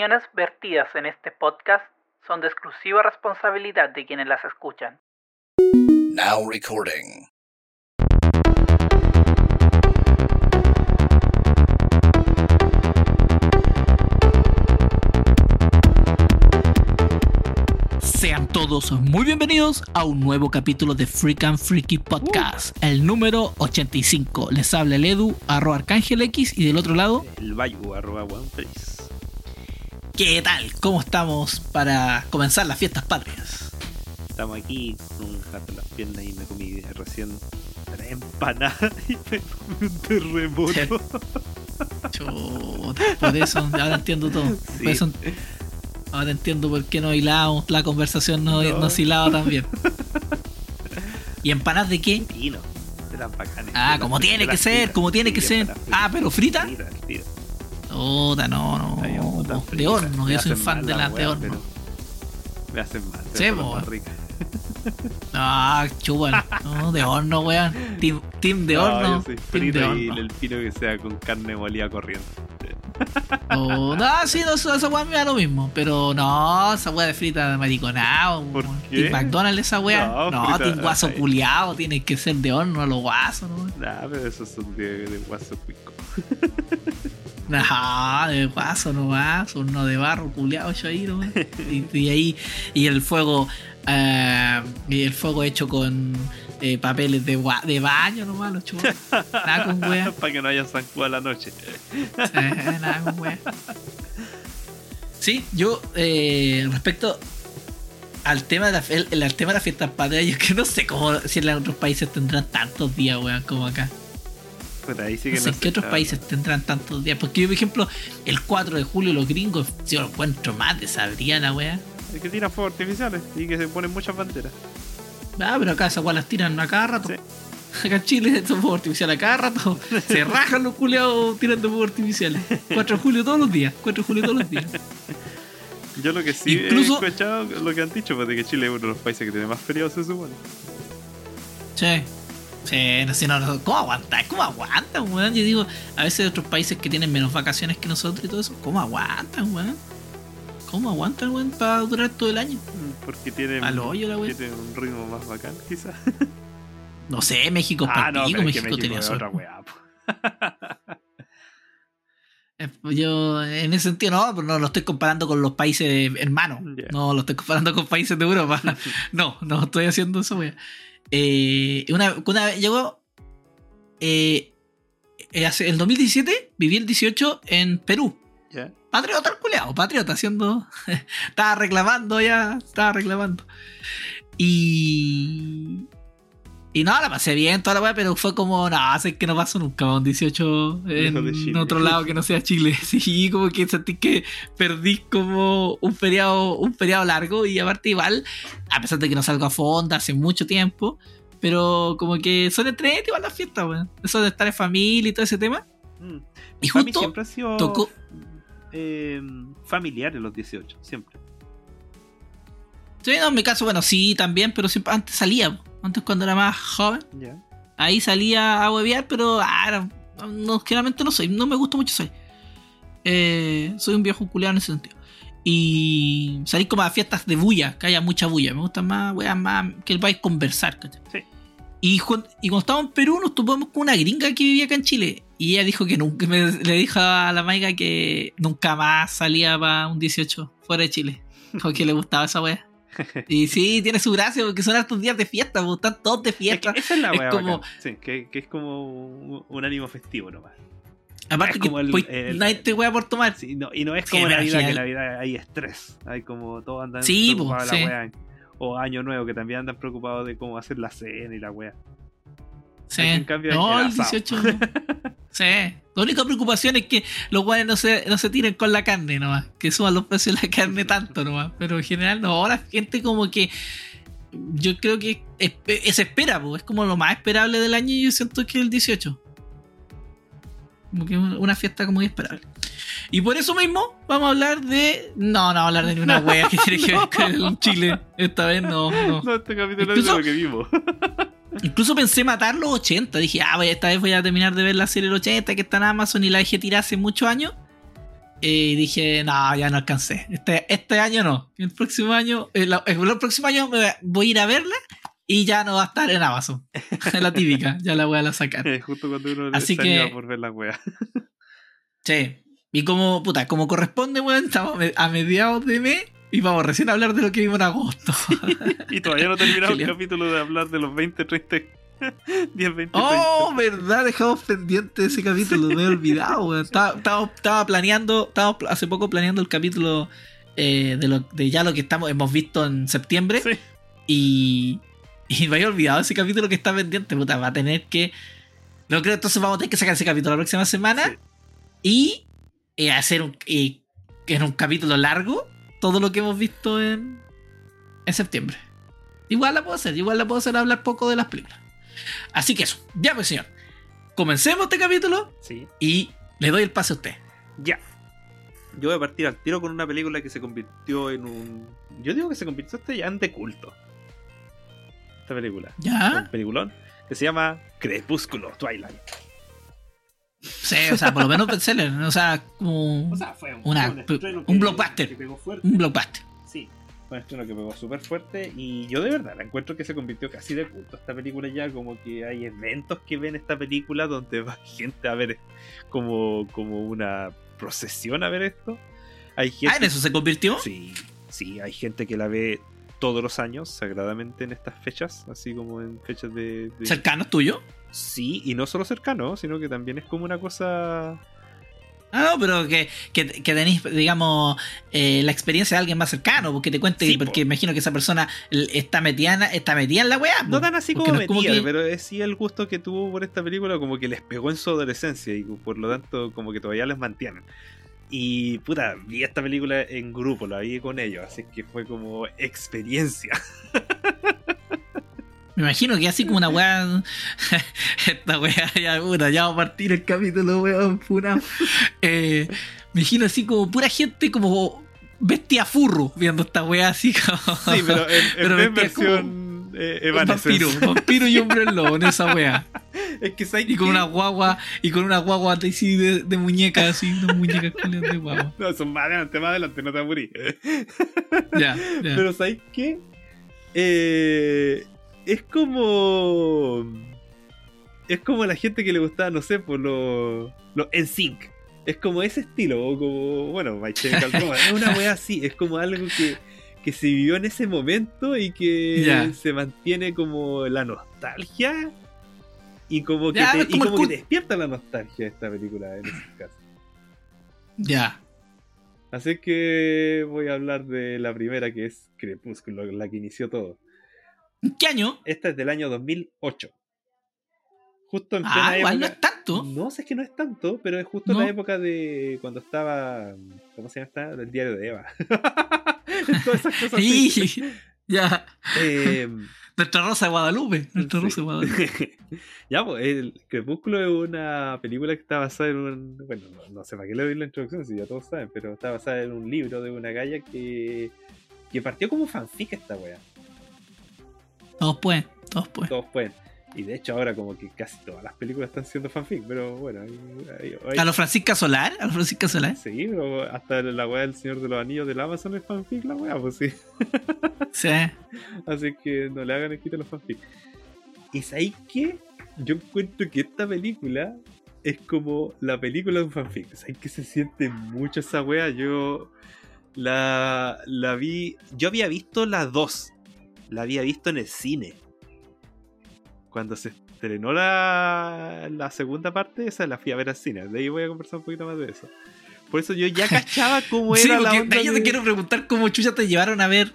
opiniones vertidas en este podcast son de exclusiva responsabilidad de quienes las escuchan. Now recording. Sean todos muy bienvenidos a un nuevo capítulo de Freak and Freaky Podcast, el número 85. Les habla el Edu, arroba Arcángel X, y del otro lado, El Bayu, arroba One Face. ¿Qué tal? ¿Cómo estamos para comenzar las fiestas patrias? Estamos aquí con un jato en las piernas y me comí recién tres empanadas y me comí un terremoto. Chuta, por eso, ahora entiendo todo. Por Sí. eso- ahora entiendo por qué no hilamos, la conversación no, No. no se hilaba tan bien. ¿Y empanadas de qué? Pino, de las bacanes. Ah, de como tiene que las ser, como tiene que ser. Ah, pero frita. Puta, no, no. De horno, yo soy fan mal de la las de wea, horno. Me hacen mal. Sí, más ricas. Ah, chúbalo. No, de horno, weón. Team, team de No, horno. yo soy Team frito de y horno. el pino que sea con carne molida corriente. Oh, no, sí, no, esa weá me da lo mismo. Pero no, esa weá de frita de mariconado. Team McDonald's esa weá. No, No, frita- team guaso culiado. Tiene que ser de horno a los guasos, ¿no? Nah, pero esos son de, de guaso cuico. No, de guaso no más, horno de barro culiado hecho ahí, ¿no? Y, y ahí, y el fuego, eh, y el fuego hecho con eh, papeles de, de baño nomás, los chubos. Nada con wea. Para que no haya zancudo a la noche. Nada con wea. Sí, yo, eh, respecto al tema de la, el, el tema de las fiestas patrias, yo que no sé cómo, si en otros países tendrán tantos días, weón, como acá. Pero ahí sí No que sé no en sé, qué otros países tendrán tantos días. Porque yo, por ejemplo, el 4 de julio los gringos, yo lo encuentro más desabría la wea. verdad. Es que tiran fuegos artificiales y que se ponen muchas banderas. Ah, pero acá esas weas las tiran a cada rato. Sí. Acá en Chile estos fuegos artificiales a cada rato. Se rajan los culeados tirando fuegos artificiales. 4 de julio todos los días. 4 de julio todos los días. Yo lo que sí Incluso- he escuchado lo que han dicho, pues de que Chile es uno de los países que tiene más feriados, se supone. Sí. Sí, no sé, no, ¿cómo aguantan? ¿Cómo aguantan, weón? Yo digo, a veces otros países que tienen menos vacaciones que nosotros y todo eso, ¿cómo aguantan, weón? ¿Cómo aguantan, weón, para durar todo el año? Mm, Porque tienen, Al hoyo la wea. tienen un ritmo más bacán, quizás. No sé, México es Ah, no, pero es que México, tenía otra weá. Yo, en ese sentido, no, pero no lo estoy comparando con los países hermanos. Ya. No, lo estoy comparando con países de Europa. no, no estoy haciendo eso, wea. Eh, una, una vez llegó. Eh, eh, hace, el 2017 viví el 18 en Perú. ¿Ya? Patriota, culeado, patriota, haciendo. estaba reclamando ya, estaba reclamando. Y. Y no, la pasé bien toda la weá, pero fue como, no, sé que no pasó nunca, un 18 Lejos de en otro lado que no sea Chile. Sí, como que sentí que perdí como un feriado, un feriado largo y aparte igual, a pesar de que no salgo a fondo hace mucho tiempo, pero como que son entretenidas igual las fiestas, weón. Eso de estar en familia y todo ese tema. Mm. Y Para mí justo siempre ha sido tocó- eh, familiar en los 18, siempre. Sí, no, en mi caso, bueno, sí, también, pero siempre antes salía. Antes cuando era más joven, ahí salía a huevear, pero ah, era- no, generalmente no soy, no me gusta mucho soy. Eh, soy un viejo culiado en ese sentido. Y salí como a fiestas de bulla, que haya mucha bulla. Me gusta más, weas, más que el país conversar, ¿cachai? Sí. Y, y cuando estábamos en Perú nos topamos con una gringa que vivía acá en Chile. Y ella dijo que nunca, me- le dijo a la maiga que nunca más salía para un 18 fuera de Chile. Porque le gustaba esa wea. Y sí, tiene su gracia porque son hartos días de fiesta, porque están todos de Es que fiesta. esa es la Es weá como-. Sí, que, que es como un, ánimo festivo nomás. Aparte es que como el- pues, el- nadie te wea por tomar. Sí, no, y no es Sí, como pero Navidad, que genial. Navidad hay estrés. Hay como todos andan Sí, po, preocupados sí. la weá. O Año Nuevo, que también andan preocupados de cómo hacer la cena y la weá. Sí. en cambio no, el el asado. 18. no. sí. La única preocupación es que los guanes no se, no se tiren con la carne nomás. Que suban los precios de la carne tanto nomás. Pero en general no. La gente como que. Yo creo que es, es espera, po, es como lo más esperable del año y yo siento que el 18. Como que es una fiesta como muy esperable. Y por eso mismo vamos a hablar de. No, no vamos a hablar de ninguna wea que tiene que ver con Chile. Esta vez no, no. No, este capítulo Incluso- es lo que vimos. Incluso pensé matar los 80. Dije, ah, voy- esta vez voy a terminar de ver la serie del 80 que está en Amazon y la dejé tirar hace muchos años. Y dije, no, ya no alcancé. Este, este año no. El próximo año, el, el próximo año me voy a ir a verla y ya no va a estar en Amazon. la típica, ya la voy a sacar. Justo cuando uno Así se que- por ver la wea. Sí. Y como, puta, como corresponde, weón, estamos a mediados de mes y vamos recién a hablar de lo que vimos en agosto. Y todavía no terminamos el capítulo de hablar de los 20, 30, 10, 20, Oh, verdad, dejamos pendiente ese capítulo, me he olvidado, weón. Estaba, estaba- estaba planeando, estaba hace poco planeando el capítulo eh, de, lo, de ya lo que estamos, hemos visto en septiembre 30. Sí. y, y me había olvidado ese capítulo que está pendiente, puta, va a tener que... No creo, entonces vamos a tener que sacar ese capítulo la próxima semana y eh, hacer un, eh, en un capítulo largo todo lo que hemos visto en, en septiembre. Igual la puedo hacer, igual la puedo hacer hablar poco de las películas. Así que eso, ya pues señor. Comencemos este capítulo Sí. y le doy el pase a usted. Ya. Yo voy a partir al tiro con una película que se convirtió en un. Yo digo que se convirtió este ya en de culto. Esta película. ¿Ya? Un peliculón que se llama Crepúsculo Twilight. Sí, o sea, por lo menos bestseller, o sea, como fue un, Una- un blockbuster. que pegó fuerte. un blockbuster. Sí, fue un estreno que pegó súper fuerte y yo de verdad la encuentro que se convirtió casi de culto esta película ya, como que hay eventos que ven esta película donde va gente a ver como, como una procesión a ver esto. Hay gente, Ah, en eso se convirtió. Sí, sí, hay gente que la ve todos los años sagradamente en estas fechas, así como en fechas de... de- Cercano tuyo. Sí, y no solo cercano, sino que también es como una cosa... Ah, no, pero que, que, que tenéis, digamos, eh, la experiencia de alguien más cercano, porque te cuente, Sí, po. porque imagino que esa persona está metida, en- está metida en la weá. No po. tan así como no es como metida, que- pero es sí el gusto que tuvo por esta película, como que les pegó en su adolescencia y por lo tanto, como que todavía les mantienen. Y puta, vi esta película en grupo, la vi con ellos, así que fue como experiencia. Me imagino que así como una weá. Esta weá, ya, puta, ya vamos a partir el capítulo, weón, funao. Eh, me imagino así como pura gente como bestia furro viendo esta weá así como. Sí, pero en, en Pero vez vestía como versión eh, Evanescence. vampiro, vampiro y hombre lobo en esa weá. Es que ¿sabes Y con qué? una guagua, y con una guagua así de, de muñecas, así, unas muñecas de guagua. No, son más adelante, más adelante, no te aburrí. Ya, ya. Pero ¿sabes qué? Eh, es como. Es como la gente que le gustaba, no sé, por los. Los NSYNC. Es como ese estilo, o como. Bueno, My. Es una wea así, es como algo que, que se vivió en ese momento y que se mantiene como la nostalgia. Y como que, Ya, te, es y como que despierta la nostalgia de esta película en ese caso. Ya. Así que voy a hablar de la primera que es Crepúsculo, la que inició todo. ¿En qué año? Esta es del año 2008. Justo en plena Ah, igual no época. es tanto. No sé es que no es tanto, pero es justo No. la época de cuando estaba. ¿Cómo se llama esta? El diario de Eva. Todas esas cosas así. Sí, ya. Eh, Nuestra Rosa de Guadalupe. Nuestra Sí. Rosa de Guadalupe. ya, pues, el Crepúsculo es una película que está basada en un. Bueno, no, no sé para qué le doy la introducción, si ya todos saben, pero está basada en un libro de una galla que. que partió como fanfic esta wea. Todos pueden, todos pueden. Todos pueden. Y de hecho, ahora como que casi todas las películas están siendo fanfic, pero bueno. Hay, hay- hay- A los Francisca Solar, a los Francisca Solar. Sí, pero hasta la weá del Señor de los Anillos del Amazon es fanfic, la weá, pues sí. Sí. Así que no le hagan a los fanfic. ¿Y sabéis qué? Yo encuentro que esta película es como la película de un fanfic. ¿Sabéis que se siente mucho esa weá? Yo la, la vi. Yo había visto la 2. La había visto en el cine. Cuando se estrenó la, la segunda parte, esa la fui a ver al cine. De ahí voy a conversar un poquito más de eso. Por eso yo ya cachaba cómo Sí, era la onda de yo te quiero preguntar cómo chucha te llevaron a ver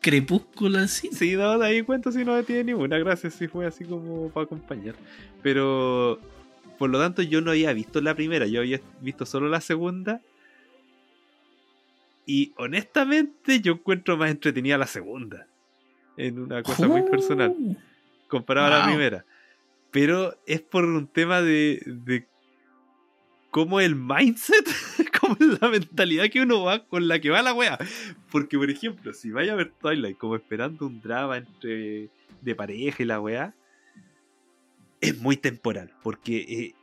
Crepúsculo así. Sí, no, de ahí cuento si no tiene ninguna gracia, si fue así como para acompañar. Pero, por lo tanto, yo no había visto la primera, yo había visto solo la segunda. Y honestamente, yo encuentro más entretenida la segunda. En una cosa muy personal, Oh. comparada a la primera. Pero es por un tema de, de cómo el mindset, cómo es la mentalidad que uno va con la que va la wea. Porque, por ejemplo, si vaya a ver Twilight como esperando un drama entre de pareja y la wea, es muy temporal. Porque eh,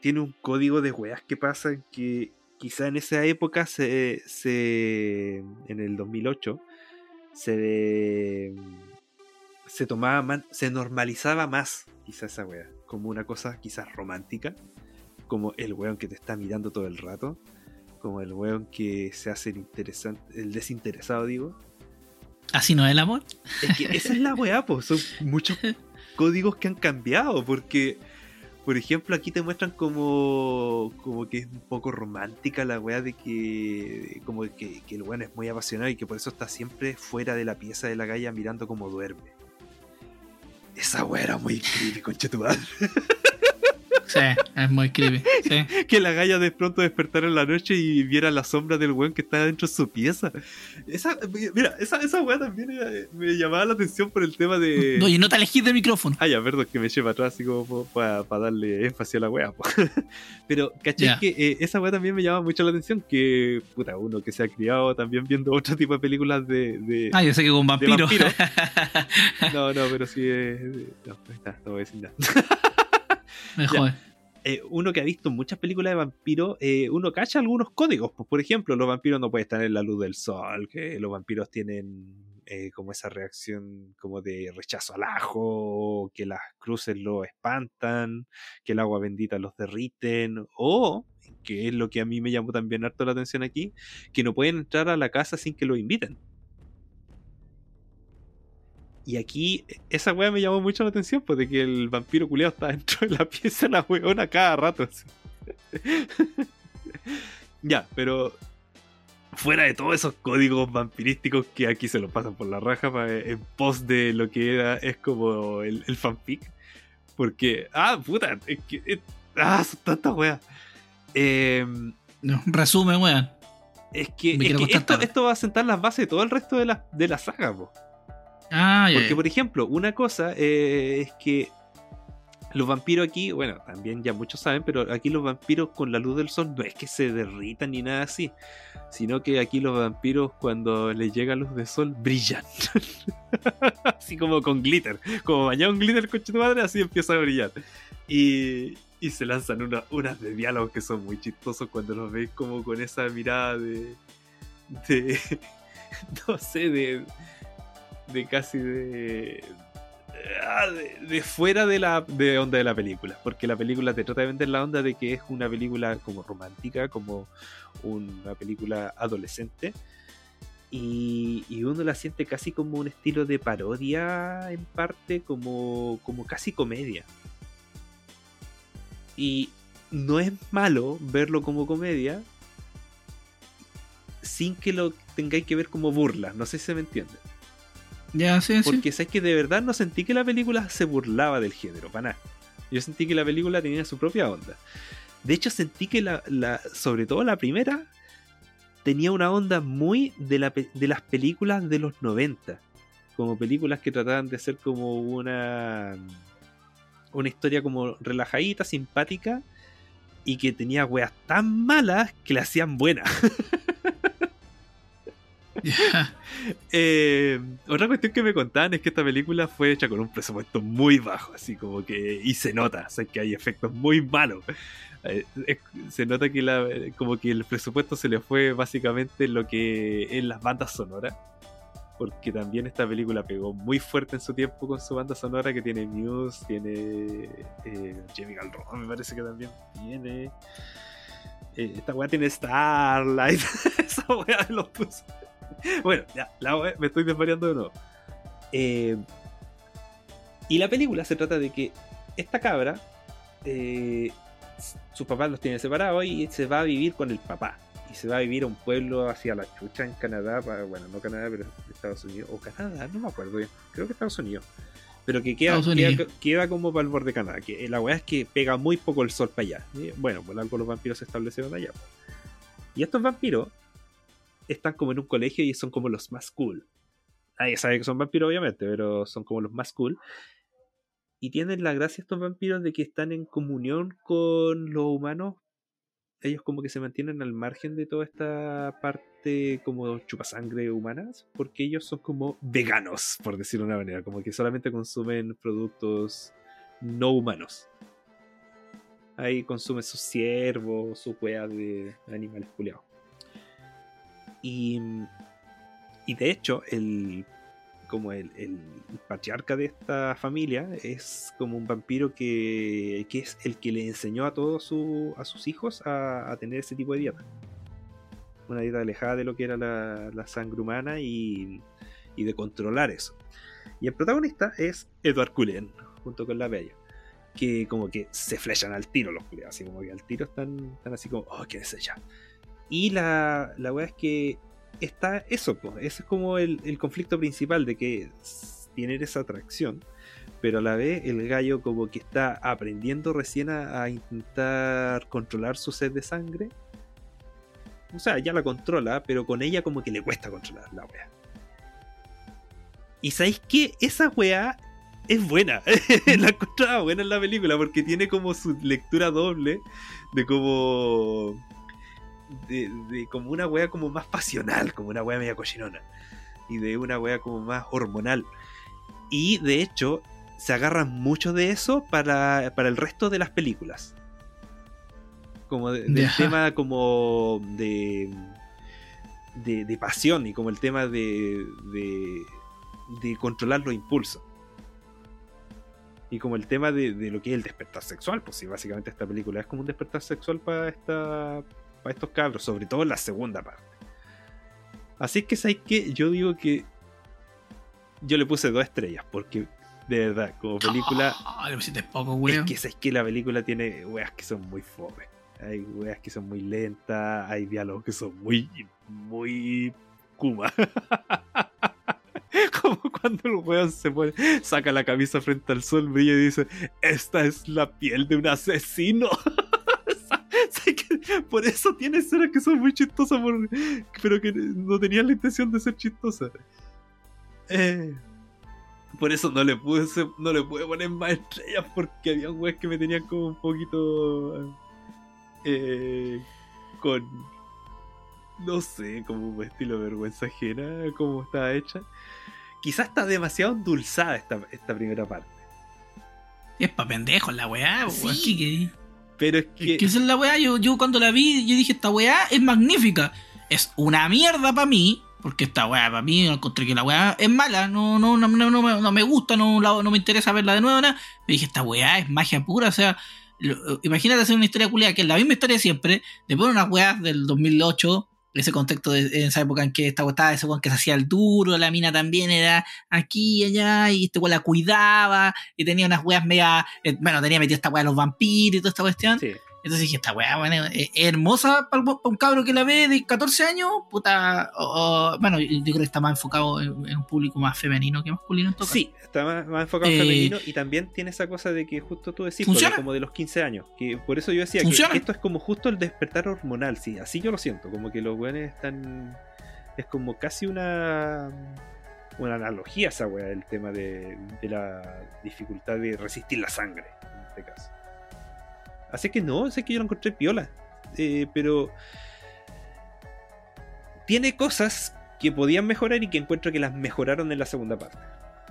tiene un código de weas que pasan que quizá en esa época se, se en el 2008 se se tomaba más, se normalizaba más quizá esa wea, como una cosa quizás romántica, como el weón que te está mirando todo el rato, como el weón que se hace el interesante, el desinteresado digo. ¿Así no es el amor? Es que esa es la weá, pues son muchos códigos que han cambiado, porque por ejemplo, aquí te muestran como, como que es un poco romántica la weá de que como que, el weón es muy apasionado y que por eso está siempre fuera de la pieza de la calle mirando como duerme. Esa weá era muy creepy, conchetumadre. Sí, es muy creepy. Sí. que la galla de pronto despertara en la noche y viera la sombra del weón que estaba dentro de su pieza. Esa, mira, esa, esa weá también era- me llamaba la atención por el tema de. Oye, no te alejes del micrófono. Ah, ya, perdón, que me lleva atrás así como para darle énfasis a la wea. po. Pero, ¿cachai? Ya. Que eh, esa wea también me llama mucho la atención. Que, puta, uno que se ha criado también viendo otro tipo de películas de. de- Ah, yo sé que con vampiro. vampiro. No, no, pero sí. eh, no, ahí está, no voy a decir nada. Me Ya. jode. Eh, uno que ha visto muchas películas de vampiros, eh, uno cacha algunos códigos. Pues, por ejemplo, los vampiros no pueden estar en la luz del sol, que los vampiros tienen eh, como esa reacción como de rechazo al ajo, que las cruces lo espantan, que el agua bendita los derriten, o, que es lo que a mí me llamó también harto la atención aquí, que no pueden entrar a la casa sin que lo inviten. Y aquí, esa weá me llamó mucho la atención, pues de que el vampiro culeado está dentro de la pieza, la weona cada rato. así. ya, pero fuera de todos esos códigos vampirísticos que aquí se los pasan por la raja pa- en pos de lo que era, es como el, el fanfic. Porque, ah, puta, es que, es- ah, son tantas weas. Em, No, resumen, weón. es que, es esto, esto va a sentar las bases de todo el resto de la, de la saga, po. Ah, Porque, por ejemplo, una cosa eh, es que los vampiros aquí, bueno, también ya muchos saben, pero aquí los vampiros con la luz del sol no es que se derritan ni nada así, sino que aquí los vampiros cuando les llega luz del sol brillan. así como con glitter, como bañado en glitter, coche tu madre, así empieza a brillar. Y, y se lanzan una- unas de diálogos que son muy chistosos cuando los veis como con esa mirada de. de. no sé, de. De casi de. ah, de, de fuera de la de onda de la película porque la película te trata de vender la onda de que es una película como romántica como una película adolescente y, y uno la siente casi como un estilo de parodia en parte como como casi comedia y no es malo verlo como comedia sin que lo tengáis que ver como burla no sé si se me entiende Ya, sí, porque sabes que de verdad no sentí que la película se burlaba del género, para nada. Yo sentí que la película tenía su propia onda. De hecho, sentí que la, sobre todo la primera, tenía una onda muy de, la de las películas de los 90. Como películas que trataban de ser como una, una historia como relajadita, simpática, y que tenía weas tan malas que la hacían buena. Eh, otra cuestión que me contaban es que esta película fue hecha con un presupuesto muy bajo, así como que. Y se nota, o sea, que hay efectos muy malos. Eh, se nota que la, como que el presupuesto se le fue básicamente en lo que es las bandas sonoras. Porque también esta película pegó muy fuerte en su tiempo con su banda sonora que tiene Muse, tiene eh, Chemical Romance, me parece que también tiene. Esta weá tiene Starlight. Esa weá los puso. Bueno, ya, la me estoy desvariando de nuevo. Eh, y la película se trata de que esta cabra, eh, sus papás los tienen separados y se va a vivir con el papá. Y se va a vivir a un pueblo hacia la chucha en Canadá, para- bueno, no Canadá, pero Estados Unidos, o Canadá, no me acuerdo bien, creo que Estados Unidos. Pero que queda, como para el borde de Canadá. Que la weá es que pega muy poco el sol para allá. Y, bueno, por algo los vampiros se establecieron allá. Y estos vampiros están como en un colegio y son como los más cool. Nadie sabe que son vampiros, obviamente, pero son como los más cool. Y tienen la gracia estos vampiros de que están en comunión con los humanos. Ellos como que se mantienen al margen de toda esta parte como chupasangre humanas, porque ellos son como veganos, por decirlo de una manera, como que solamente consumen productos no humanos. Ahí consume sus ciervos, sus weas de animales culiados. Y, y de hecho, el como el, el patriarca de esta familia es como un vampiro que, que es el que le enseñó a todos su- a sus hijos a, a tener ese tipo de dieta. Una dieta alejada de lo que era la, la sangre humana y, y de controlar eso. Y el protagonista es Edward Cullen, junto con la Bella. Que como que se flechan al tiro los culiados, así como que al tiro están, están así como, oh, ¿quién es ella? Y la, la wea es que está eso, pues, ese es como el, el conflicto principal de que tienen esa atracción, pero a la vez el gallo como que está aprendiendo recién a, intentar controlar su sed de sangre. O sea, ya la controla, pero con ella como que le cuesta controlar la wea. Y sabéis que esa wea es buena. la encontraba buena en la película porque tiene como su lectura doble de como de, de como una wea como más pasional, como una wea media cochinona. Y de una wea como más hormonal. Y de hecho, se agarran mucho de eso para, para el resto de las películas. Como de- del tema como de, de. de pasión y como el tema de. de. de controlar los impulsos. Y como el tema de, de lo que es el despertar sexual, pues sí, básicamente esta película es como un despertar sexual para esta para estos cabros, sobre todo en la segunda parte. Así que sabéis que yo digo que yo le puse dos estrellas, porque de verdad, como película, Ay, me sientes poco, es weón. que sabéis que la película tiene weas que son muy fome. Hay weas que son muy lentas, hay diálogos que son muy, muy kuma. Como cuando el weón se pone, saca la camisa frente al sol, brilla y dice, esta es la piel de un asesino. Por eso tiene escenas que son muy chistosas, por- pero que no tenían la intención de ser chistosas. Eh, por eso no le puse, no le pude poner más estrellas porque había weas que me tenían como un poquito eh, con no sé, como un estilo de vergüenza ajena, como estaba hecha. Quizás está demasiado endulzada esta, esta primera parte. Es pa' pendejos la weá, Sí. Pero es Es que esa es la weá. Yo, yo cuando la vi, yo dije, esta weá es magnífica. Es una mierda para mí. Porque esta weá, para mí, encontré que la weá es mala. No, no, no, no, no me- no me gusta, no, la- no me interesa verla de nuevo. Nada. Pero dije, esta weá es magia pura. O sea, lo- imagínate hacer una historia culiada que es la misma historia de siempre. Le ponen unas weas del 2008. Ese contexto de en esa época en que esta estaba ese weón que se hacía el duro, la mina también era aquí y allá, y este weón la cuidaba, y tenía unas weas media. eh, bueno, tenía metida esta weá de los vampiros y toda esta cuestión. sí, Entonces dije, esta weá, bueno, es, hermosa para un cabro que la ve de 14 años, puta. bueno, yo creo que está más enfocado en, en un público más femenino que masculino en todo caso. sí, está más, más enfocado en Eh, femenino y también tiene esa cosa de que justo tú decís, ¿Funciona? porque como de los 15 años, que por eso yo decía que ¿Funciona? esto es como justo el despertar hormonal, sí, así yo lo siento, como que los weones están, es como casi una, una analogía esa weá, el tema de, de la dificultad de resistir la sangre, en este caso. Así que no, sé que yo lo encontré piola, eh, pero tiene cosas que podían mejorar y que encuentro que las mejoraron en la segunda parte.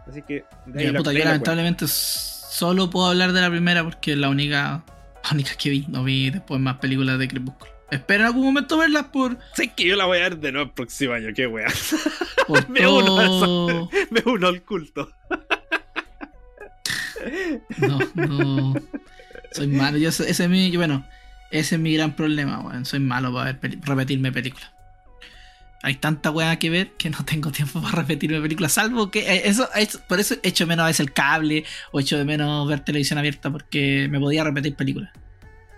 Así que de ahí Ya, la- puta, de yo la lamentablemente solo puedo hablar de la primera porque es la única, la única que vi. No vi después más películas de Crepúsculo. Espero en algún momento verlas por. Sé que yo la voy a ver de nuevo el próximo año, qué wea. Me uno todo. Me uno al culto. No, no. Soy malo. Yo, ese es mi, bueno, ese es mi gran problema, weón. Soy malo para ver repetirme películas. Hay tanta weá que ver que no tengo tiempo para repetirme películas. Salvo que eh, eso, es- por eso echo menos a veces el cable o echo de menos ver televisión abierta porque me podía repetir películas.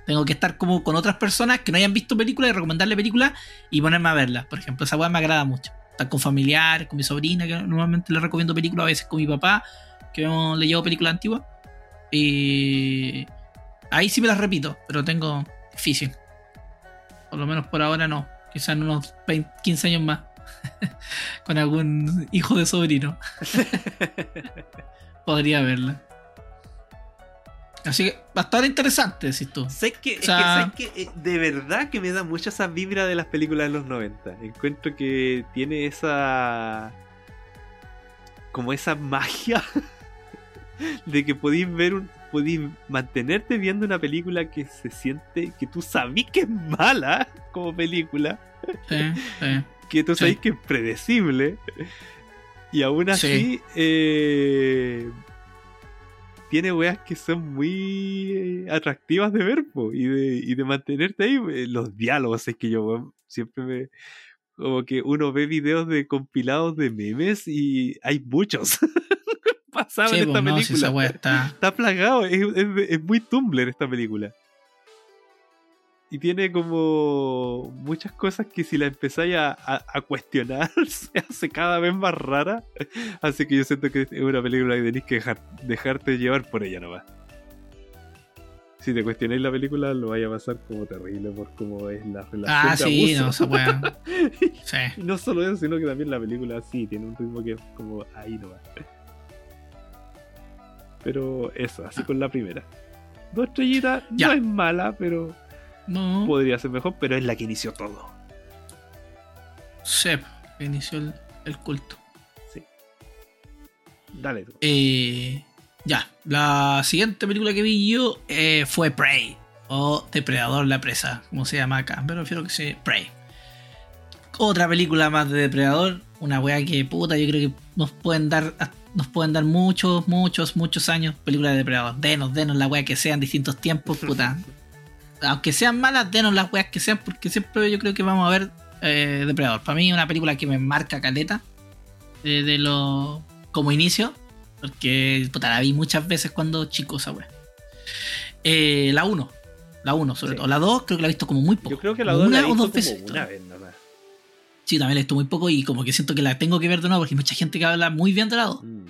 Tengo que estar como con otras personas que no hayan visto películas y recomendarle películas y ponerme a verlas. Por ejemplo, esa weá me agrada mucho. Estar con familiares, con mi sobrina, que normalmente le recomiendo películas, a veces con mi papá, que le llevo películas antiguas. Y ahí sí me las repito, pero tengo difícil. Por lo menos por ahora no. Quizás en unos 20, 15 años más. Con algún hijo de sobrino. Podría verla. Así que va a estar interesante, decís tú. Sé que, sea- que. Eh, de verdad que me da mucha esa vibra de las películas de los 90. Encuentro que tiene esa. como esa magia de que podéis ver un. Podís mantenerte viendo una película que se siente, que tú sabís que es mala como película, Sí, sí. que tú Sí. sabés que es predecible, y aún así eh, tiene weas que son muy eh, atractivas de ver po, y, de, y de mantenerte ahí. eh, Los diálogos, es que yo weón, siempre me. Como que uno ve videos de compilados de memes y hay muchos Sí, en esta pues, no, si película. wea está. Está plagado, es, es- es muy Tumblr esta película. Y tiene como muchas cosas que si la empezáis a, a- a cuestionar se hace cada vez más rara. Así que yo siento que es una película que tenéis que dejar, dejarte llevar por ella nomás. Si te cuestionáis la película lo vaya a pasar como terrible por cómo es la relación Ah, de sí, abuso. no. Sí. Y no solo eso, sino que también la película sí tiene un ritmo que es como ahí nomás. Pero eso, así con la primera. Dos estrellitas Ya. no es mala, pero No. podría ser mejor, pero es la que inició todo. Sep, que inició el, el culto. Dale tú. Eh, ya, la siguiente película que vi yo eh, fue Prey, o Depredador la presa, como se llama acá, pero prefiero que sea Prey. Otra película más de Depredador, una wea que puta, yo creo que nos pueden dar nos pueden dar muchos, muchos, muchos años películas de Depredador. Denos, denos la wea que sean distintos tiempos, puta. Aunque sean malas, denos las weas que sean, porque siempre yo creo que vamos a ver eh, Depredador. Para mí es una película que me marca caleta. eh, de lo como inicio. Porque puta, la vi muchas veces cuando chico esa wea. Eh, la 1. La 1 sobre Sí. todo. La 2 creo que la he visto como muy poco. Yo creo que la Como dos la he una o visto dos veces. una vez. Sí, también la he visto muy poco y como que siento que la tengo que ver de nuevo porque hay mucha gente que habla muy bien de la 2. Mm.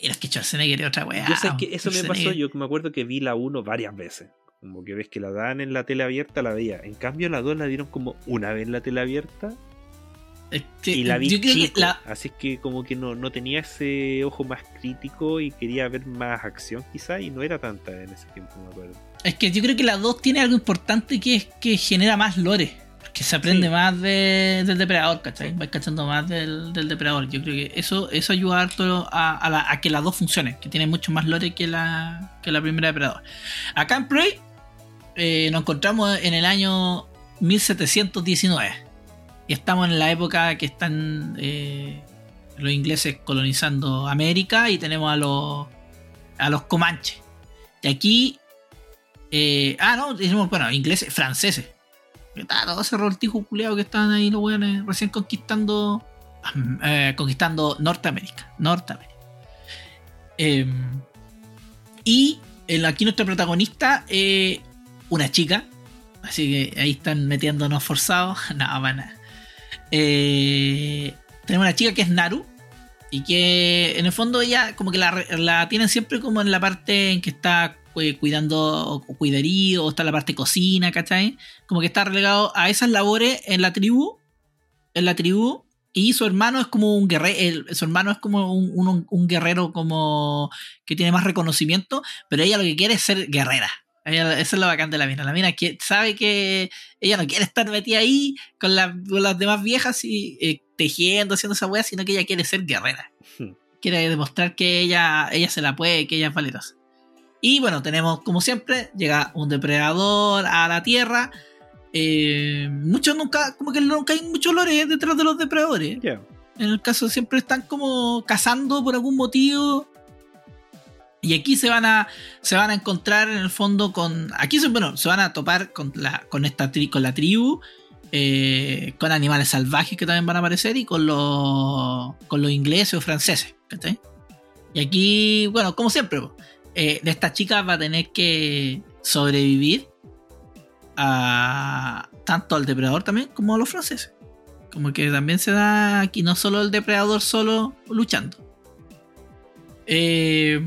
Es que Schwarzenegger es otra wea. Yo sé que eso me pasó, yo me acuerdo que vi la 1 varias veces. Como que ves que la dan en la tele abierta, la veía. En cambio, la 2 la dieron como una vez en la tele abierta Es que y la vi chico. la- Así que como que no, no tenía ese ojo más crítico y quería ver más acción quizá y no era tanta en ese tiempo, me acuerdo. Es que yo creo que la 2 tiene algo importante que es que genera más lore. Porque se aprende Sí. más de- del depredador, ¿cachai? Vas cachando más del, del depredador. Yo creo que eso, eso ayuda harto a, a la- a que la 2 funcione, que tiene mucho más lore que la, que la primera depredador. Acá en Prey eh, nos encontramos en el año 1719. Y estamos en la época que están eh, los ingleses colonizando América y tenemos a los, a los comanches. Y aquí eh, ah, no, decimos, bueno, ingleses, franceses. Todo ese roltijo culeado que estaban ahí los weones recién conquistando. eh, conquistando Norteamérica. Norteamérica. Eh, y el, aquí nuestro protagonista, eh, una chica. Así que ahí están metiéndonos forzados. No, para nada. Eh, tenemos una chica que es Naru. Y que en el fondo ella como que la, la tienen siempre como en la parte en que está eh, cuidando o cuiderío, o está la parte cocina, ¿cachai? Como que está relegado a esas labores en la tribu. En la tribu. Y su hermano es como un guerrero. Su hermano es como un, un- un guerrero como que tiene más reconocimiento. Pero ella lo que quiere es ser guerrera. Ella- eso es lo bacán de la mina. La mina que, sabe que ella no quiere estar metida ahí con, la- con las demás viejas y eh, tejiendo, haciendo esa wea, sino que ella quiere ser guerrera. Hmm. Quiere demostrar que ella, ella se la puede, que ella es valerosa. Y bueno, tenemos, como siempre, llega un depredador a la Tierra. Eh, muchos nunca, como que nunca hay muchos lores detrás de los depredadores. En el caso siempre están como cazando por algún motivo. Y aquí se van a se van a encontrar en el fondo con aquí se, bueno, se van a topar con la con esta tri- con la tribu eh, con animales salvajes que también van a aparecer y con los con los ingleses o franceses. Y aquí, bueno, como siempre, eh, de estas chicas va a tener que sobrevivir a tanto al depredador también como a los franceses. Como que también se da aquí no solo el depredador solo luchando. Eh,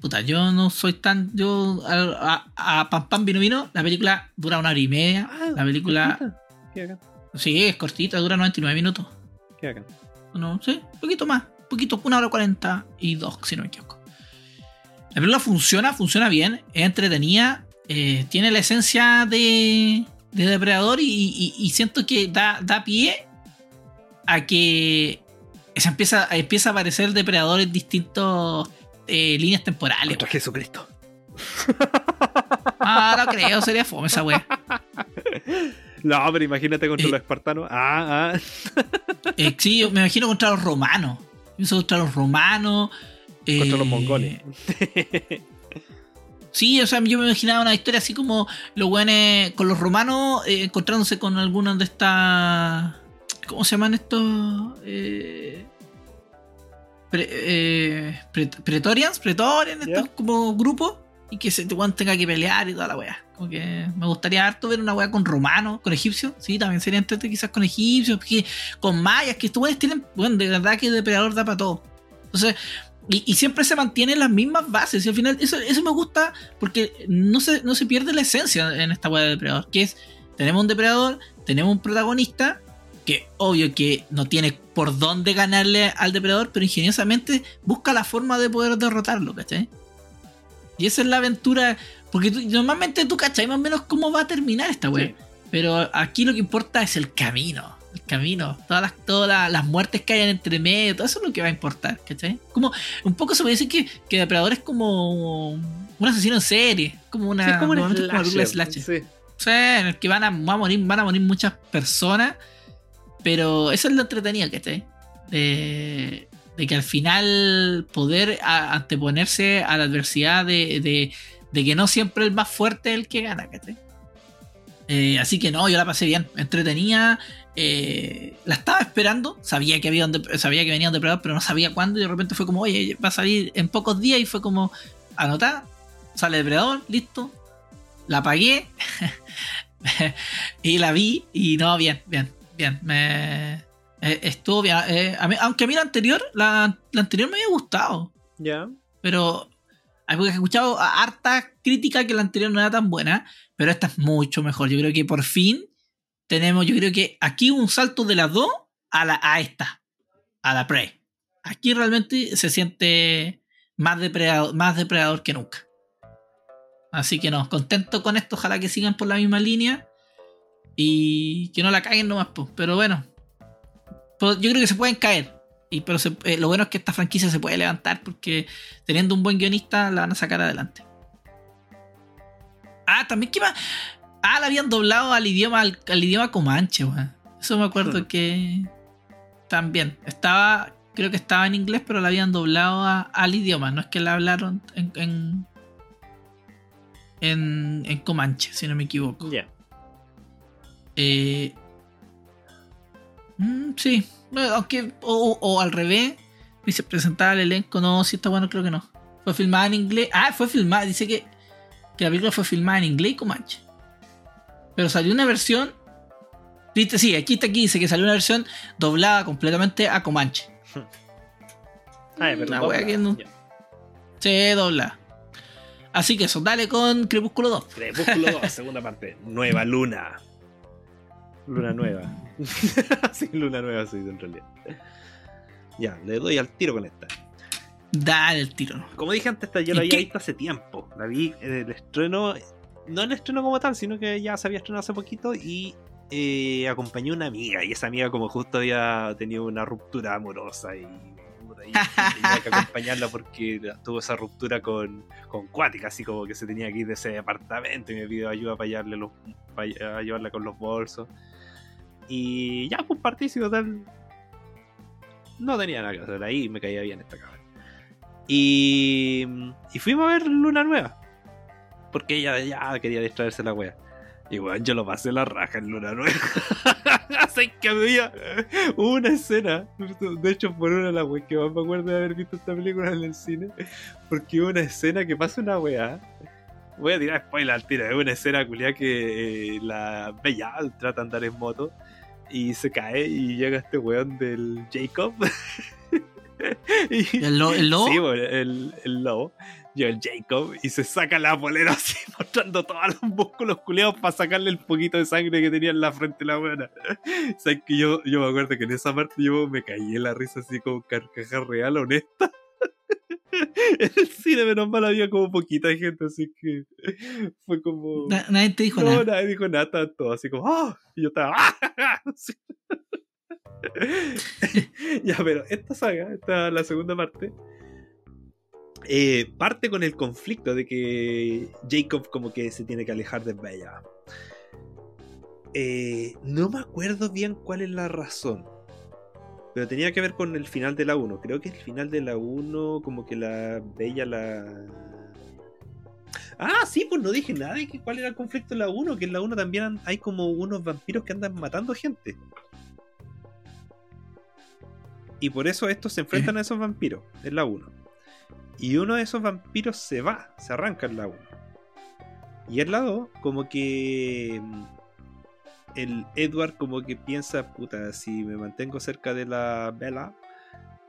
puta, yo no soy tan. Yo a, a, a Pam Pam Vino Vino, la película dura una hora y media. Ah, la película, sí, es cortita, dura 99 minutos. qué bacán. No, sí, un poquito más. Un poquito, una hora 42, si no me equivoco. La película funciona, funciona bien, es entretenida, eh, tiene la esencia de, de Depredador y, y- y siento que da, da pie a que se empieza, empieza a aparecer Depredador en distintos eh, líneas temporales. Contra Jesucristo. Ah, no creo, sería fome esa wea. No, pero imagínate contra Eh. los espartanos. Ah, ah. Eh, sí, yo me imagino contra los romanos. Pienso contra los romanos. Contra eh, los mongoles. Sí, o sea, yo me imaginaba una historia así como los weones con los romanos eh, encontrándose con algunas de estas. ¿Cómo se llaman estos? Eh, pre- eh, pre- pretorians, pretorians, estos como grupos. Y que se weón tenga que pelear y toda la wea. Como que me gustaría harto ver una wea con romanos, con egipcios. Sí, también sería entretenido quizás con egipcios, porque con mayas, que estos weones tienen. Bueno, de verdad que Depredador da para todo. Entonces. Y, y siempre se mantienen las mismas bases. Y al final, eso, eso me gusta porque no se, no se pierde la esencia en esta wea de depredador. Que es, tenemos un depredador, tenemos un protagonista, que obvio que no tiene por dónde ganarle al depredador, pero ingeniosamente busca la forma de poder derrotarlo, ¿cachai? Y esa es la aventura. Porque tú- normalmente tú, ¿cachai? Más o menos cómo va a terminar esta. Sí. Pero aquí lo que importa es el camino. Camino. Todas las, todas las, las muertes que hayan entre medio. Todo eso es lo que va a importar. ¿Cachai? Como un poco se puede decir que, que Depredador es como un asesino en serie. Como una. Sí, es como un es como una slasher. slasher. Sí. Sí, en el que van a, va a morir, van a morir muchas personas. Pero eso es lo entretenido, ¿cachai? De, de que al final poder a- anteponerse a la adversidad de, de- de que no siempre el más fuerte es el que gana, ¿cachai? Eh, así que no, yo la pasé bien, entretenía. Eh, la estaba esperando, sabía que había sabía que venía un depredador, pero no sabía cuándo. Y de repente fue como, oye, va a salir en pocos días. Y fue como, anotar, sale depredador, listo. La pagué y la vi. Y no, bien, bien, bien. Me, eh, estuvo bien. eh, a mí- aunque a mí la anterior, la, la anterior me había gustado. Ya. Pero porque he escuchado harta crítica que la anterior no era tan buena, pero esta es mucho mejor. Yo creo que por fin tenemos, yo creo que aquí un salto de las dos a, la, a esta, a la Prey. Aquí realmente se siente más depredador, más depredador que nunca. Así que no, contento con esto, ojalá que sigan por la misma línea y que no la caguen nomás, pues. pero bueno, yo creo que se pueden caer. Y, pero eh, lo bueno es que esta franquicia se puede levantar porque teniendo un buen guionista la van a sacar adelante. Ah, también que más. Ah, la habían doblado al idioma al, al idioma comanche, weón. Eso me acuerdo que también estaba, creo que estaba en inglés, pero la habían doblado a- al idioma. No es que la hablaron en en, en, en comanche, si no me equivoco. Ya. Eh, mm, sí, aunque, o, o al revés, dice presentar el elenco, no, si está bueno, creo que no. Fue filmada en inglés. Ah, fue filmada, dice que, que la película fue filmada en inglés y comanche. Pero salió una versión. Viste, sí, aquí está aquí, dice que salió una versión doblada completamente a comanche. Ay, pero Una doblada, que no- ya. Sí, dobla. Así que eso, dale con Crepúsculo 2. Crepúsculo 2, segunda parte. Nueva luna. Luna nueva. sí, luna nueva, sí, en realidad. Ya, le doy al tiro con esta. Dale el tiro. Como dije antes, esta yo ¿Y la había visto hace tiempo. La vi en el estreno. No el estreno como tal, sino que ya se había estrenado hace poquito y eh, acompañé a una amiga. Y esa amiga, como justo había tenido una ruptura amorosa y. tenía que acompañarla porque tuvo esa ruptura con, con Cuática, así como que se tenía que ir de ese departamento y me pidió ayuda para, llevarle los, para ayudarla con los bolsos. Y ya, pues partí, si total. No tenía nada que hacer ahí me caía bien esta cabra. Y, y fuimos a ver Luna Nueva. Porque ella ya quería distraerse la wea. Y weón, yo lo pasé la raja en Luna Nueva. Así que había una escena. De hecho, por una de las weas que más me acuerdo de haber visto esta película en el cine. Porque hubo una escena que pasa una wea. Voy a tirar spoiler al tiro. Es una escena culia que eh, la Bella trata de andar en moto. Y se cae y llega este weón del Jacob. y, ¿El, lo- el lobo? Sí, el, el lobo. Yo, el Jacob, y se saca la polera así, mostrando todos los músculos culeados para sacarle el poquito de sangre que tenía en la frente la buena. ¿Sabes que yo, yo me acuerdo que en esa parte yo me caí en la risa así como carcaja real, honesta. en el cine, menos mal, había como poquita gente, así que fue como. Na- nadie te dijo no, nada. nadie dijo nada, todos así como, ¡ah! Y yo estaba, ¡ah! Ya, pero esta saga, esta la segunda parte, eh, parte con el conflicto de que Jacob como que se tiene que alejar de Bella. Eh, no me acuerdo bien cuál es la razón. Pero tenía que ver con el final de la 1. Creo que el final de la 1 como que la Bella la... Ah, sí, pues no dije nada de que cuál era el conflicto en la 1. Que en la 1 también hay como unos vampiros que andan matando gente. Y por eso estos se enfrentan a esos vampiros en la 1. Y uno de esos vampiros se va, se arranca en la 1. Y en la 2, como que mm, el Edward como que piensa, puta, si me mantengo cerca de la Bella,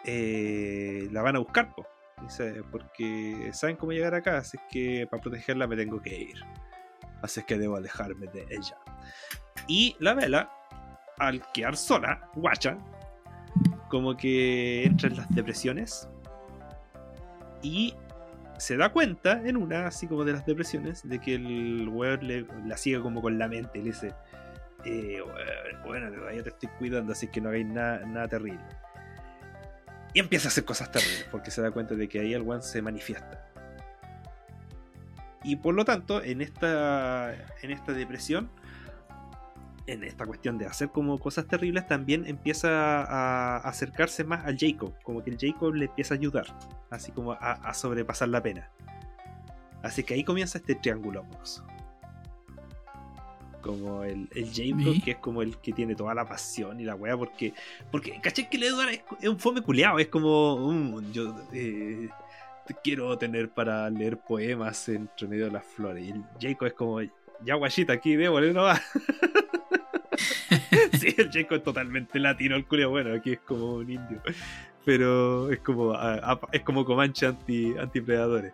eh, la van a buscar, po. Dice, porque saben cómo llegar acá, así que para protegerla me tengo que ir. Así que debo alejarme de ella. Y la Bella, al quedar sola, guacha, como que entra en las depresiones y se da cuenta en una, así como de las depresiones, de que el weón la sigue como con la mente. Y le dice: eh, Bueno, todavía te estoy cuidando, así que no hagáis nada, nada terrible. Y empieza a hacer cosas terribles, porque se da cuenta de que ahí el weón se manifiesta. Y por lo tanto, en esta, en esta depresión, en esta cuestión de hacer como cosas terribles, también empieza a acercarse más al Jacob, como que el Jacob le empieza a ayudar, así como a, a sobrepasar la pena. Así que ahí comienza este triángulo amoroso. Como el, el Jacob, que es como el que tiene toda la pasión y la wea, porque, porque caché que el Edward es, es un fome culeado, es como, "Mm, yo eh, quiero tener para leer poemas entre medio de las flores. Y el Jacob es como, ya guachita, aquí démosle no va. sí, el Jacob es totalmente latino, el culiao. Bueno, aquí es como un indio. Pero es como a- a- es como Comanche anti, antipredadores.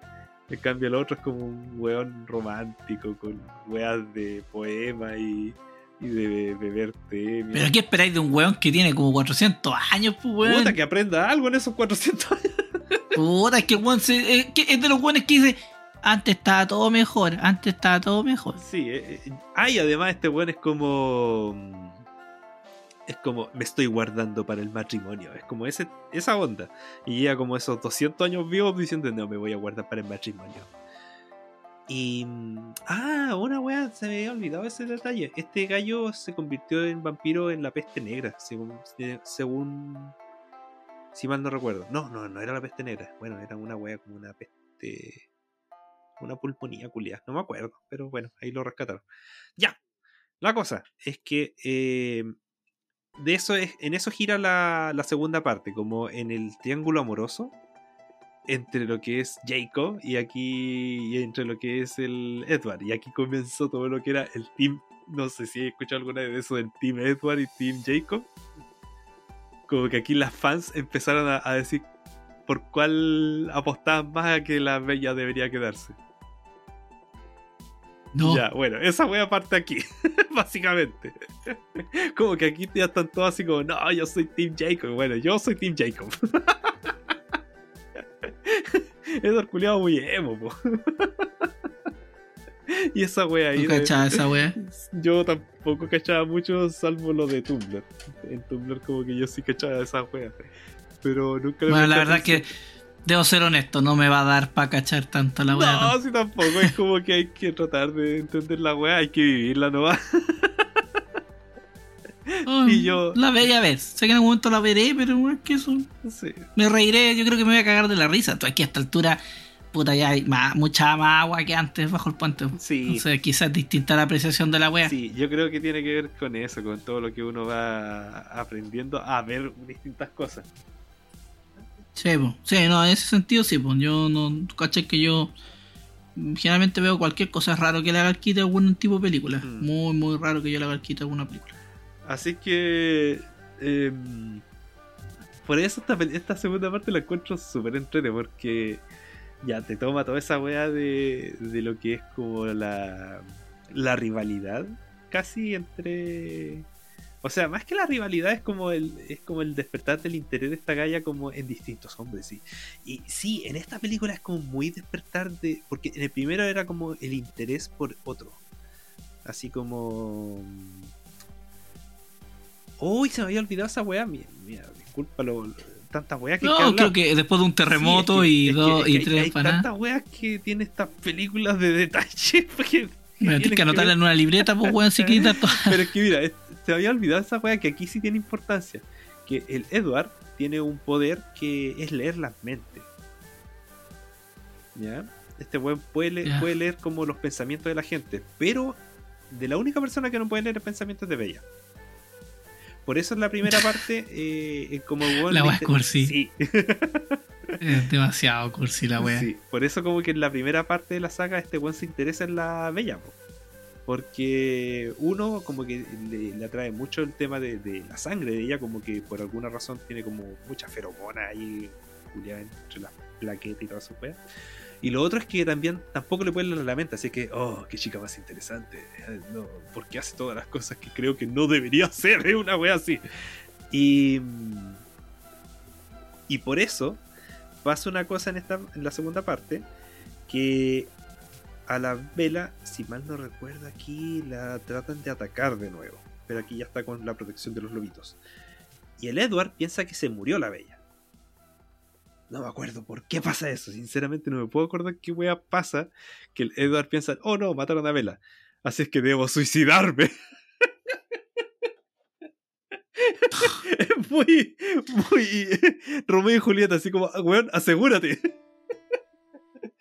En cambio, el otro es como un weón romántico con weas de poema y, y de beber té. Pero ¿qué esperáis de un weón que tiene como 400 años, pues weón? Puta, que aprenda algo en esos 400 años. Puta, es que weón se- eh, que es de los weones que dice, antes estaba todo mejor, antes estaba todo mejor. Sí, eh, eh, ah, y además este weón es como. mm, Es como, me estoy guardando para el matrimonio. Es como ese, esa onda. Y llega como esos 200 años vivos diciendo, no, me voy a guardar para el matrimonio. Y. mm, Ah, una wea, se me había olvidado ese detalle. Este gallo se convirtió en vampiro en la peste negra, según. eh, según si mal no recuerdo. No, no, no era la peste negra. Bueno, era una wea como una peste. Una pulmonía culiada. No me acuerdo, pero bueno, ahí lo rescataron. Ya. La cosa es que eh, de eso es, en eso gira la, la segunda parte, como en el triángulo amoroso entre lo que es Jacob y aquí y entre lo que es el Edward. Y aquí comenzó todo lo que era el team. No sé si he escuchado alguna vez eso del team Edward y team Jacob. Como que aquí las fans empezaron a, a decir por cuál apostaban más a que la bella debería quedarse. No, Ya, bueno, esa wea parte aquí, básicamente. Como que aquí ya están todos así como, no, yo soy Team Jacob. Bueno, yo soy Team Jacob. Edward culiado muy emo, po. Y esa wea ahí. de- cachaba esa wea. yo tampoco cachaba mucho, salvo lo de Tumblr. En Tumblr, como que yo sí cachaba esa wea. Pero nunca Bueno, la verdad que. Debo ser honesto, no me va a dar para cachar tanto la wea. No, sí tampoco. Es como que hay que tratar de entender la wea, hay que vivirla nomás. Oh, y yo- La veré a ver. Sé que en algún momento la veré, pero weón, que eso. Sí. Me reiré, yo creo que me voy a cagar de la risa. Tú aquí a esta altura, puta, ya hay más, mucha más agua que antes bajo el puente. Sí. Entonces, quizás es distinta la apreciación de la wea. Sí, yo creo que tiene que ver con eso, con todo lo que uno va aprendiendo a ver distintas cosas. Sí, po. sí, no, en ese sentido sí, pues yo no, caché que yo generalmente veo cualquier cosa raro que le haga el quite a algún tipo de película. Mm. Muy, muy raro que yo le haga el quite a alguna película. Así que. em, por eso esta, esta segunda parte la encuentro súper entrete, porque ya te toma toda esa weá de, de lo que es como la, la rivalidad casi entre. O sea, más que la rivalidad es como el, es como el despertar del interés de esta galla como en distintos hombres, sí. Y sí, en esta película es como muy despertar de. Porque en el primero era como el interés por otro. Así como. Uy, se me había olvidado esa weá. Mira, mira, discúlpalo. tantas weas que No, que creo que después de un terremoto Sí, y es que- dos es que y tres Hay tantas weas que tiene estas películas de detalle. porque- Bueno, tienes que anotarla en una libreta, pues weón, si todo. Pero es que mira, se había olvidado esa wea que aquí sí tiene importancia. Que el Edward tiene un poder que es leer las mentes. ¿Ya? Este weón puede, le- Ya. puede leer como los pensamientos de la gente. Pero de la única persona que no puede leer el pensamiento es de Bella. Por eso en la primera parte, eh, como weón La wea inter- cursi. Sí, Es demasiado cursi la wea. Sí, por eso como que en la primera parte de la saga este weón se interesa en la bella, po. Porque uno como que le, atrae mucho el tema de, la sangre de ella, como que por alguna razón tiene como mucha feromona ahí entre las plaquetas y todas sus weas. Y lo otro es que también tampoco le puede leer la mente, así que, oh, qué chica más interesante. Eh, No, porque hace todas las cosas que creo que no debería hacer, una wea así. Y, y por eso pasa una cosa en, esta, en la segunda parte, que a la vela, si mal no recuerdo aquí, la tratan de atacar de nuevo. Pero aquí ya está con la protección de los lobitos. Y el Edward piensa que se murió la bella. No me acuerdo por qué pasa eso. Sinceramente no me puedo acordar qué wea pasa. Que el Edward piensa, oh no, mataron a Vela. Así es que debo suicidarme. es muy, muy Romeo y Julieta, así como, weón, asegúrate.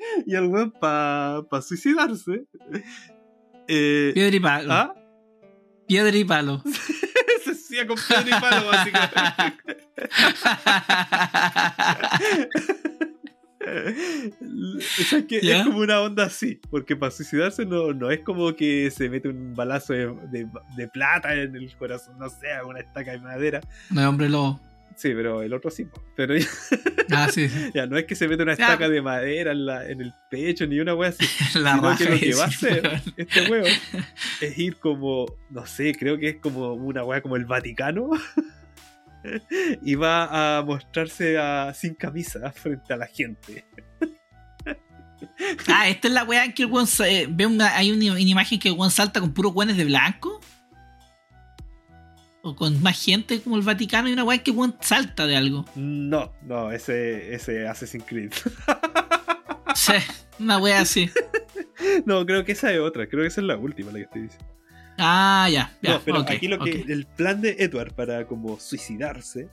y el weón, para pa suicidarse, eh, Piedra y palo. ¿ah? Piedra y palo. se hacía con piedra y palo, básicamente. O sea, que ¿Ya? es como una onda así, porque para suicidarse no, no es como que se mete un balazo de, de- de plata en el corazón, no sé, una estaca de madera. No es hombre lobo. Sí, pero el otro sí. Pero ya, Ah, sí. sí. ya no es que se mete una Ya. estaca de madera en, la- en el pecho ni una wea así. La sino que lo que va a hacer este huevo es ir como, no sé, creo que es como una wea como el Vaticano. y va a mostrarse a- sin camisa frente a la gente. Ah, esta es la weá en que el weón eh, ve una, hay una, una imagen que el weón salta con puros weones de blanco. O con más gente como el Vaticano y una weá que salta de algo. No, no, ese, ese Assassin's Creed. Sí, una weá así. no, creo que esa es otra, creo que esa es la última la que estoy diciendo. Ah, ya. ya no, pero aquí lo que el plan de Edward para como suicidarse,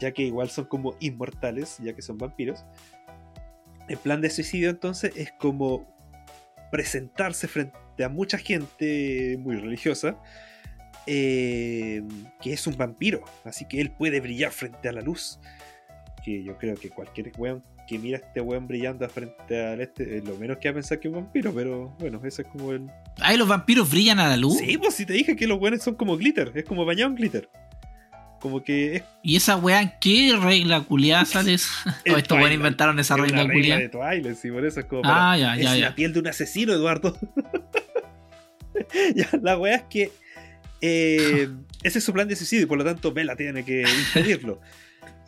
ya que igual son como inmortales, ya que son vampiros. El plan de suicidio entonces es como presentarse frente a mucha gente muy religiosa eh, que es un vampiro, así que él puede brillar frente a la luz. Que yo creo que cualquier weón que mira a este weón brillando frente al este, eh, lo menos que va a pensar que es un vampiro, pero bueno, eso es como el, Ay, los vampiros brillan a la luz. Sí, pues si te dije que los buenos son como glitter, es como bañado en glitter. Como que es ¿Y esa weá en qué regla culiada sale o estos weones inventaron esa es regla una regla culiada. de Twilight, sí, por eso es como Ah, para- ya, ya, es ya. la piel de un asesino, Eduardo. ya, la wea es que eh, ese es su plan de suicidio y por lo tanto Bella tiene que impedirlo.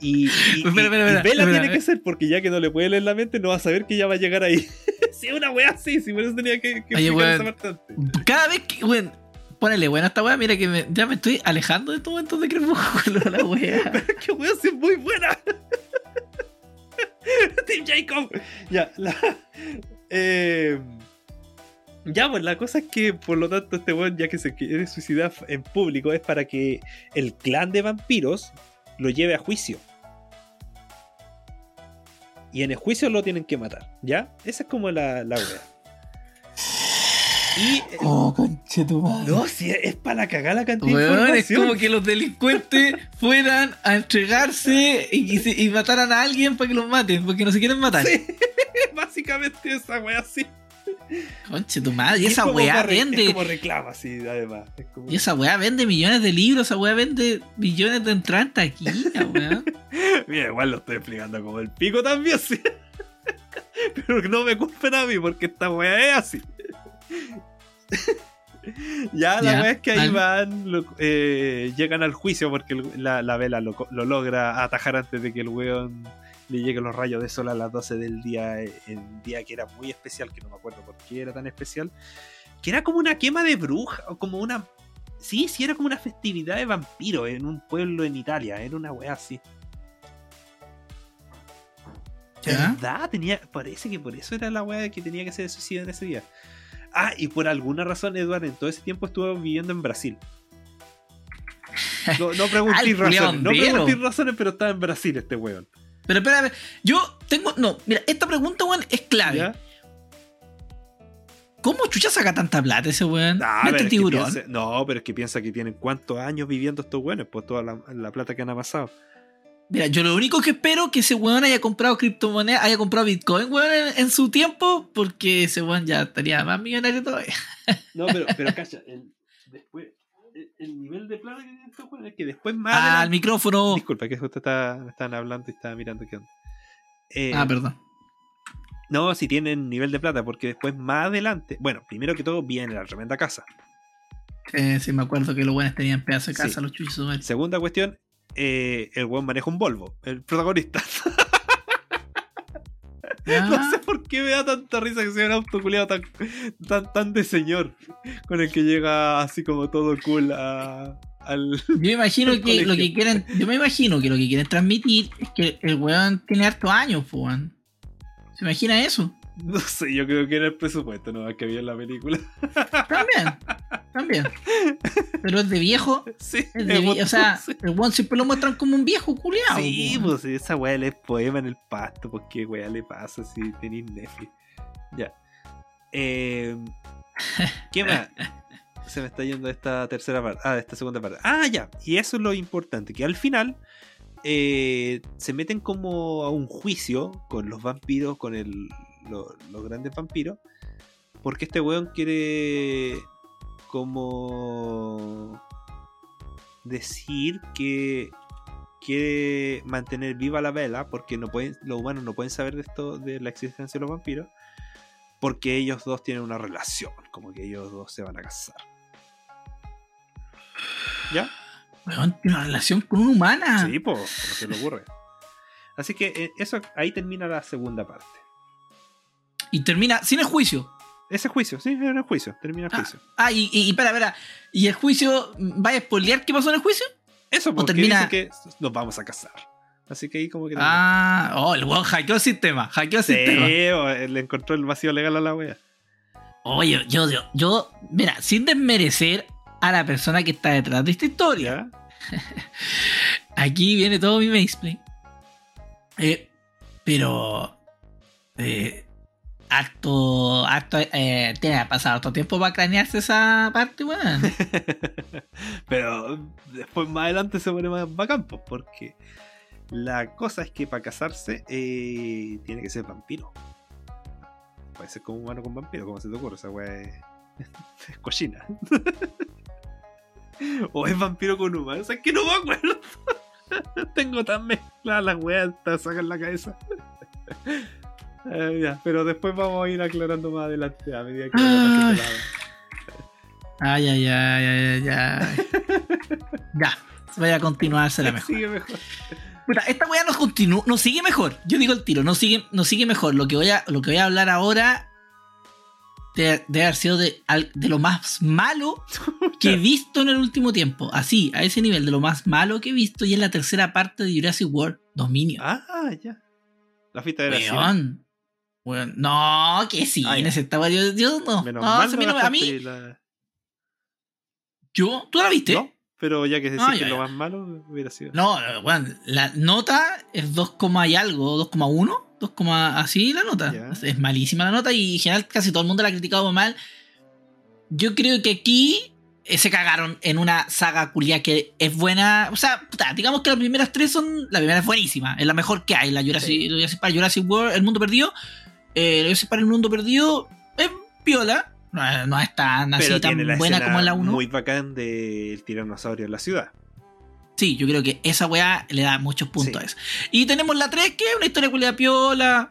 Y, espera, tiene que ser porque ya que no le puede leer la mente no va a saber que ella va a llegar ahí. sí, una wea así, sí, por eso tenía que, que Oye, esa parte antes. Cada vez que, weón, ponele weón a esta weá, mira que me- ya me estoy alejando de estos momentos de crepúsculo, la weá. que wea es muy buena. Team Jacob. Ya, la. eh, ya, pues la cosa es que, por lo tanto, este weón, ya que se quiere suicidar en público, es para que el clan de vampiros lo lleve a juicio. Y en el juicio lo tienen que matar, ¿ya? Esa es como la, la wea. Y. eh, Oh, conche tu madre. No, si es, para la cagada la cantidad de Weón, es como que los delincuentes fueran a entregarse y, y mataran a alguien para que los maten, porque no se quieren matar. Sí, básicamente esa wea así. Conche tu madre, y es esa como weá re- vende. Es como reclama, sí, además. Es como- Y esa weá vende millones de libros, esa weá vende millones de entradas en taquilla, weón. Mira, igual lo estoy explicando como el pico también, sí. Pero no me culpen a mí porque esta weá es así. ya, la weá es que ahí van, lo- eh, llegan al juicio porque la, la vela lo, lo logra atajar antes de que el weón le lleguen los rayos de sol a las 12 del día, eh, un día que era muy especial, que no me acuerdo por qué era tan especial, que era como una quema de bruja, o como una... Sí, sí, era como una festividad de vampiro en un pueblo en Italia, era una weá así. ¿Verdad? Tenía, parece que por eso era la weá que tenía que ser suicida en ese día. Ah, y por alguna razón, Edward, en todo ese tiempo estuvo viviendo en Brasil. No, no pregunté razones, no pregunté razones, pero estaba en Brasil este weón. Pero espera, a ver, yo tengo. No, mira, esta pregunta, weón, es clave. ¿Ya? ¿Cómo chucha saca tanta plata ese weón? Ah, ¿No pero este es que tiburón? piensa- no, pero es que piensa que tienen cuántos años viviendo estos weones, pues toda la, la plata que han amasado. Mira, yo lo único que espero es que ese weón haya comprado criptomonedas, haya comprado Bitcoin, weón, en, en su tiempo, porque ese weón ya estaría más millonario todavía. No, pero, pero cacha, el, después, el, el nivel de plata que tienen estos weones es que después más. Ah, el micrófono. Disculpa, que justo está, me estaban hablando y estaba mirando qué onda. Eh, Ah, perdón. no, si tienen nivel de plata, porque después más adelante. Bueno, primero que todo, viene la tremenda casa. Eh, sí, me acuerdo que los buenos tenían pedazo de casa, Sí. los chuchos. Segunda cuestión, eh, el weón maneja un Volvo, el protagonista. No sé por qué me da tanta risa que sea un auto culiado tan, tan, tan de señor. Con el que llega así como todo cool a- al. Yo me imagino que lo que quieren, yo me imagino que lo que quieren transmitir es que el weón tiene hartos años, weón. ¿Se imagina eso? No sé, yo creo que era el presupuesto, no que había en la película. También, también. Pero es de viejo. Sí, Es de o sea, el weón siempre lo muestran como un viejo culiado. Sí, pues esa weá le poema en el pasto, pues qué weá le pasa si tenéis Netflix. Ya. Eh, ¿Qué más? Se me está yendo esta tercera parte. Ah, esta segunda parte. Ah, ya. Y eso es lo importante, que al final eh, se meten como a un juicio con los vampiros, con el, lo- los grandes vampiros, porque este weón quiere como decir que quiere mantener viva la vela porque no pueden, los humanos no pueden saber de esto de la existencia de los vampiros porque ellos dos tienen una relación, como que ellos dos se van a casar. ¿Ya? Weón tiene una relación con una humana. Sí, pues, se le ocurre. Así que eh, eso ahí termina la segunda parte. Y termina sin el juicio. Ese juicio, sí, era el juicio, termina el Ah. juicio. Ah, y, y, y espera, espera. ¿Y el juicio? ¿Vaya a spoilear qué pasó en el juicio? Eso porque termina- dice que nos vamos a casar. Así que ahí como que Ah, oh, el weón hackeó el sistema. Hackeó el Sí, sistema. eh, le encontró el vacío legal a la wea. Oye, yo, yo, yo, mira, sin desmerecer a la persona que está detrás de esta historia. ¿Ya? Aquí viene todo mi mansplain. Eh, pero. Eh, harto. harto eh, tiene que pasar harto tiempo para cranearse esa parte, weón. Pero después más adelante se pone más bacán, pues, porque la cosa es que para casarse eh, tiene que ser vampiro. Puede ser como humano con vampiro, como se te ocurre, esa weá es, es cochina. o es vampiro con humano, o sea, es que no me acuerdo. Tengo tan mezcladas las weas, te sacan la cabeza. Eh, ya, pero después vamos a ir aclarando más adelante a medida que vamos Ay. Ay, ay, ay, ay, ay, ya, voy a continuarse la mejor. Sigue mejor. Puta, esta weá nos continúa, nos sigue mejor. Yo digo el tiro, nos sigue, nos sigue mejor. Lo que voy a, lo que voy a hablar ahora debe, debe haber sido de, de lo más malo que he visto en el último tiempo. Así, a ese nivel, de lo más malo que he visto. Y es la tercera parte de Jurassic World Dominion. Ah, ya. La fiesta de la Weón, No, que sí, Ah, en ya. ese estaba yo, yo no. Menos no, mal a no mí, no- a gastaste mí, la- yo, ¿tú la viste? No, pero ya que decís Ah, que ya, lo ya. más malo hubiera sido. No, weón, la nota es 2, y algo, 2,1, 2, así la nota. Es, malísima la nota y en general casi todo el mundo la ha criticado mal. Yo creo que aquí eh, se cagaron en una saga culia que es buena. O sea, puta, digamos que las primeras tres son. La primera es buenísima, es la mejor que hay. La Jurassic, Jurassic Park, Jurassic World, El Mundo Perdido. Eh, Jurassic Park, El Mundo Perdido es piola. No, es- no es tan así, pero tan la buena como la 1. muy bacán del tiranosaurio en la ciudad. Sí, yo creo que esa weá le da muchos puntos Sí. a eso. Y tenemos la 3, que es una historia culia piola.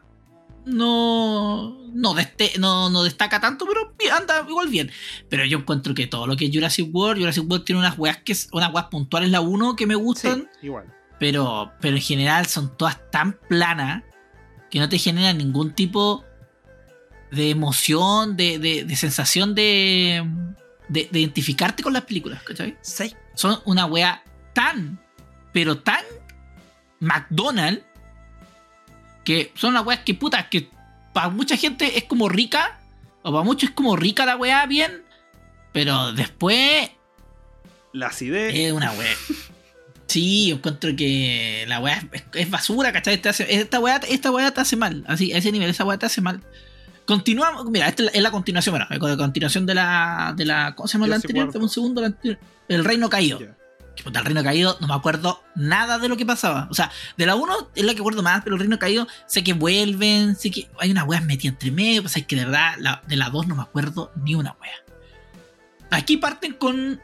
No, no, deste- no, no destaca tanto, pero anda igual bien. Pero yo encuentro que todo lo que es Jurassic World, Jurassic World tiene unas weas que es- unas weas puntuales la 1 que me gustan, Sí, igual. pero, pero en general son todas tan planas que no te generan ningún tipo de emoción, de, de- de sensación de, de, de identificarte con las películas, ¿cachai? ¿Sabes? son una wea tan, pero tan McDonald's Que son las weas que putas, que para mucha gente es como rica, o para muchos es como rica la wea bien, pero después La acidez. es una wea. Sí, yo encuentro que la weá es, es basura, ¿cachai? Te hace- esta weá esta weá te hace mal, así, a ese nivel, esa weá te hace mal. Continuamos, mira, esta es la- continuación, bueno, la continuación de la, de la ¿cómo se llama la anterior? Un segundo, la anterior. El Reino Caído. Que puta, el Reino Caído, no me acuerdo nada de lo que pasaba. O sea, de la 1 es la que acuerdo más, pero el Reino Caído sé que vuelven, sé que hay unas weas metidas entre medio, pues es que de verdad la- de la 2 no me acuerdo ni una wea. Aquí parten con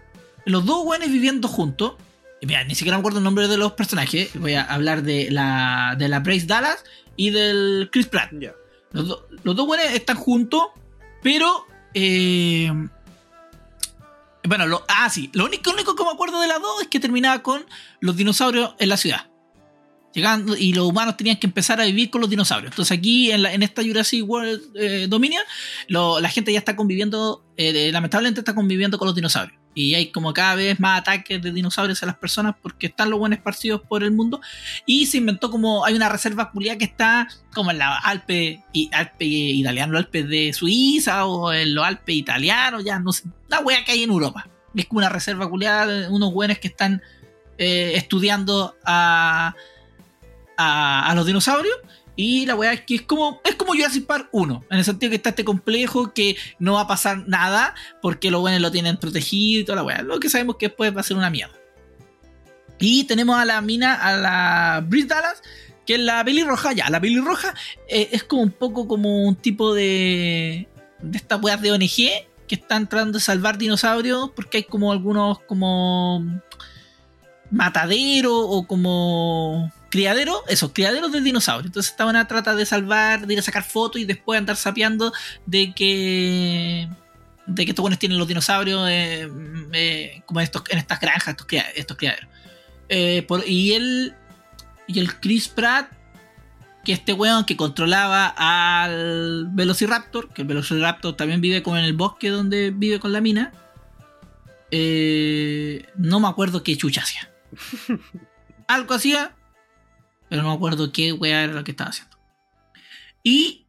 los dos weones viviendo juntos. Mira, ni siquiera me acuerdo el nombre de los personajes. Voy a hablar de la, de la Bryce Dallas y del Chris Pratt. Los, do- los dos güeyes están juntos, pero. eh, bueno, lo, ah, sí. Lo único, único que me acuerdo de las dos es que terminaba con los dinosaurios en la ciudad. Llegando, y los humanos tenían que empezar a vivir con los dinosaurios. Entonces, aquí en, la- en esta Jurassic World eh, Dominion, lo- la gente ya está conviviendo, eh, lamentablemente está conviviendo con los dinosaurios. Y hay como cada vez más ataques de dinosaurios a las personas porque están los buenos esparcidos por el mundo. Y se inventó como. Hay una reserva culiada que está como en la Alpe, y, Alpe italiano, los Alpes de Suiza o en los Alpes italianos, ya no sé. La wea que hay en Europa. Es como una reserva culiada unos buenos que están eh, estudiando a, a, a los dinosaurios. Y la weá es que es como, es como Jurassic Park 1, en el sentido que está este complejo que no va a pasar nada porque los buenos lo tienen protegido y toda la weá. Lo que sabemos que después va a ser una mierda. Y tenemos a la mina, a la Brit Dallas, que es la pelirroja. Ya, la pelirroja eh, es como un poco como un tipo de. de estas weas de ONG que están tratando de salvar dinosaurios porque hay como algunos como matadero o como criadero, esos criaderos de dinosaurios. Entonces estaban a tratar de salvar, de ir a sacar fotos y después andar sapeando de que de que estos buenos tienen los dinosaurios eh, eh, como en, estos, en estas granjas, estos, cria- estos criaderos. Eh, por- y él y el Chris Pratt que este weón que controlaba al Velociraptor, que el Velociraptor también vive como en el bosque donde vive con la mina. no me acuerdo qué chucha hacía. Algo hacía, pero no me acuerdo qué weá era lo que estaba haciendo. Y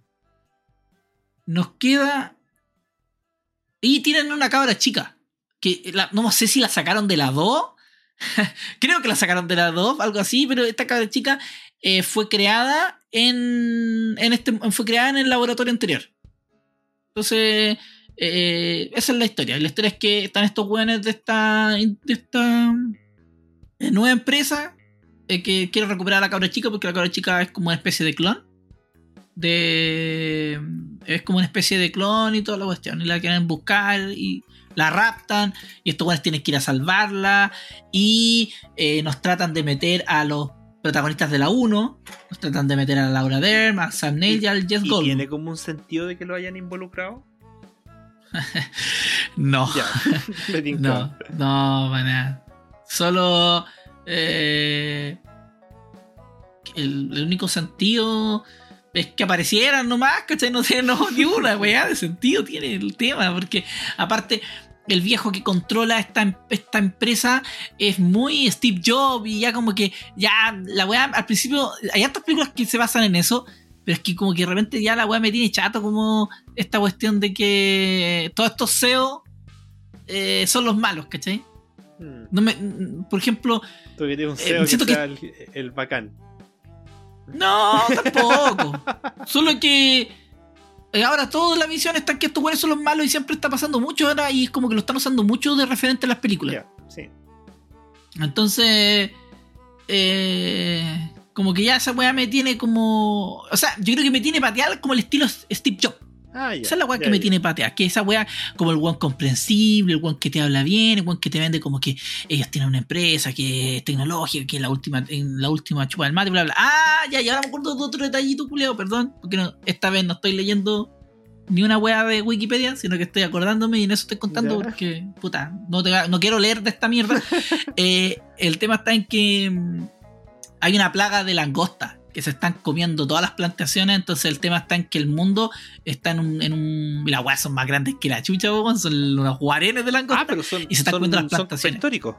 nos queda. Y tienen una cabra chica. Que no sé si la sacaron de la 2. Creo que la sacaron de la 2, algo así, pero esta cabra chica eh, fue creada en, en este fue creada en el laboratorio anterior. Entonces, eh, esa es la historia. La historia es que están estos weones de esta, de esta eh, nueva empresa eh, que quiere recuperar a la cabra chica porque la cabra chica es como una especie de clon. De, es como una especie de clon y toda la cuestión. Y la quieren buscar y la raptan. Y estos weones tienen que ir a salvarla. Y eh, nos tratan de meter a los protagonistas de la 1. Nos tratan de meter a Laura Dern, a Sam Neill y al Jess ¿Y Goldblum. tiene como un sentido de que lo hayan involucrado? No. Ya. No, no, para nada. Solo. Eh, el, el único sentido es que aparecieran nomás, ¿cachai? No tiene no, ni una weá de sentido tiene el tema, porque aparte. El viejo que controla esta, em- esta empresa es muy Steve Jobs y ya como que ya la weá al principio hay hartas películas que se basan en eso, pero es que como que de repente ya la weá me tiene chato como esta cuestión de que todos estos SEO eh, son los malos, ¿cachai? Hmm. No me, por ejemplo, Tú que Eh, que que- el, el bacán. no, tampoco. Solo que eh, ahora toda la visión está en que estos güeyes son los malos y siempre está pasando mucho ahora y es como que lo están usando mucho de referente a las películas. Sí. Entonces, eh, como que ya esa weá me tiene como. O sea, yo creo que me tiene patear como el estilo Steve Jobs. Ah, ya, Esa es la weá ya, que me ya. tiene patear. Que esa weá, como el weón comprensible, el weón que te habla bien, el weón que te vende como que ellos tienen una empresa que es tecnológica, que es la última, en la última chupa del mate, bla, bla. Ah, ya, y ahora me acuerdo de otro detallito, culeo, perdón. Porque no, esta vez no estoy leyendo ni una weá de Wikipedia, sino que estoy acordándome y en eso estoy contando Ya. porque, puta, no, te- no quiero leer de esta mierda. Eh, el tema está en que mm, hay una plaga de langosta que se están comiendo todas las plantaciones, entonces el tema está en que el mundo está en un... En un y las weas son más grandes que la chucha, weón, son unos guarenes de langosta. Ah, pero son, Y se están son, comiendo las plantaciones. históricos.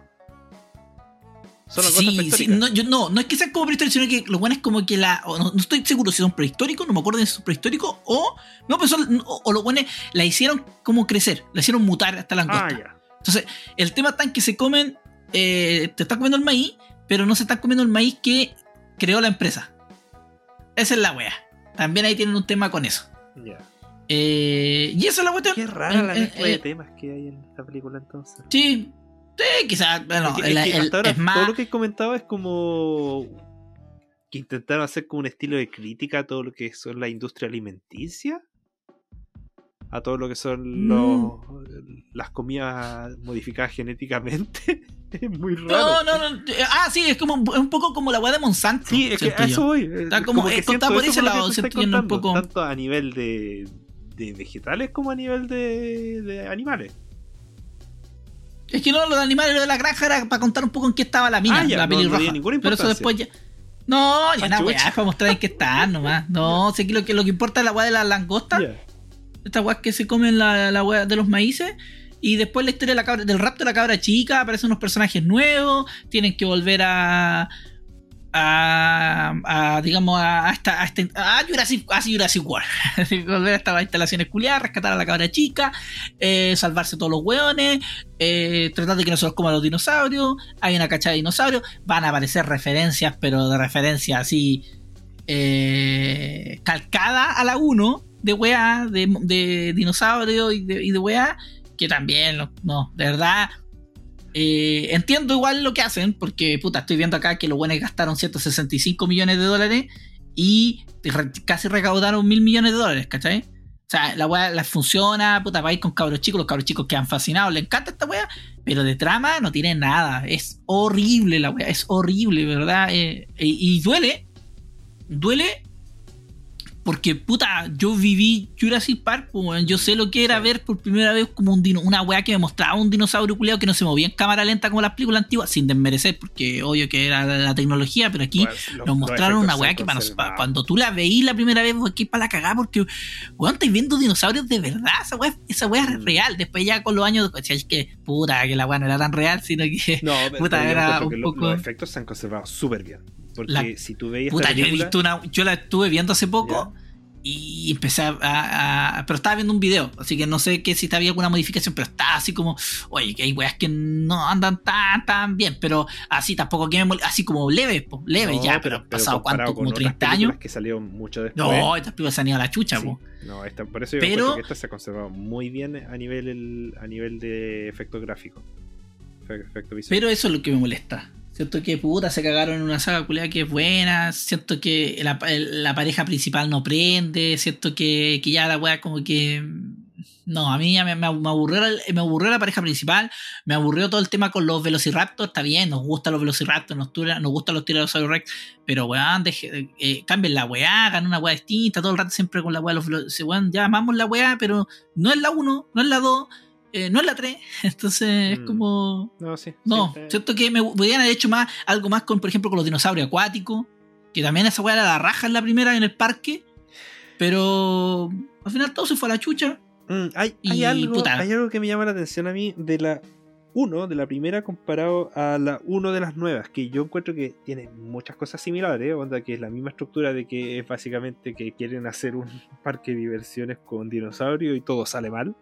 Son Sí, sí, no, yo, no, no es que sean como prehistóricos, sino que lo bueno es como que la. No, no estoy seguro si son prehistóricos, no me acuerdo si son prehistóricos, o. No, pero son, o, o lo bueno es. La hicieron como crecer, la hicieron mutar hasta la langosta. Ah, ya. Entonces, el tema está en que se comen. eh, te están comiendo el maíz, pero no se están comiendo el maíz que creó la empresa. Esa es la wea. También ahí tienen un tema con eso. Ya. Eh, y eso es la cuestión. Qué rara la Eh, eh, mezcla de eh, temas que hay en esta película entonces. Sí, sí, quizás. Bueno, Es que- el- es que el- hasta ahora es más. todo lo que he comentado es como que intentaron hacer como un estilo de crítica a todo lo que son la industria alimenticia. A todo lo que son Mm. los, las comidas modificadas genéticamente. es muy raro. No, no, no. eh, Ah, sí, es como un, un poco como la weá de Monsanto. Sí, es que siento a eso voy. Está como- eh, siento está por eso ese lo que lado, siento un poco- Tanto a nivel de, de vegetales como a nivel de, de animales. Es que no, lo de animales, lo de la granja era para contar un poco en qué estaba la mina, Ah, ya, la no- no pelirroja. tenía ninguna Pero eso después ya. No, Ah, una chucha. weá, para mostrar en qué está nomás. No, sé que lo que lo que importa es la weá de la langosta, Ya. Esta weá que se comen la, la de los maíces. Y después la historia de la cabra- del rapto de la cabra chica, aparecen unos personajes nuevos, tienen que volver a. a, digamos, a, esta, a, este- a Jurassic, Jurassic World. volver a estas instalaciones culiadas, rescatar a la cabra chica, eh, salvarse todos los hueones, eh, tratar de que no se los coman los dinosaurios. Hay una cachada de dinosaurios, van a aparecer referencias, pero de referencias así eh, calcada a la 1 de weá, de, de dinosaurio y de, y weá, que también, no, de verdad. eh, entiendo igual lo que hacen, porque puta, estoy viendo acá que los buenos gastaron 165 millones de dólares y casi recaudaron mil millones de dólares, ¿cachai? O sea, la weá la funciona, puta, va a ir con cabros chicos, los cabros chicos quedan fascinados, les encanta esta weá, pero de trama no tiene nada, es horrible la weá, es horrible, ¿verdad? Eh, y duele, duele porque, puta, yo viví Jurassic Park, pues, yo sé lo que era ver por primera vez como un dino, una weá que me mostraba un dinosaurio culeado que no se movía en cámara lenta como las películas antiguas, sin desmerecer, porque obvio que era la, la tecnología, pero aquí Pues, los- nos mostraron una weá que para cuando tú la veís la primera vez, aquí para la cagada, porque, weón, estáis viendo dinosaurios de verdad, esa weá, esa weá es Mm. real. Después ya con los años, pues, es que, puta, que la weá no era tan real, sino que, No, Puta, era un que lo- poco- los efectos se han conservado súper bien. Porque La- si tú veías puta, yo he película, visto una, yo la estuve viendo hace poco. Y empecé a, a- a- Pero estaba viendo un video, así que no sé que si había alguna modificación, pero está así como. Oye, que hay weas que no andan tan, tan bien, pero así tampoco que me Así como leve, po, leve no, ya, pero, han pasado cuánto, como con otras 30 años. que salieron mucho después. No, estas películas se han ido a la chucha, sí. No, esta- por eso yo Pero- que esta se ha conservado muy bien a nivel, el- a nivel de efecto gráfico. Efe- Efecto visual. Pero eso es lo que me molesta. Siento que puta se cagaron en una saga culiada que es buena. Siento que la, la pareja principal no prende. Siento que, que ya la wea como que. No, a mí ya me, me, aburrió, me aburrió la pareja principal. Me aburrió todo el tema con los Velociraptors. Está bien, nos gustan los Velociraptors, nos, nos gustan los Tyrannosaurus Rex. Pero weón, deje- eh, cambien la weá, hagan una weá distinta. Todo el rato siempre con la weá. Los, velo- se- weón, ya amamos la weá, pero no es la 1, no es la 2, eh, no es la 3. Entonces es Mm. como. No, sí. No, sí, está- siento que me podrían haber hecho más, algo más con, por ejemplo, con los dinosaurios acuáticos. Que también esa weá era la raja en la primera en el parque. Pero al final todo se fue a la chucha. Mm, hay, hay algo, puta. hay algo que me llama la atención a mí de la 1, de la primera, comparado a la 1 de las nuevas, que yo encuentro que tiene muchas cosas similares, onda que es la misma estructura de que es básicamente que quieren hacer un parque de diversiones con dinosaurios y todo sale mal.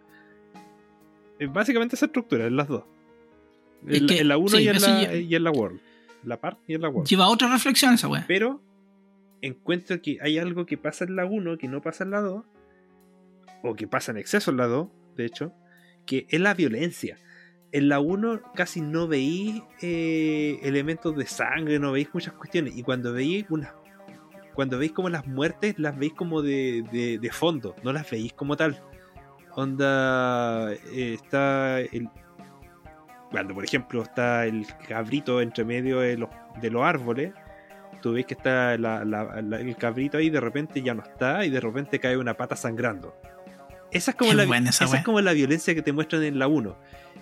Es básicamente esa estructura, en las dos. Es En, la- que, en la 1 sí, y, ya- y en la World. La Park y en la World. Lleva otra reflexión esa weá. Pero encuentro que hay algo que pasa en la 1 que no pasa en la 2, o que pasa en exceso en la 2, de hecho, que es la violencia. En la 1 casi no veis eh, elementos de sangre, no veis muchas cuestiones. Y cuando veis unas. Cuando veis como las muertes, las veis como de, de- de fondo, no las veis como tal. Onda. eh, está el. Cuando, por ejemplo, está el cabrito entre medio de los, de los árboles, tú ves que está la- la- la- el cabrito ahí, de repente ya no está, y de repente cae una pata sangrando. Esa es como, Qué la, esa esa es como la violencia que te muestran en la 1.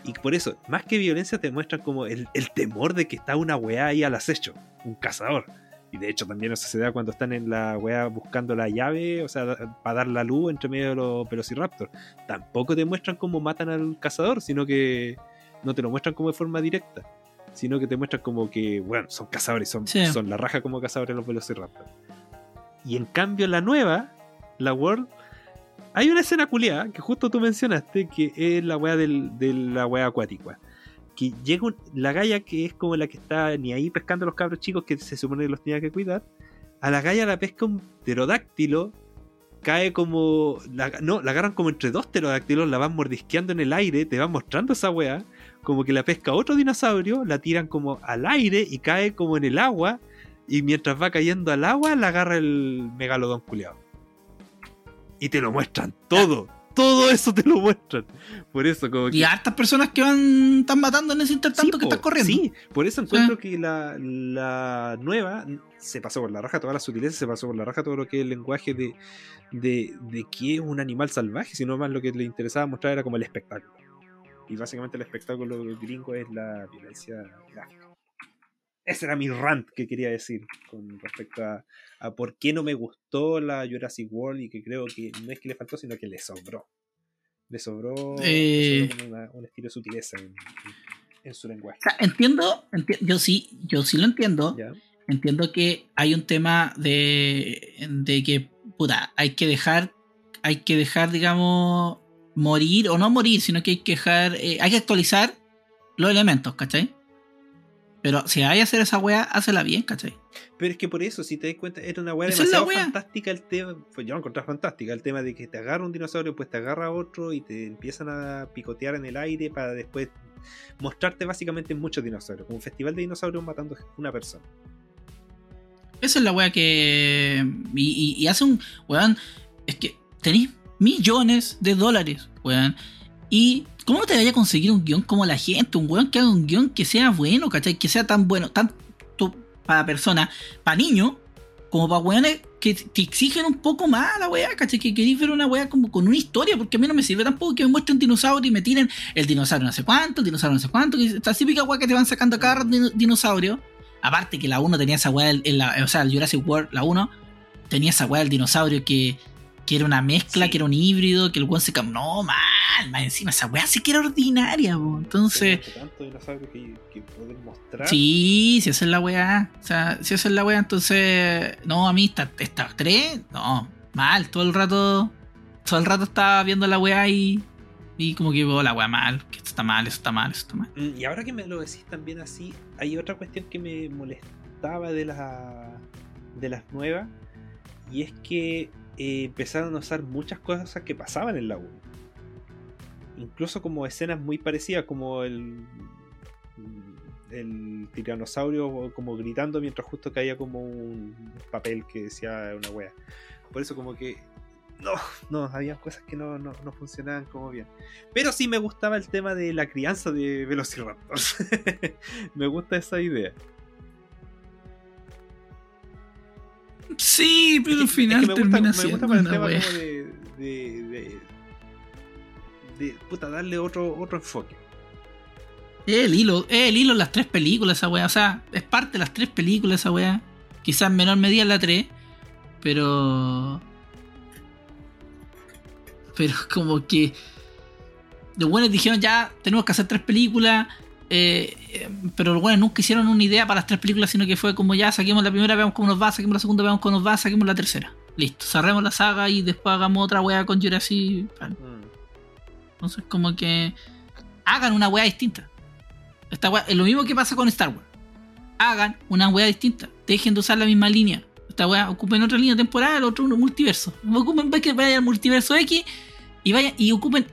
Y por eso, más que violencia, te muestran como el, el temor de que está una weá ahí al acecho, un cazador. Y de hecho también eso se da cuando están en la weá buscando la llave, o sea, para dar la luz entre medio de los velociraptors. Tampoco te muestran cómo matan al cazador, sino que no te lo muestran como de forma directa. sino que te muestran como que, bueno, son cazadores, son, Sí. son la raja como cazadores los Velociraptor. Y en cambio, la nueva, la World, hay una escena culiada que justo tú mencionaste, que es la wea del, de la wea acuática. Que llega la galla que es como la que está ni ahí pescando a los cabros chicos que se supone que los tenía que cuidar. A la galla la pesca un pterodáctilo cae como. No, la agarran como entre dos pterodáctilos, la van mordisqueando en el aire, te van mostrando esa weá. Como que la pesca otro dinosaurio, la tiran como al aire y cae como en el agua. Y mientras va cayendo al agua, la agarra el megalodón culeado. Y te lo muestran todo. Todo eso te lo muestran. Por eso, como que. Y hartas personas que van están matando en ese intertanto Sí, que po, estás corriendo. Sí, por eso encuentro que la, la nueva se pasó por la raja toda la sutileza, se pasó por la raja todo lo que es el lenguaje de, de, de que es un animal salvaje, sino más lo que le interesaba mostrar era como el espectáculo. Y básicamente el espectáculo gringo es la violencia gráfica. Ese era mi rant que quería decir con respecto a, a por qué no me gustó la Jurassic World y que creo que no es que le faltó, sino que le sobró. Le sobró, le Eh. sobró como una- un estilo de sutileza en, en- en su lenguaje. O sea, entiendo, enti- yo sí, yo sí lo entiendo. ¿Ya? Entiendo que hay un tema de, de que, puta, hay que dejar, hay que dejar, digamos, morir, o no morir, sino que hay que dejar, eh, hay que actualizar los elementos, ¿cachai? Pero si hay que hacer esa wea, hazla bien, ¿cachai? Pero es que por eso, si te das cuenta, era una weá demasiado wea. fantástica el tema. Pues yo lo encontré fantástica el tema de que te agarra un dinosaurio, pues te agarra otro y te empiezan a picotear en el aire para después mostrarte básicamente muchos dinosaurios. Como un festival de dinosaurios matando una persona. Esa es la wea que. Y, y- y hace un. Weón, es que tenéis millones de dólares, weón. Y. ¿Cómo te vaya a conseguir un guion como la gente? Un weón que haga un guion que sea bueno, ¿cachai? Que sea tan bueno, tanto para personas, para niños, como para weones que te exigen un poco más la weá, ¿cachai? Que queréis ver una weá como con una historia, porque a mí no me sirve tampoco que me muestren un dinosaurio y me tiren el dinosaurio no sé cuánto, el dinosaurio no sé cuánto, que esta típica weá que te van sacando a cada dinosaurio. Aparte que la 1 tenía esa weá, o sea, el Jurassic World, la 1, tenía esa weá del dinosaurio que, que era una mezcla, Sí. que era un híbrido, que el weón se cam... No, mal, más encima, esa weá sí que era ordinaria, po. Entonces, que, que pueden mostrar. sí, si esa es la weá. O sea, si esa es la weá, entonces, no, a mí esta, esta 3, no, mal, todo el rato, todo el rato estaba viendo la weá y, y como que, oh, la weá mal, que esto está mal, eso está mal, eso está mal. Mm, Y ahora que me lo decís también así, hay otra cuestión que me molestaba de, la, de las nuevas. Y es que empezaron a usar muchas cosas que pasaban en la 1. Incluso como escenas muy parecidas, como el, el tiranosaurio como gritando mientras justo caía como un papel que decía una wea. Por eso como que no, no, había cosas que no, no, no funcionaban como bien. Pero sí me gustaba el tema de la crianza de Velociraptors. me gusta esa idea. Sí, pero al final es que me gusta, termina me gusta para el tema como de, de, de, de, puta, darle otro, otro enfoque. Es el hilo, el hilo en las tres películas esa weá. O sea, es parte de las tres películas esa weá. Quizás en menor medida en la 3. Pero. Pero como que. Los buenos dijeron ya, tenemos que hacer tres películas. Eh, eh, pero los buenos nunca hicieron una idea para las tres películas, sino que fue como ya, saquemos la primera, veamos cómo nos va, saquemos la segunda, veamos cómo nos va, saquemos la tercera. Listo, cerremos la saga y después hagamos otra weá con Jurassic. Mm. Entonces, como que hagan una weá distinta. Esta weá- es lo mismo que pasa con Star Wars. Hagan una weá distinta. Dejen de usar la misma línea. Esta weá, ocupen otra línea temporal, otro multiverso. Ocupen, vayan al multiverso X y vayan y ocupen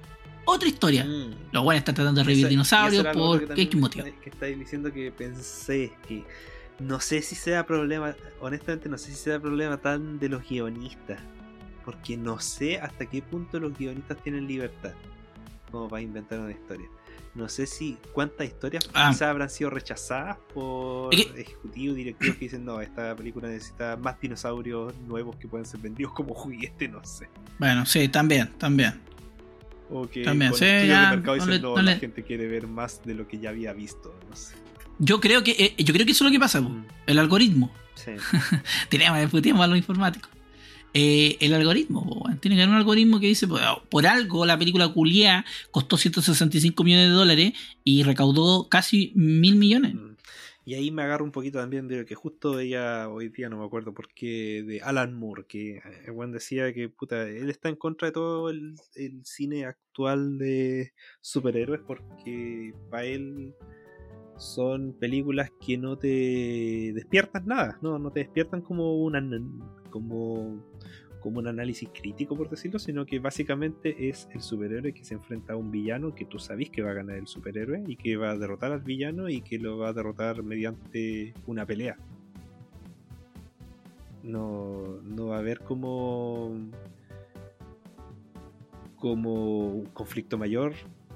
otra historia. Mm. Los weones están tratando de revivir dinosaurios por también motivo. Que estáis diciendo que pensé que no sé si sea problema, honestamente no sé si sea problema tan de los guionistas, porque no sé hasta qué punto los guionistas tienen libertad como para inventar una historia. No sé si cuántas historias Ah. quizás habrán sido rechazadas por ejecutivos, directivos que dicen no, esta película necesita más dinosaurios nuevos que pueden ser vendidos como juguete, no sé. Bueno, sí, también, también. O que También, con sí, estudios ya, de mercado no le- no, no la le- gente quiere ver más de lo que ya había visto, no sé. Yo creo que eh, yo creo que eso es lo que pasa. Mm, el algoritmo. Sí. Tenemos, puteamos a los informáticos. eh, el algoritmo. weón. Tiene que haber un algoritmo que dice, pues, por algo la película culiá costó 165 millones de dólares y recaudó casi mil millones. Mm. Y ahí me agarro un poquito también de que justo veía hoy día, no me acuerdo por qué, de Alan Moore, que el weón decía que puta, él está en contra de todo el, el cine actual de superhéroes porque para él son películas que no te despiertan nada, no, no te despiertan como una como, como un análisis crítico por decirlo, sino que básicamente es el superhéroe que se enfrenta a un villano que tú sabes que va a ganar el superhéroe y que va a derrotar al villano y que lo va a derrotar mediante una pelea. No, no va a haber como como un conflicto mayor,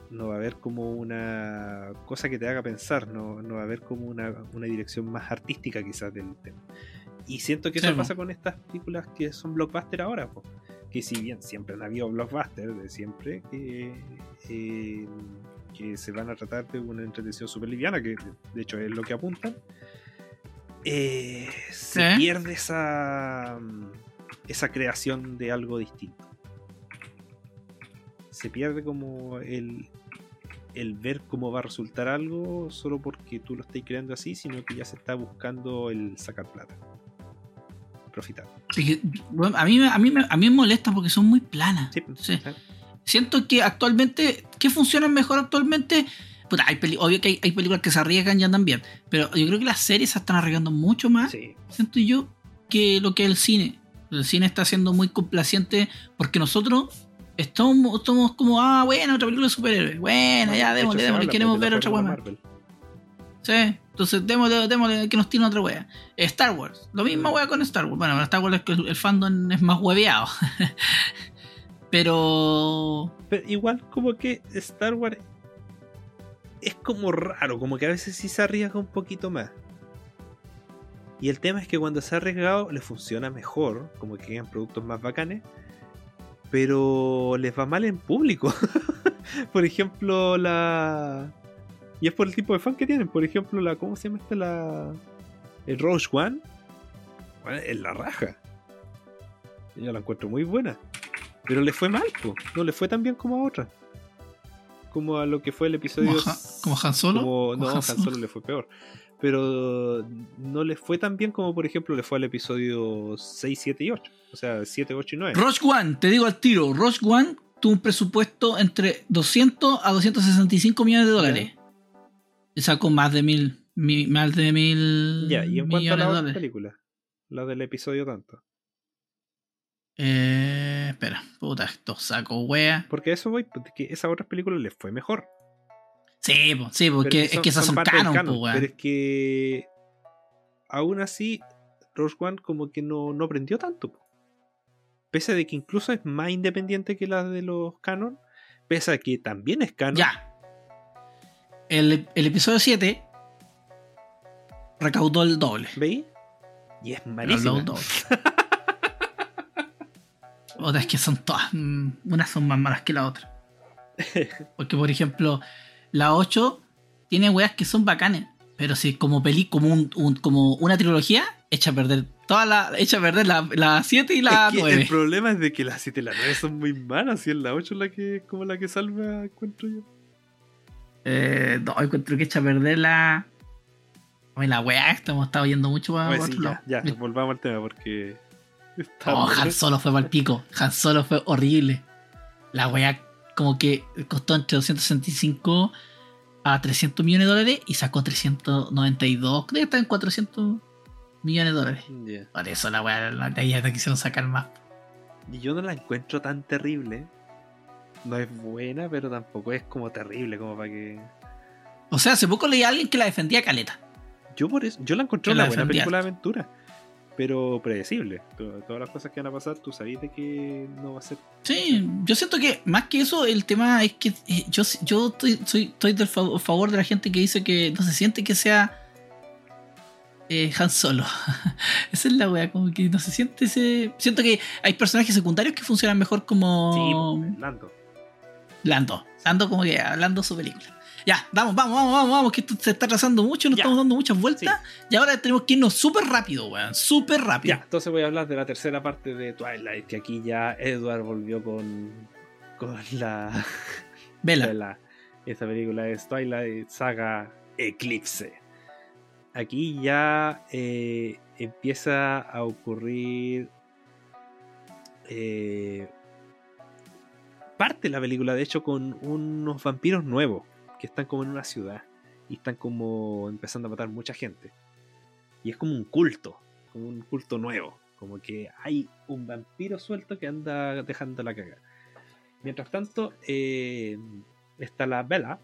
no va a haber como una cosa que te haga pensar, no, no va a haber como una, una dirección más artística quizás del tema. Y siento que Sí, eso po. pasa con estas películas que son blockbuster ahora, po. que si bien siempre han habido blockbusters de siempre, que, eh, que se van a tratar de una entretención súper liviana, que de hecho es lo que apuntan, eh, se pierde esa, esa creación de algo distinto. Se pierde como el, el ver cómo va a resultar algo solo porque tú lo estás creando así, sino que ya se está buscando el sacar plata. Que, bueno, a, mí, me- a, mí, a mí me molesta porque son muy planas. Sí, Sí. ¿sabes? Siento que actualmente, ¿qué funciona mejor actualmente? Puta, hay peli- obvio que hay, hay películas que se arriesgan y andan bien, pero yo creo que las series se están arriesgando mucho más, Sí. siento yo, que lo que es el cine. El cine está siendo muy complaciente porque nosotros estamos, estamos como, ah, bueno, otra película de superhéroes. Bueno, ya, démosle, queremos pues, ver otra más. Marvel. Sí, entonces démosle, démosle que nos tiene otra wea. Star Wars, lo mismo Mm. wea con Star Wars. Bueno, Star Wars es que el, el fandom es más hueveado. Pero. Pero igual como que Star Wars es como raro, como que a veces sí se arriesga un poquito más. Y el tema es que cuando se ha arriesgado le funciona mejor, como que quedan productos más bacanes, pero les va mal en público. por ejemplo, la... Y es por el tipo de fan que tienen. Por ejemplo, la... ¿Cómo se llama esta? La... El Rogue One. Bueno, es la raja. Yo la encuentro muy buena. Pero le fue mal, po. no le fue tan bien como a otra. Como a lo que fue el episodio. Como, Han- como Han Solo. como- no, Han Han Solo. Solo le fue peor. Pero no le fue tan bien como, por ejemplo, le fue al episodio 6, 7 y 8. O sea, 7, 8 y 9. Rogue One, te digo al tiro, Rogue One tuvo un presupuesto entre 200 a 265 millones de dólares. Sacó más de mil, mi- más de mil ya, y en cuanto a millones la de otra dólares. película, la del episodio tanto. Eh, espera, puta, esto saco wea. Porque eso voy, porque que esa otra película le fue mejor. Sí, po, sí, porque es son- que esas son, canon, canon, po, weón. Pero es que aún así, Rogue One como que no, no aprendió tanto. po. Pese a de que incluso es más independiente que la de los canon, pese a que también es canon. Ya. El, el episodio 7 recaudó el doble. ¿Veis? Y es el doble. Otras que son todas. mm, Unas son más malas que la otra. Porque, por ejemplo, la 8 tiene weas que son bacanes. Pero si como peli, como un, un- como una trilogía, echa a perder toda la. Echa a perder la, la 7 y la Es que 9. el problema es de que la 7 y la 9 son muy malas y es la 8 la que como la que salva encuentro yo. Eh, no, encuentro que echa a perder la. Oye, la wea esta hemos estado yendo mucho para Oye, sí, ya, ya, volvamos al tema porque Oh. Han Solo fue el pico. Han Solo fue horrible. La wea como que costó entre 265 a 300 millones de dólares y sacó 392. Creo que está en 400 millones de dólares. Por eso la wea la, ya te quisieron sacar más. Y yo no la encuentro tan terrible. No es buena, pero tampoco es como terrible como para que. O sea, hace poco leí a alguien que la defendía caleta. Yo por eso, yo la encontré Que la una buena película de aventura. Pero predecible. To- Todas las cosas que van a pasar, tú sabes de que no va a ser. Sí, yo siento que más que eso, el tema es que eh, yo, yo estoy, soy, estoy del fa- favor de la gente que dice que no se siente que sea eh, Han Solo. Esa es la wea, como que no se siente ese. Siento que hay personajes secundarios que funcionan mejor como Sí, Lando. Lando. Lando como que hablando su película. Ya, vamos, vamos, vamos, vamos, vamos, que esto se está trazando mucho, nos Ya. estamos dando muchas vueltas. Y ahora tenemos que irnos súper rápido, weón. Súper rápido. Ya, entonces voy a hablar de la tercera parte de Twilight, que aquí ya Edward volvió con, con la, Vela. la- Esta película es Twilight Saga Eclipse. Aquí ya eh, empieza a ocurrir eh, parte la película, de hecho, con unos vampiros nuevos que están como en una ciudad y están como empezando a matar mucha gente. Y es como un culto, como un culto nuevo, como que hay un vampiro suelto que anda dejando la caga. Mientras tanto, eh, está la Bella,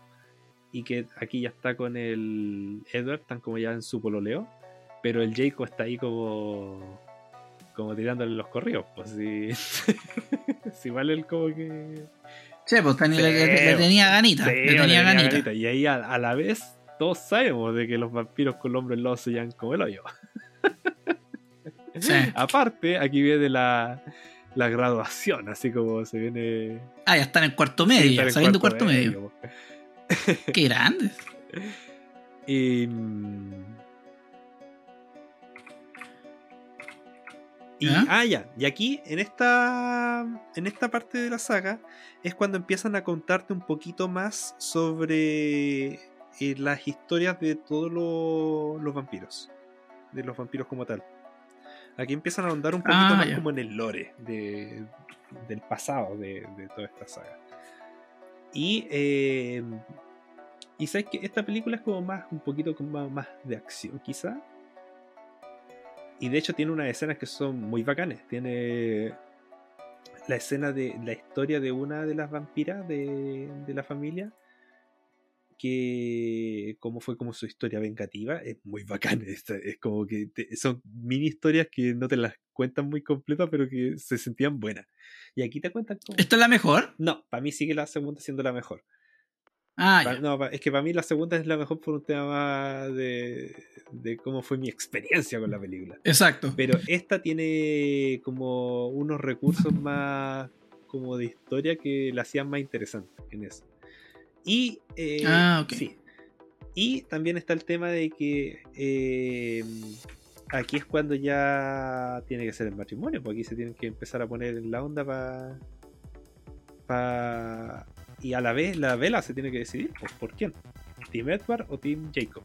y que aquí ya está con el Edward, están como ya en su pololeo, pero el Jacob está ahí como como tirándole los corridos, pues sí. sí, igual él como que Sí, pues tenía- Sí, le, le- le tenía ganita. Sí, le tenía ganita. ganita. Y ahí a, a la vez todos sabemos de que los vampiros con el hombre en lobo se llaman como el hoyo. Sí. Aparte, aquí viene la, la graduación, así como se viene... Ah, ya están en cuarto medio, en saliendo cuarto, medio. po. Qué grande. Y, y- ah, ya. Y aquí, en esta, en esta parte de la saga, es cuando empiezan a contarte un poquito más sobre eh, las historias de todos lo- los vampiros. De los vampiros como tal. Aquí empiezan a ahondar un poquito Ah, más ya. como en el lore de- del pasado de, de toda esta saga. Y, eh, y sabes que esta película es como más, un poquito como más, más de acción, quizá. Y de hecho tiene unas escenas que son muy bacanes. Tiene la escena de la historia de una de las vampiras de, de la familia. Que como fue como su historia vengativa, es muy bacana. Es, es como que te- son mini historias que no te las cuentan muy completas, pero que se sentían buenas. Y aquí te cuentan como... ¿Esta es la mejor? No, para mí sigue la segunda siendo la mejor. Ah, Pa- no, pa- es que para mí la segunda es la mejor por un tema más de, de cómo fue mi experiencia con la película. Exacto. Pero esta tiene como unos recursos más como de historia que la hacían más interesante en eso. Y eh, Ah, ok. sí. Y también está el tema de que eh, aquí es cuando ya tiene que ser el matrimonio, porque aquí se tienen que empezar a poner en la onda para y a la vez la vela se tiene que decidir pues, por quién, Team Edward o Team Jacob.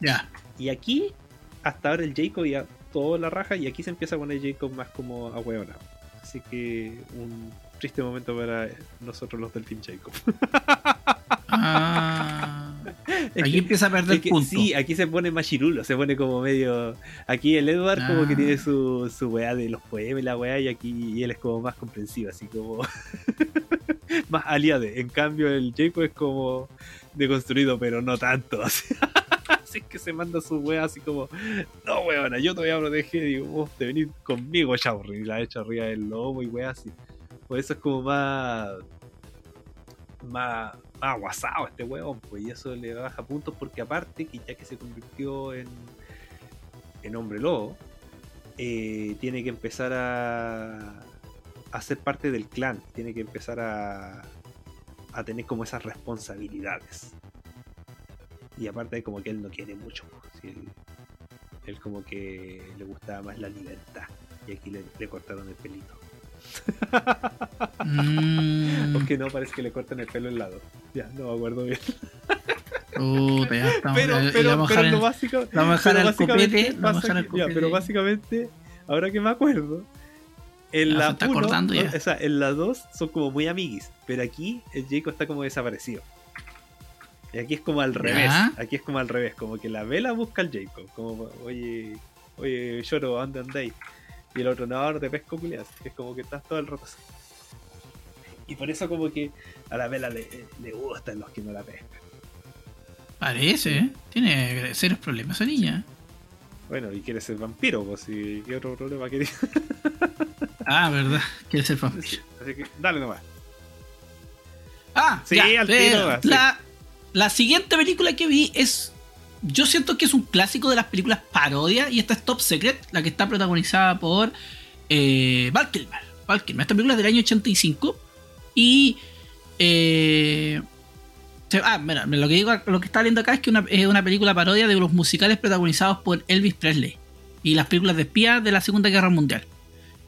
Ya. Y aquí, hasta ahora el Jacob ya todo la raja y aquí se empieza a poner Jacob más como a Así que un triste momento para nosotros los del Team Jacob. Ah. Aquí que- empieza a perder que punto. sí, aquí se pone más chirulo, se pone como medio. Aquí el Edward como que Ah. tiene su, su weá de los poemas y la weá, y aquí y él es como más comprensivo, así como. más aliado. En cambio, el Jacob es como deconstruido, pero no tanto. Así, así que se manda su weá así como. No, weona, yo te voy a. Y vos te venís conmigo, chaburri. Y la echa arriba del lomo y weá así. Por eso es como más. Más, más aguasado este weón, pues, y eso le baja puntos porque aparte que ya que se convirtió en, en hombre lobo, eh, tiene que empezar a, a ser parte del clan, tiene que empezar a, a tener como esas responsabilidades. Y aparte como que él no quiere mucho, si él, él como que le gustaba más la libertad, y aquí le, le cortaron el pelito. Mm, Aunque no, parece que le cortan el pelo en lado. Ya, no me acuerdo bien. estamos. pero pero, pero lo básico, vamos a dejar al al copete. pero básicamente, ahora que me acuerdo, en se la está uno, acordando ya. o sea, en la 2 son como muy amiguis, pero aquí el Jacob está como desaparecido. Y aquí es como al revés, aquí es como al revés, como que la vela busca al Jacob, como, oye, oye, lloro, ¿dónde andáis? Y el otro, no, te pesco, culias. Es como que estás todo el rato así. Y por eso como que a la vela le, le gustan los que no la pescan. Parece, ¿eh? Tiene serios problemas esa niña. Bueno, y quieres ser vampiro, pues qué otro problema querías. Ah, verdad. Quiere ser vampiro. Así que dale nomás. Ah, Sí, ya, al tiro, eh, sí. la, la siguiente película que vi es. Yo siento que es un clásico de las películas parodia y esta es Top Secret, la que está protagonizada por eh, Val Kilmer. Val Kilmer. Esta película es del año 85 y eh, Sí, Ah, mira, lo que digo, lo que está viendo acá es que una, es una película parodia de los musicales protagonizados por Elvis Presley y las películas de espías de la Segunda Guerra Mundial.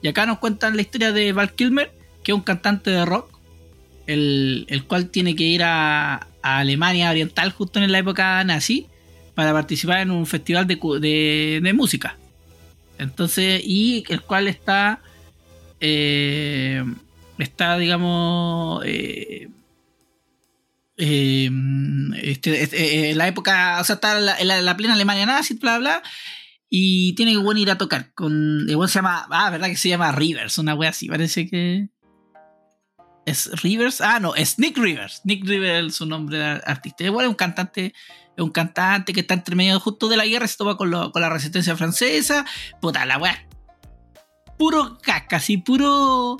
Y acá nos cuentan la historia de Val Kilmer, que es un cantante de rock, el, el cual tiene que ir a, a Alemania Oriental justo en la época nazi para participar en un festival de, de- música. Entonces, y el cual está, eh, está, digamos, eh, eh, este, eh, la época, o sea, está en la, la plena Alemania nazi, bla, bla, y tiene que bueno, ir a tocar con, el se llama, ah, verdad que se llama Rivers, una wea así, parece que es Rivers, ah, no, es Nick Rivers, Nick Rivers es su nombre de artista, igual es un cantante, es un cantante que está entre medio justo de la guerra, se toma con, lo- con la resistencia francesa, puta, la wea, puro caca, así, puro...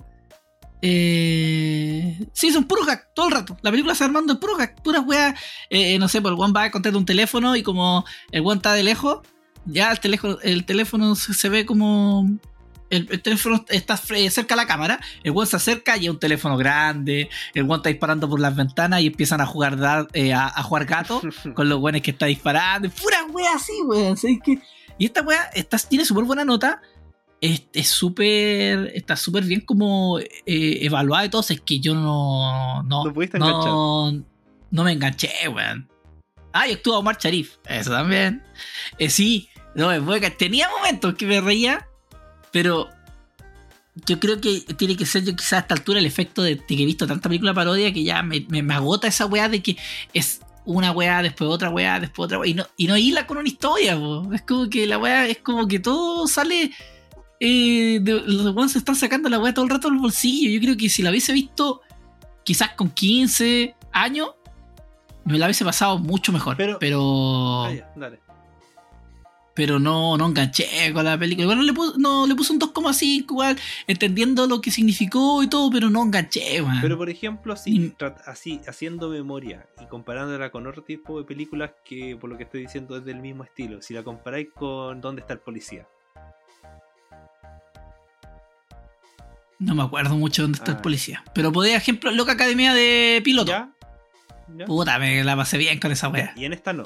Eh, sí, son puros hack todo el rato. La película se armando de puros hack, puras weas. Eh, no sé, pues el one va a contar un teléfono y como el one está de lejos, ya el teléfono, el teléfono se, ve como. El, el teléfono está cerca a la cámara, el one se acerca y es un teléfono grande, el one está disparando por las ventanas y empiezan a jugar dar- eh, a, a jugar gato con los weones que está disparando. Pura wea así, weón. que- Y esta wea está, tiene súper buena nota. Es es súper. Está súper bien como eh, evaluada y todo. Es que yo no. No, no, no me enganché, weón. Ah, y actúa Omar Sharif. Eso también. Eh, sí, no, es buena. Tenía momentos que me reía, pero yo creo que tiene que ser yo quizás a esta altura el efecto de, de que he visto tanta película parodia que ya me, me- me agota esa weá de que es una weá, después otra weá, después otra weá, y no, y no hila con una historia, po. es como que la weá, es como que todo sale, eh, de- los weones se están sacando la weá todo el rato del bolsillo, yo creo que si la hubiese visto quizás con 15 años, me la hubiese pasado mucho mejor, Pero- pero Ah, ya, dale. Pero no, no enganché con la película. Bueno, le puse, no, le puse un 2,5 igual, entendiendo lo que significó y todo, pero no enganché, weón. Pero por ejemplo, trat- así, haciendo memoria y comparándola con otro tipo de películas que por lo que estoy diciendo es del mismo estilo, si la comparáis con ¿Dónde está el policía? No me acuerdo mucho dónde está Ah. el policía. Pero podía, ejemplo, Loca Academia de Piloto. ¿Ya? ¿Ya? Puta, me la pasé bien con esa wea. Y en esta no.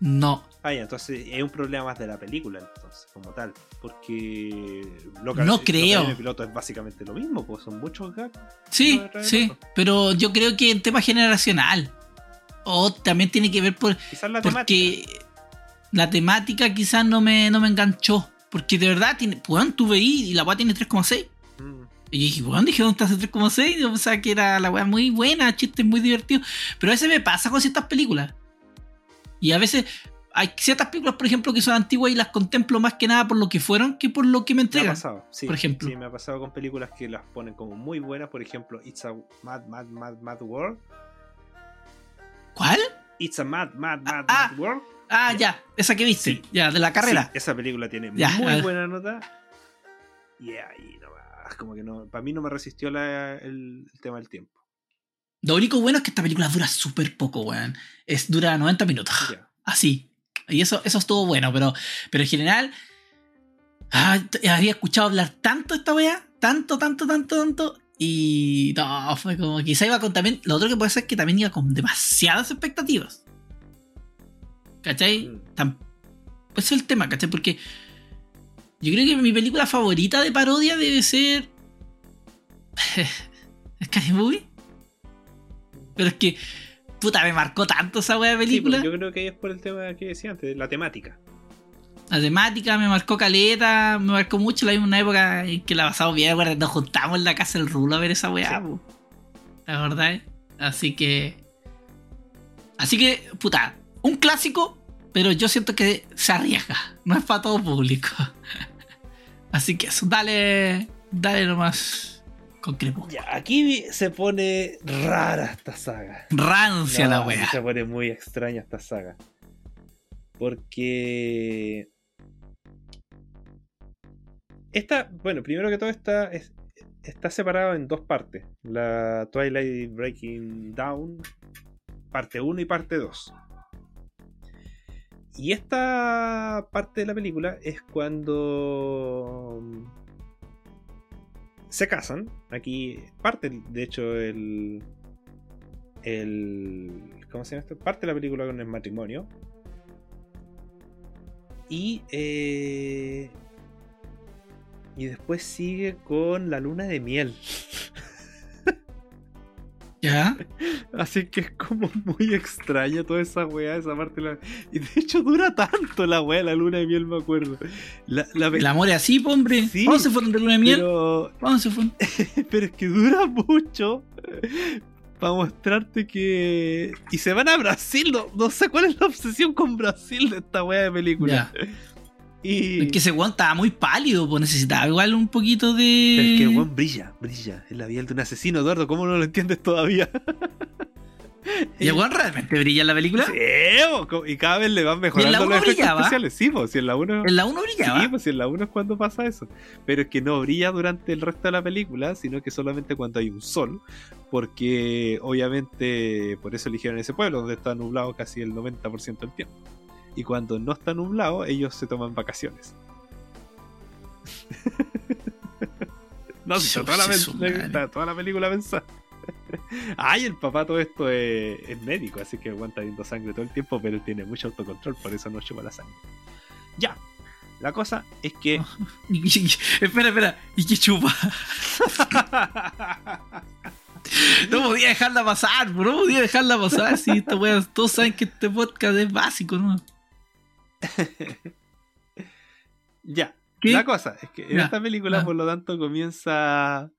No. Ah, ya, entonces es un problema más de la película, entonces, como tal. Porque No creo. de piloto es básicamente lo mismo, pues son muchos gags. Sí, sí. otro. Pero yo creo que en tema generacional. O también tiene que ver por. Quizás la Porque temática. la temática quizás no me, no me enganchó. Porque de verdad, tiene, weón, tú veí y la weá tiene 3,6. Mm. Y yo dije, weón, dije, ¿dónde está ese 3,6? Yo pensaba que era la weá muy buena, chistes muy divertidos. Pero a veces me pasa con ciertas películas. Y a veces hay ciertas películas, por ejemplo, que son antiguas y las contemplo más que nada por lo que fueron que por lo que me Me ha entregan. pasado, sí. por ejemplo. Sí, me ha pasado con películas que las ponen como muy buenas. Por ejemplo, It's a Mad, Mad, Mad, Mad World. ¿Cuál? It's a Mad, Mad, Mad, Ah. Mad World. Ah, Ya. ya, esa que viste, Sí. ya, de la carrera. Sí, esa película tiene Ya, muy buena nota. Y ahí nomás, como que no, para mí no me resistió la- el, el tema del tiempo. Lo único bueno es que esta película dura súper poco, weón. Es, dura 90 minutos. Así. Y eso, eso estuvo bueno, pero, pero en general. ah, había escuchado hablar tanto de esta weá. Tanto, tanto, tanto, tanto. Y no, fue como quizá iba con también. Lo otro que puede ser es que también iba con demasiadas expectativas. ¿Cachai? Mm. Ese es el tema, ¿cachai? Porque yo creo que mi película favorita de parodia debe ser. Scary Movie. Pero es que. Puta, me marcó tanto esa weá de Sí, película. pero yo creo que es por el tema que decía antes, la temática. La temática me marcó caleta, me marcó mucho la misma época en que la pasamos bien, acuerdas, nos juntamos en la casa del Rulo a ver esa weá, Sí. La verdad, ¿eh? Así que. Así que, puta, un clásico, pero yo siento que se arriesga. No es para todo público. Así que eso, dale. Dale nomás con crepo. Ya, aquí se pone rara esta saga. Rancia No, la aquí weá. Se pone muy extraña esta saga. Porque. Esta, bueno, primero que todo, está, es- está separado en dos partes: la Twilight Breaking Down, parte 1 y parte 2. Y esta parte de la película es cuando se casan. Aquí parte, de hecho, el, el. ¿Cómo se llama esto? Parte de la película con el matrimonio. Y. eh, y después sigue con la luna de miel. ¿Ya? Así que es como muy extraña toda esa weá, esa parte. de la- Y de hecho dura tanto la weá, la luna de miel, me acuerdo. La, la El amor es así, hombre. Sí, ¿Cómo se fueron de luna de miel? pero, ¿Cómo se fueron? pero es que dura mucho para mostrarte que. Y se van a Brasil, no, no sé cuál es la obsesión con Brasil de esta weá de película. Ya. Y. Es que ese weón estaba muy pálido, pues necesitaba igual un poquito de. Pero es que el weón brilla, brilla. Es la piel de un asesino, Eduardo. ¿Cómo no lo entiendes todavía? ¿Y el weón realmente brilla en la película? Sí, bo, y cada vez le van mejorando los efectos brillaba? especiales. Sí, pues si en la 1. En la 1 brillaba. Sí, pues si en la 1 es cuando pasa eso. Pero es que no brilla durante el resto de la película, sino que solamente cuando hay un sol. Porque obviamente por eso eligieron ese pueblo, donde está nublado casi el 90% del tiempo. Y cuando no está nublado, ellos se toman vacaciones. no, si está toda, la, está toda la película pensada. Ay, el papá todo esto es, es médico, así que aguanta viendo sangre todo el tiempo, pero él tiene mucho autocontrol, por eso no chupa la sangre. Ya, la cosa es que... Y- y- y- espera, espera. ¿Y qué chupa? No podía dejarla pasar, bro. No podía dejarla pasar. Si esta wea, todos saben que este podcast es básico, ¿no? Ya, ¿Qué? la cosa es que en esta película, por lo tanto, comienza.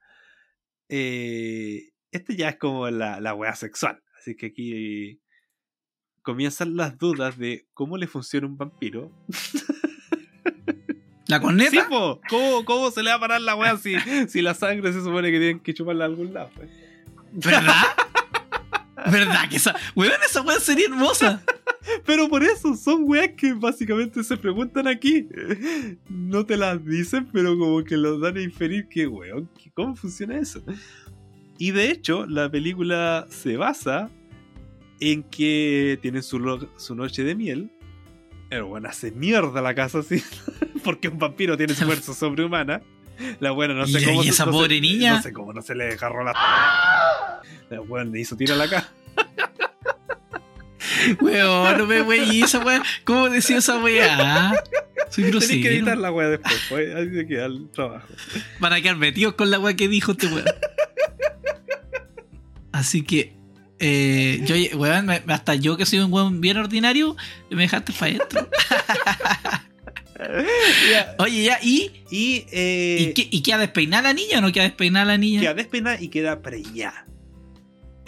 Eh, este ya es como la, la wea sexual. Así que aquí comienzan las dudas de cómo le funciona un vampiro. ¿La corneta? ¿Cómo, ¿Cómo se le va a parar la wea si, si la sangre se supone que tienen que chuparla a algún lado? pues? ¿Verdad? ¿Verdad que esa. Weón, esa wea sería hermosa. Pero por eso, son weas que básicamente se preguntan aquí. No te las dicen, pero como que los dan a inferir que, weón, ¿cómo funciona eso? Y de hecho, la película se basa en que tienen su, su noche de miel. El weón hace mierda la casa así, porque un vampiro tiene fuerza sobrehumana. La buena no sé cómo y se- esa no pobre niña. No sé cómo no se le desgarró la. La weón le hizo tiro a la cara. Weón, no me wey, esa wea. ¿Cómo decía esa wea? Soy Tenés que grosero. editar la wea después, pues, ahí se queda el trabajo. Van a quedar metidos con la wea que dijo este weón. Así que, eh, yo, weón, hasta yo que soy un weón bien ordinario, me dejaste para adentro. Ya, Oye, ya, ¿y, Y, eh, ¿y, qué, ¿y queda despeinada la niña o no queda despeinada la niña? queda despeinada y queda preñada.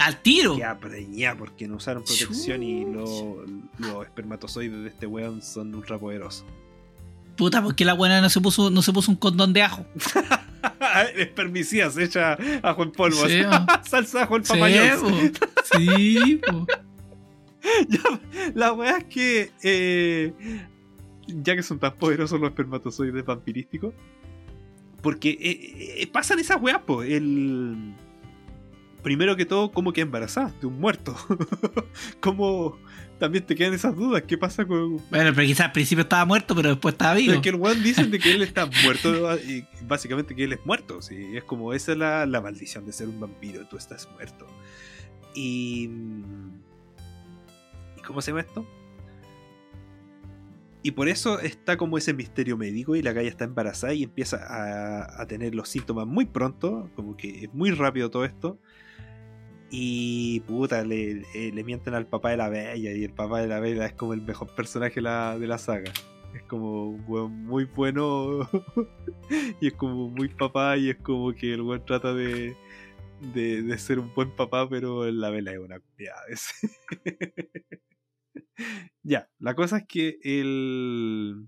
Al tiro. Queda preñada porque no usaron protección y lo- los espermatozoides de este weón son ultra poderosos. Puta, porque la buena no se puso, no se puso un condón de ajo. Espermicida, se echa ajo en polvo. Sí, Salsa ajo en papayón. Sí, po. La weá es que, eh, ya que son tan poderosos los espermatozoides vampirísticos, porque eh, eh, pasan esas weas, po. El. Primero que todo, ¿cómo queda embarazada de un muerto? ¿Cómo también te quedan esas dudas? ¿Qué pasa con.? Bueno, pero quizás al principio estaba muerto, pero después estaba vivo. Es que el weón dicen de que él está muerto, y básicamente que él es muerto. ¿sí? Es como esa es la, la maldición de ser un vampiro, tú estás muerto. Y. ¿Y cómo se llama esto? Y por eso está como ese misterio médico y la galla está embarazada y empieza a, a tener los síntomas muy pronto, como que es muy rápido todo esto. Y puta, le, eh, le mienten al papá de la bella y el papá de la bella es como el mejor personaje de la, de la saga. Es como un weón muy bueno y es como muy papá y es como que el weón trata de, de, de ser un buen papá, pero la vela es una culiada ya, la cosa es que el...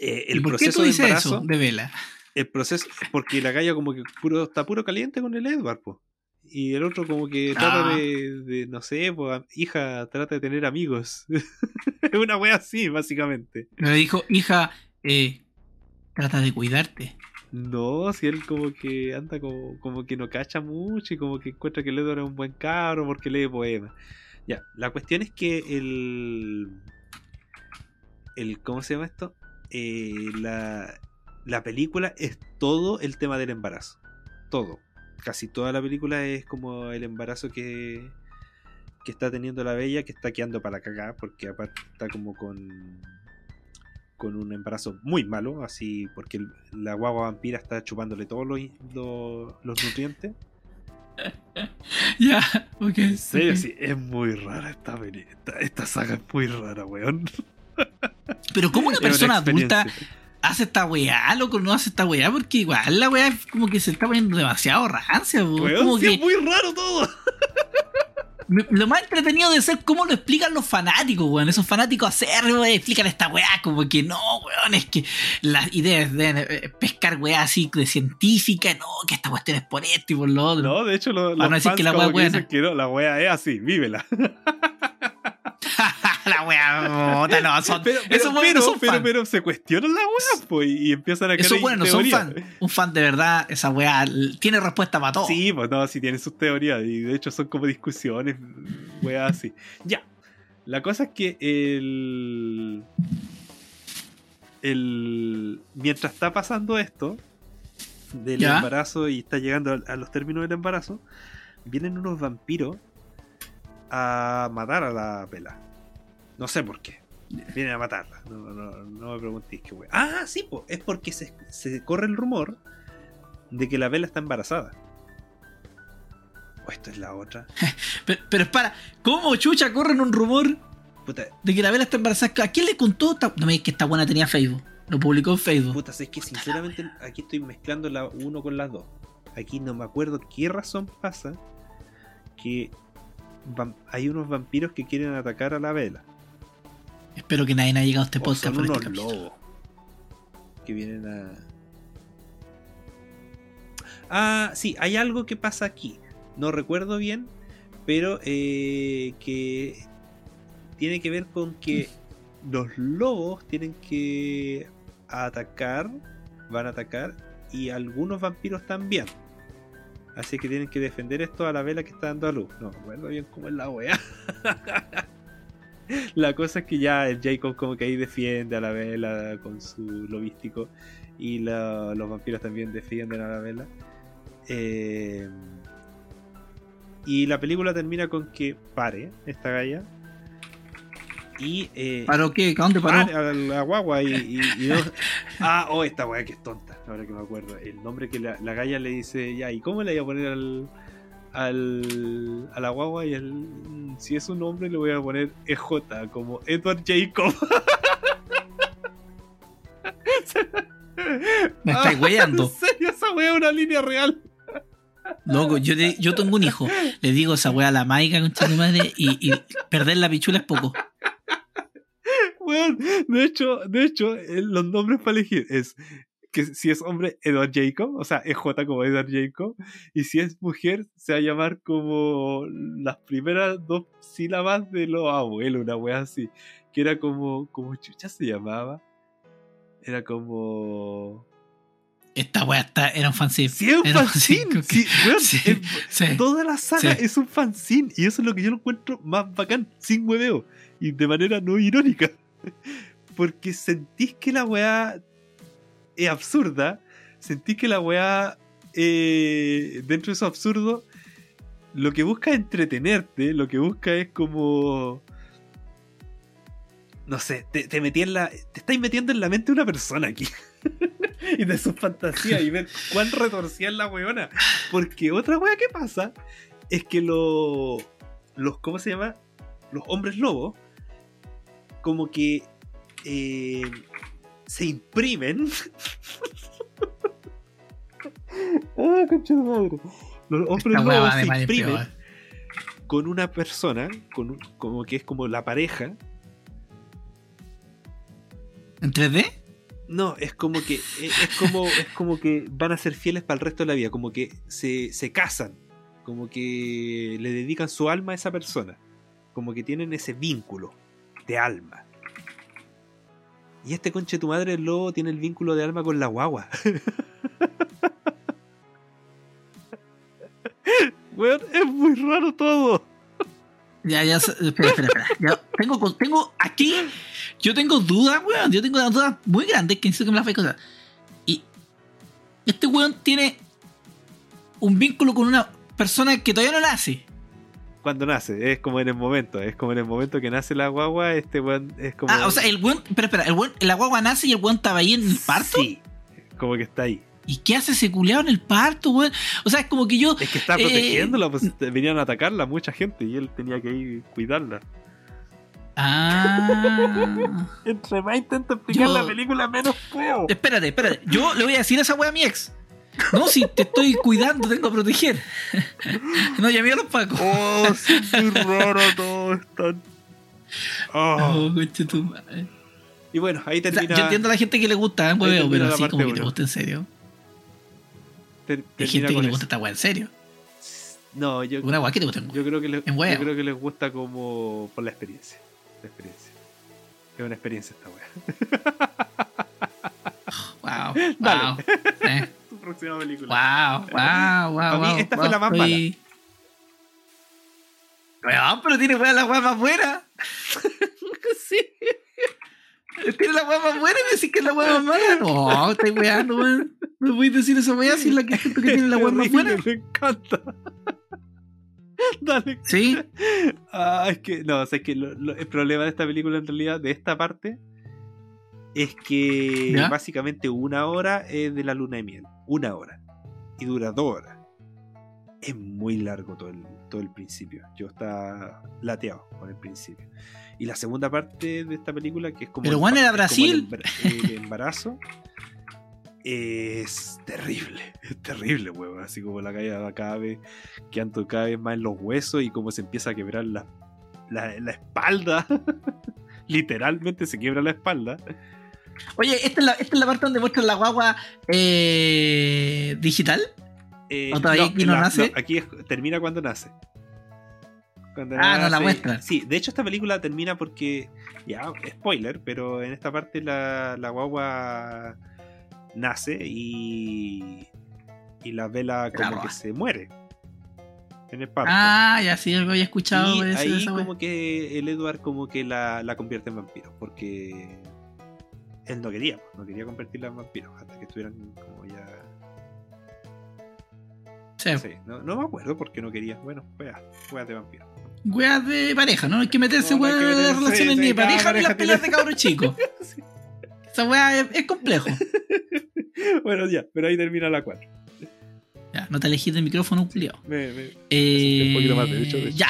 eh, ¿Y el por qué proceso tú de embarazo, eso de vela? El proceso, porque la galla como que puro, está puro caliente con el Edward, po. Y el otro como que trata Ah. de, de, no sé, po, hija, trata de tener amigos. Es una wea así, básicamente. Me dijo, hija, eh, trata de cuidarte. No, si él como que anda como, como que no cacha mucho y como que encuentra que el Edward es un buen cabro porque lee poemas. Ya, la cuestión es que el... el ¿Cómo se llama esto? Eh, la, la película es todo el tema del embarazo. Todo. casi toda la película es como el embarazo que, que está teniendo la bella, que está quedando para cagar, porque aparte está como con con un embarazo muy malo, así porque el- la guagua vampira está chupándole todos los, los, los nutrientes. Ya, ok. En serio, ok. sí, es muy rara esta. Esta, esta saga es muy rara, weón. Pero ¿cómo una persona adulta. Hace esta weá, loco? No hace esta weá porque igual la weá es como que se está poniendo demasiado rancia. Weón, como sí, que es muy raro todo. lo más entretenido de ser cómo lo explican los fanáticos, weón. Esos fanáticos acérrimos eh, explican esta weá como que no, weón, es que las ideas de eh, pescar weá así de científica, no, que esta cuestión es por esto y por lo otro. No, de hecho, lo- los, no decir fans que la como wea que es dicen que no, la wea es así, vívela. la weá, no, son, Pero, pero, esos pero, no son pero, fan. pero se cuestionan la wea, pues, y empiezan a crear Esos weones no son fan. Un fan de verdad, esa weá tiene respuesta para todo. Sí, pues no, sí tienen sus teorías y de hecho son como discusiones, weas así. Ya, la cosa es que el... el mientras está pasando esto del Ya. embarazo y está llegando a, a los términos del embarazo, vienen unos vampiros a matar a la vela. No sé por qué. Vienen a matarla. No, no, no me preguntéis qué wea. Ah, sí, es porque se, se corre el rumor de que la vela está embarazada. O esto es la otra. Pero, pero espera, ¿cómo chucha corren un rumor Puta, de que la vela está embarazada? ¿A quién le contó? Esta- No me digas que esta buena tenía Facebook. Lo publicó en Facebook. puta, es que sinceramente aquí estoy mezclando la uno con las dos. Aquí no me acuerdo qué razón pasa que hay unos vampiros que quieren atacar a la vela. Espero que nadie haya llegado a este O podcast son por este unos lobos que vienen a. Ah, sí, hay algo que pasa aquí. No recuerdo bien, pero eh, que tiene que ver con que los lobos tienen que atacar, van a atacar, y algunos vampiros también. Así que tienen que defender esto a la vela que está dando a luz. No recuerdo bien cómo es la wea. La cosa es que ya el Jacob como que ahí defiende a la vela con su lobístico y la- los vampiros también defienden a la vela. Eh, y la película termina con que pare esta galla. Y eh, ¿Paró qué? ¿A dónde paró? a la guagua y, y- y no- Ah, oh, esta weá que es tonta, ahora que me acuerdo. El nombre que la, la galla le dice, ya, ¿y cómo le voy a poner al, al, a la guagua? Y el, "Mm, si es un hombre le voy a poner EJ, como Edward Jacob. Me estáis weyando. En serio, esa weá es una línea real. Loco, yo, te- yo tengo un hijo. Le digo esa weá a la maica, concha de madre, y, y perder la pichula es poco. Weón, de hecho, de hecho, eh, los nombres para elegir es que si es hombre, Edward Jacob, o sea, EJ como Edward Jacob, y si es mujer, se va a llamar como las primeras dos sílabas de los abuelos, una wea así, que era como, como chucha se llamaba, era como... Esta weá está, era un fanzine. Sí, un Era un fanzine, sí, weón, Sí, sí. Toda la saga es un fanzine y eso es lo que yo lo encuentro más bacán, sin hueveo y de manera no irónica. Porque sentís que la weá es absurda, sentís que la weá, eh, dentro de eso absurdo, lo que busca es entretenerte, lo que busca es como. No sé, te, te metí en la. Te estáis metiendo en la mente de una persona aquí. y de su fantasía y ver cuán retorcida es la weona. Porque otra wea que pasa es que lo- los. ¿Cómo se llama? Los hombres lobos. Como que. eh, se imprimen. ah, concha de madre. Los hombres de se imprimen peor. con una persona, con un- como que es como la pareja. ¿En 3D? No, es como que es, es como es como que van a ser fieles para el resto de la vida, como que se, se casan, como que le dedican su alma a esa persona, como que tienen ese vínculo de alma. Y este conche tu madre el lobo tiene el vínculo de alma con la guagua. Weón, es muy raro todo. Ya, ya, espera, espera, espera. Tengo, tengo aquí, yo tengo dudas, weón. Yo tengo dudas muy grandes que necesito que me las contar. Y este weón tiene un vínculo con una persona que todavía no nace. Cuando nace, es como en el momento, es como en el momento que nace la guagua, este weón es como. Ah, o sea, el buen. Espera, espera, el buen, la guagua nace y el buen estaba ahí en el parto. Sí, como que está ahí. ¿Y qué hace ese culeado en el parto, weón? O sea, es como que yo. Es que está Eh, protegiéndola, pues venían a atacarla mucha gente y él tenía que ir cuidarla. Ah. Entre más intento explicar Yo- la película, menos puedo. espérate, espérate. Yo le voy a decir a esa wea a mi ex. No, si te estoy cuidando, tengo que proteger. No llamé a los pacos. Oh, sí, muy raro todo. Es tan... Oh. Oh, tu madre. Y bueno, ahí O sea, termina. yo entiendo a la gente que le gusta, ¿eh? hueveo, pero así como que te gusta en serio. ter- Hay gente que le eso. gusta esta wea en serio. No, yo, Una wea que te gusta. yo creo que le- en wea. yo creo que les gusta como por la experiencia. La experiencia. Es una experiencia esta wea. Wow, Dale. wow. Eh, próxima película. wow, wow, wow. Para mí wow, esta fue wow, la más estoy- Weón, pero tiene wea la wea más buena. sí. Tiene la wea más buena y me decís que es la wea más mala. No, estoy weando, weón. No voy a decir esa wea si es la que siento que tiene la wea más buena. Me encanta. Dale. Sí. Ah, es que, no, o sea, es que lo- lo- el problema de esta película, en realidad, de esta parte, es que ¿Ya? básicamente una hora es de la luna de miel. Una hora. Y dura dos horas. Es muy largo todo el, todo el principio. Yo estaba lateado con el principio. Y la segunda parte de esta película, que es como. Pero, pa- era como Brasil. El, embarazo. Es terrible, es terrible, weón. Así como la caída cada vez quedando cada vez más en los huesos y cómo se empieza a quebrar la, la, la espalda. Literalmente se quiebra la espalda. Oye, esta es la, esta es la parte donde muestran la guagua eh, digital. Eh, ¿O todavía aquí no nace? aquí es- termina cuando nace. Cuando Ah, no la muestran. Sí, de hecho esta película termina porque, ya, spoiler, pero en esta parte la, la guagua nace y, y la vela como que se muere en el parto. Ah, ya sí, algo había escuchado. y de ahí como que el Edward como que la, la convierte en vampiro, porque él no quería, no quería convertirla en vampiro hasta que estuvieran como ya... Sí. Sí, no, no me acuerdo por qué no quería. Bueno, wea, wea de vampiro. Weas de pareja, ¿no? Hay que meterse, No, no meterse, relaciones sí, ni de pareja ni las peleas de cabros chicos. Esa wea es, es complejo. bueno, ya, pero ahí termina la 4. Ya, no te elegís del micrófono. Me, me- Eh, un poquito más, de hecho, de hecho. Ya.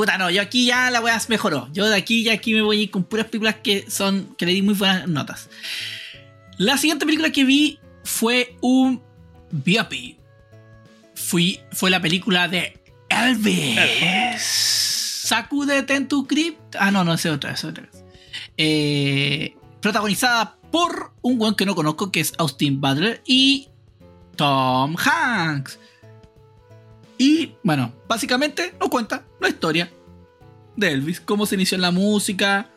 Puta, no, yo aquí ya la wea mejoró. Yo de aquí ya aquí me voy a ir con puras películas que son que le di muy buenas notas. La siguiente película que vi fue un biopic. Fui, fue la película de Elvis. Sacude tu Crypt. Ah, no, no, es otra, es otra. Eh, protagonizada por un weón que no conozco, que es Austin Butler y Tom Hanks. Y bueno, básicamente nos cuenta la historia de Elvis, cómo se inició en la música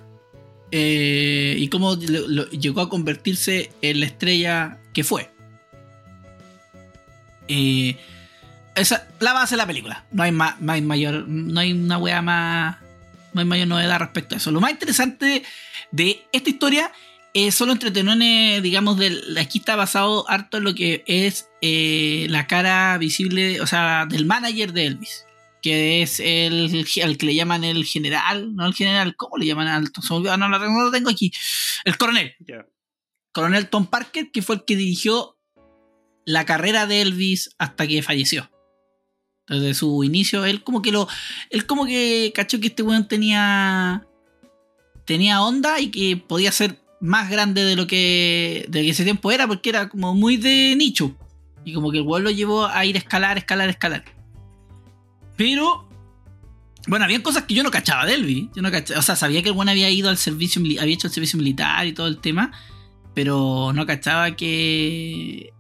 eh, y cómo lo- lo- llegó a convertirse en la estrella que fue. Eh, esa la base de la película. No hay, ma- no hay mayor, no hay una wea más, no hay mayor novedad respecto a eso. Lo más interesante de esta historia eh, son los entretelones, digamos, del, aquí está basado harto en lo que es eh, la cara visible, o sea, del manager de Elvis, que es el, que le llaman el general, no el general, ¿cómo le llaman me olvidó, no, lo tengo- no lo tengo aquí. El coronel, coronel Tom Parker, que fue el que dirigió la carrera de Elvis hasta que falleció. Desde su inicio, él como que lo. Él como que cachó que este weón tenía. Tenía onda y que podía ser más grande de lo que. de ese tiempo era, porque era como muy de nicho. Y como que el weón lo llevó a ir a escalar, escalar, escalar. Pero. Bueno, había cosas que yo no cachaba de Elvis. Yo no cachaba, o sea, sabía que el weón había ido al servicio había hecho el servicio militar y todo el tema. Pero no cachaba que.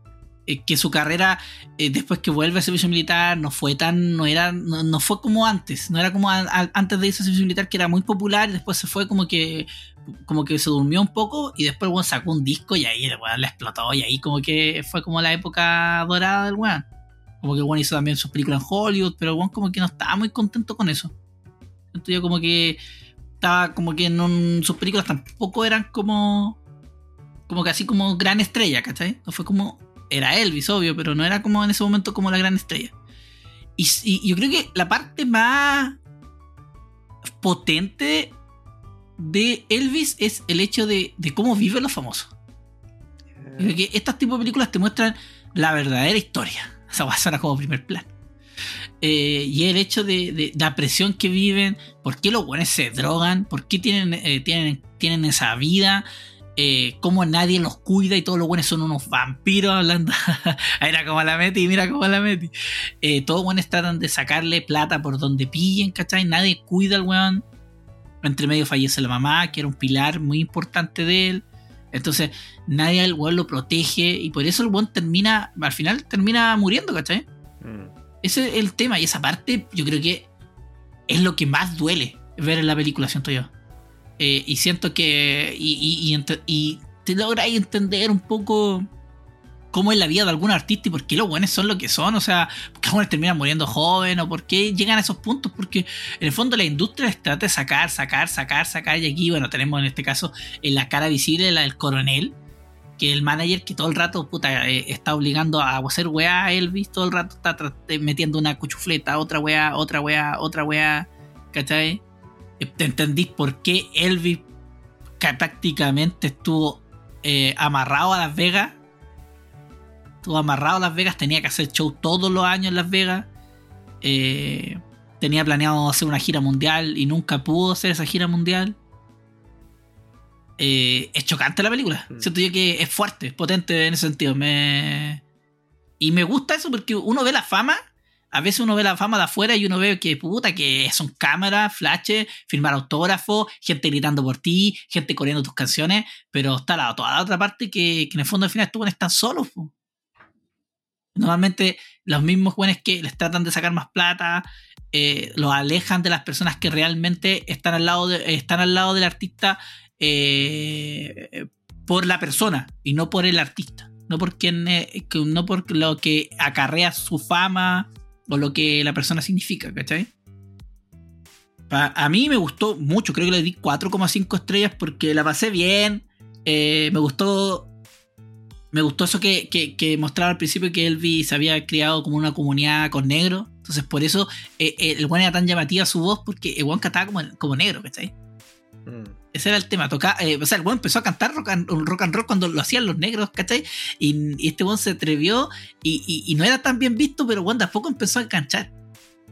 eh, que su carrera eh, después que vuelve al servicio militar no fue tan no era no, no fue como antes no era como antes de irse al servicio militar que era muy popular y después se fue como que como que se durmió un poco y después bueno, sacó un disco y ahí el weón le explotó y ahí como que fue como la época dorada del weón como que el weón hizo también sus películas en Hollywood pero el weón como que no estaba muy contento con eso entonces yo como que estaba como que no, sus películas tampoco eran como como que así como gran estrella ¿cachai? no fue como era Elvis, obvio, pero no era como en ese momento como la gran estrella. Y yo creo que la parte más potente de Elvis es el hecho de, de cómo viven los famosos. Yo creo que estas tipos de películas te muestran la verdadera historia. Esa va a ser como primer plan. Eh, y el hecho de, de la presión que viven, por qué los buenos se drogan, por qué tienen, eh, tienen, tienen esa vida, eh, cómo nadie los cuida y todos los buenos son unos vampiros hablando. Era como la Meti, mira cómo la Meti. Eh, todos los buenos tratan de sacarle plata por donde pillen, ¿cachai? Nadie cuida al weón. Entre medio fallece la mamá, que era un pilar muy importante de él. Entonces, nadie al weón lo protege y por eso el weón termina, al final termina muriendo, ¿cachai? Mm. Ese es el tema y esa parte yo creo que es lo que más duele ver en la película, siento yo. Eh, y siento que. Y, y, y y te lográis entender un poco cómo es la vida de algún artista y por qué los buenos son lo que son. O sea, por qué buenos terminan muriendo joven o por qué llegan a esos puntos. Porque en el fondo la industria trata de sacar, sacar, sacar, sacar. Y aquí, bueno, tenemos en este caso en la cara visible la del coronel. Que el manager que todo el rato eh, está obligando a hacer weá a Elvis, todo el rato está eh, metiendo una cuchufleta, otra weá, otra weá, otra weá, ¿cachai? Eh, ¿Te entendís por qué Elvis prácticamente estuvo amarrado a Las Vegas? Estuvo amarrado a Las Vegas, tenía que hacer show todos los años en Las Vegas. Eh, tenía planeado hacer una gira mundial y nunca pudo hacer esa gira mundial. Eh, es chocante la película. Mm. Siento yo que es fuerte, es potente en ese sentido. Me... Y me gusta eso porque uno ve la fama. A veces uno ve la fama de afuera y uno ve que puta, que son cámaras, flashes, firmar autógrafos, gente gritando por ti, gente corriendo tus canciones, pero está la, toda la otra parte que, que en el fondo al final tú están solos. po. Normalmente los mismos jóvenes que les tratan de sacar más plata, eh, los alejan de las personas que realmente están al lado, están al lado del artista eh, por la persona y no por el artista. No por, quien, eh, no por lo que acarrea su fama o lo que la persona significa, ¿cachai? Pa- a mí me gustó mucho, creo que le di 4,5 estrellas porque la pasé bien. me gustó. Me gustó eso que, que- que mostraba al principio que Elvis se había criado como una comunidad con negros. Entonces, por eso eh, eh, el buen era tan llamativa su voz, porque el buen cantaba como, como negro, ¿cachai? Mm. Ese era el tema. Toca, eh, o sea, el buen empezó a cantar rock and, rock and roll cuando lo hacían los negros, ¿cachai? Y, y este buen se atrevió y, y- y no era tan bien visto, pero buen tampoco empezó a enganchar.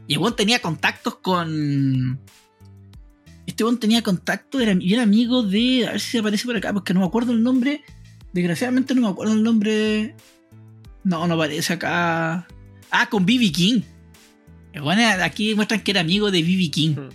Y el buen tenía contactos con. Este buen tenía contacto, era, era amigo de. A ver si aparece por acá, porque no me acuerdo el nombre. Desgraciadamente no me acuerdo el nombre. No, no aparece acá. Ah, con B.B. King. El buen era- aquí muestran que era amigo de B.B. King. Mm.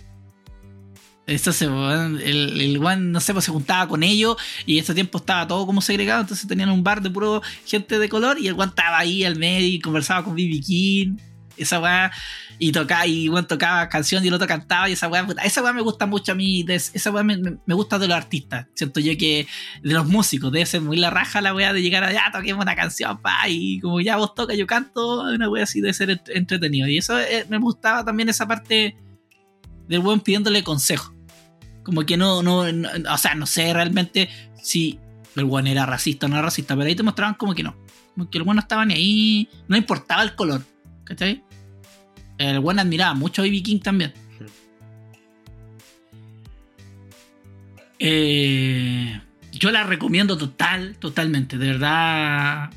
Esto se, weón, el, el weón, no sé, pues se juntaba con ellos y ese tiempo estaba todo como segregado, entonces tenían un bar de puro gente de color y el weón estaba ahí al medio y conversaba con B.B. King, esa weá, y tocaba, y weón tocaba canción y el otro cantaba y esa weá, esa weá me gusta mucho a mí, esa weá me, me- gusta de los artistas, siento yo que de los músicos, debe ser muy la raja la weá de llegar allá, toquemos una canción, pa, y como ya vos tocas, yo canto, una weá así debe ser ent- entretenido, y eso eh, me gustaba también esa parte del weón pidiéndole consejo. Como que no, no, no- o sea, no sé realmente si el weón era racista o no era racista, pero ahí te mostraban como que no. Como que el weón no estaba ni ahí, no importaba el color, ¿cachai? El weón admiraba mucho a B.B. King también. Eh, yo la recomiendo total, totalmente, de verdad.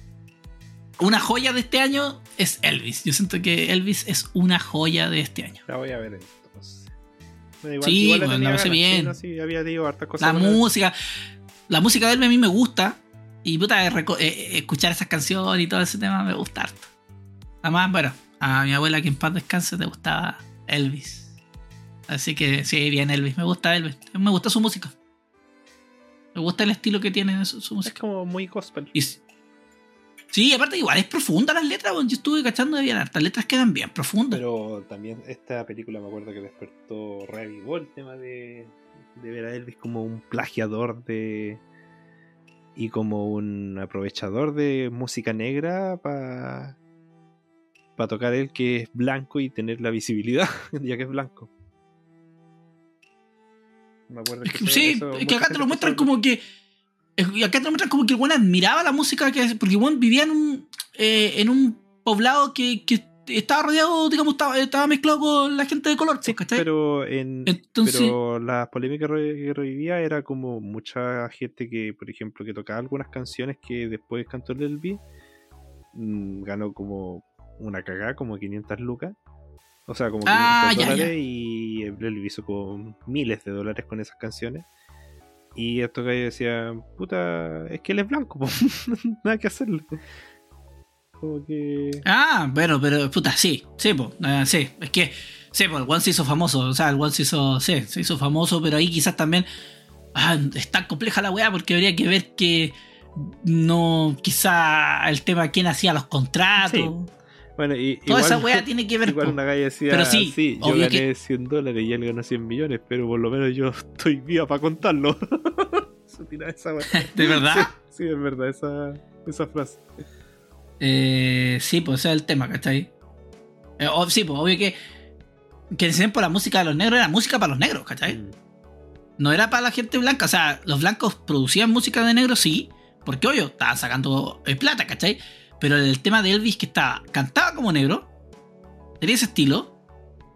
Una joya de este año es Elvis. Yo siento que Elvis es una joya de este año. La voy a ver entonces. Bueno, Sí, le bueno, la pasé bien. sí, había cosas. La música, la música de él a mí me gusta. Y puta, eh, eh, escuchar esas canciones y todo ese tema me gusta harto. Además, bueno, a mi abuela que en paz descanse te gustaba Elvis. Así que sí, bien Elvis. Me gusta Elvis. Me gusta su música. Me gusta el estilo que tiene su, su Es música. como muy gospel. Y sí, aparte igual es profunda las letras. bueno, Yo estuve cachando de bien. Las letras quedan bien profundas. Pero también esta película me acuerdo que despertó, revivó el tema de, de ver a Elvis como un plagiador de. y como un aprovechador de música negra para. Para tocar él que es blanco y tener la visibilidad, ya que es blanco. Me acuerdo que sí, eso es que acá te lo muestran como que. y acá te muestran como que el weón admiraba la música que porque el weón vivía en un eh, en un poblado que, que estaba rodeado, digamos, estaba, estaba mezclado con la gente de color, Sí, ¿cachai? pero en Entonces, pero la polémica que revivía era como mucha gente que, por ejemplo, que tocaba algunas canciones que después cantó el Elvis, mm, ganó como una cagada, como 500 lucas. O sea, como 500 Ah, ya, dólares ya. y el Elvis hizo como miles de dólares con esas canciones. Y estos gallos decían, puta, es que él es blanco, nada que hacerle. Como que... Ah, bueno, pero puta, sí, sí, po, eh, sí, es que, sí, pues el One se hizo famoso, o sea, el One se hizo, sí, se hizo famoso, pero ahí quizás también ah, es tan compleja la weá porque habría que ver que no, quizá el tema de quién hacía los contratos, Sí, Bueno, y toda esa igual- weá tiene que ver Igual po. una decía, Pero sí, sí, yo gané que- 100 dólares y él ganó 100 millones, pero por lo menos yo estoy viva para contarlo. Esa. ¿De verdad? Sí, es verdad, esa, esa frase. Eh, sí, pues ese es el tema, ¿cachai? Eh, o- sí, pues obvio que que en ese tiempo la música de los negros era música para los negros, ¿cachai? Mm. no era para la gente blanca. O sea, los blancos producían música de negro, sí, porque obvio, estaban sacando eh, plata, ¿cachai? Pero el tema de Elvis, que estaba, cantaba como negro, tenía ese estilo,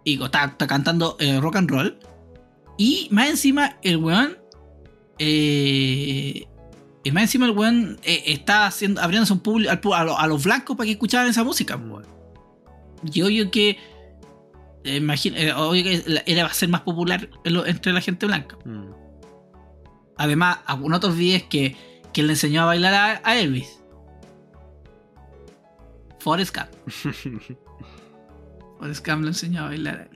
y estaba, estaba cantando eh, rock and roll, y más encima el weón, eh, y más encima el weón eh, estaba haciendo, abriéndose un público al a, lo- a los blancos para que escucharan esa música. weón. Y obvio que, eh, eh, obvio que era va a ser más popular en lo- entre la gente blanca. Mm. Además, algunos otros videos que, que le enseñó a bailar a, a Elvis. Forrest Gump. Forrest Gump le enseñó a bailar.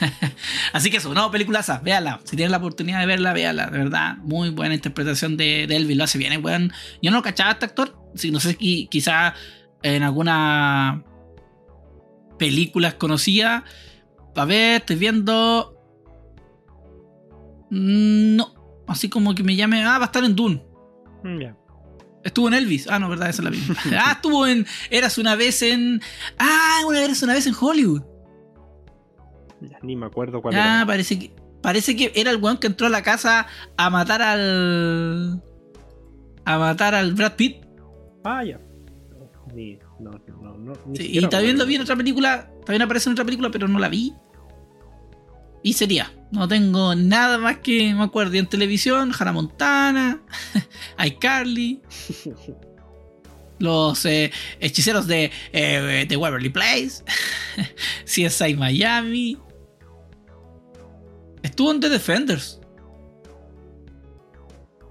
Así que eso, no, peliculaza, véala. Si tienen la oportunidad de verla, véala. De verdad, muy buena interpretación de, de Elvis. Lo hace bien, weón. Yo no cachaba a este actor. Sí, no sé si quizá en alguna película conocida. A ver, estoy viendo. Mm, No. Así como que me llame. Ah, va a estar en Dune. Mm, ya. Estuvo en Elvis. Ah, no, verdad, esa es la misma. ah, estuvo en. Eras una vez en. Ah, una vez una vez en Hollywood. Ya, Ni me acuerdo cuál Ah, era. parece que. Parece que era el weón que entró a la casa a matar al. A matar al Brad Pitt. Ah, ya. Ni, no, no, no, ni Sí, y también lo vi en otra película. También aparece en otra película, pero no la vi. Y sería. No tengo nada más que me acuerdo. Y en televisión, Hannah Montana, iCarly, los eh, hechiceros de, eh, de Waverly Place, CSI Miami. Estuvo en The Defenders.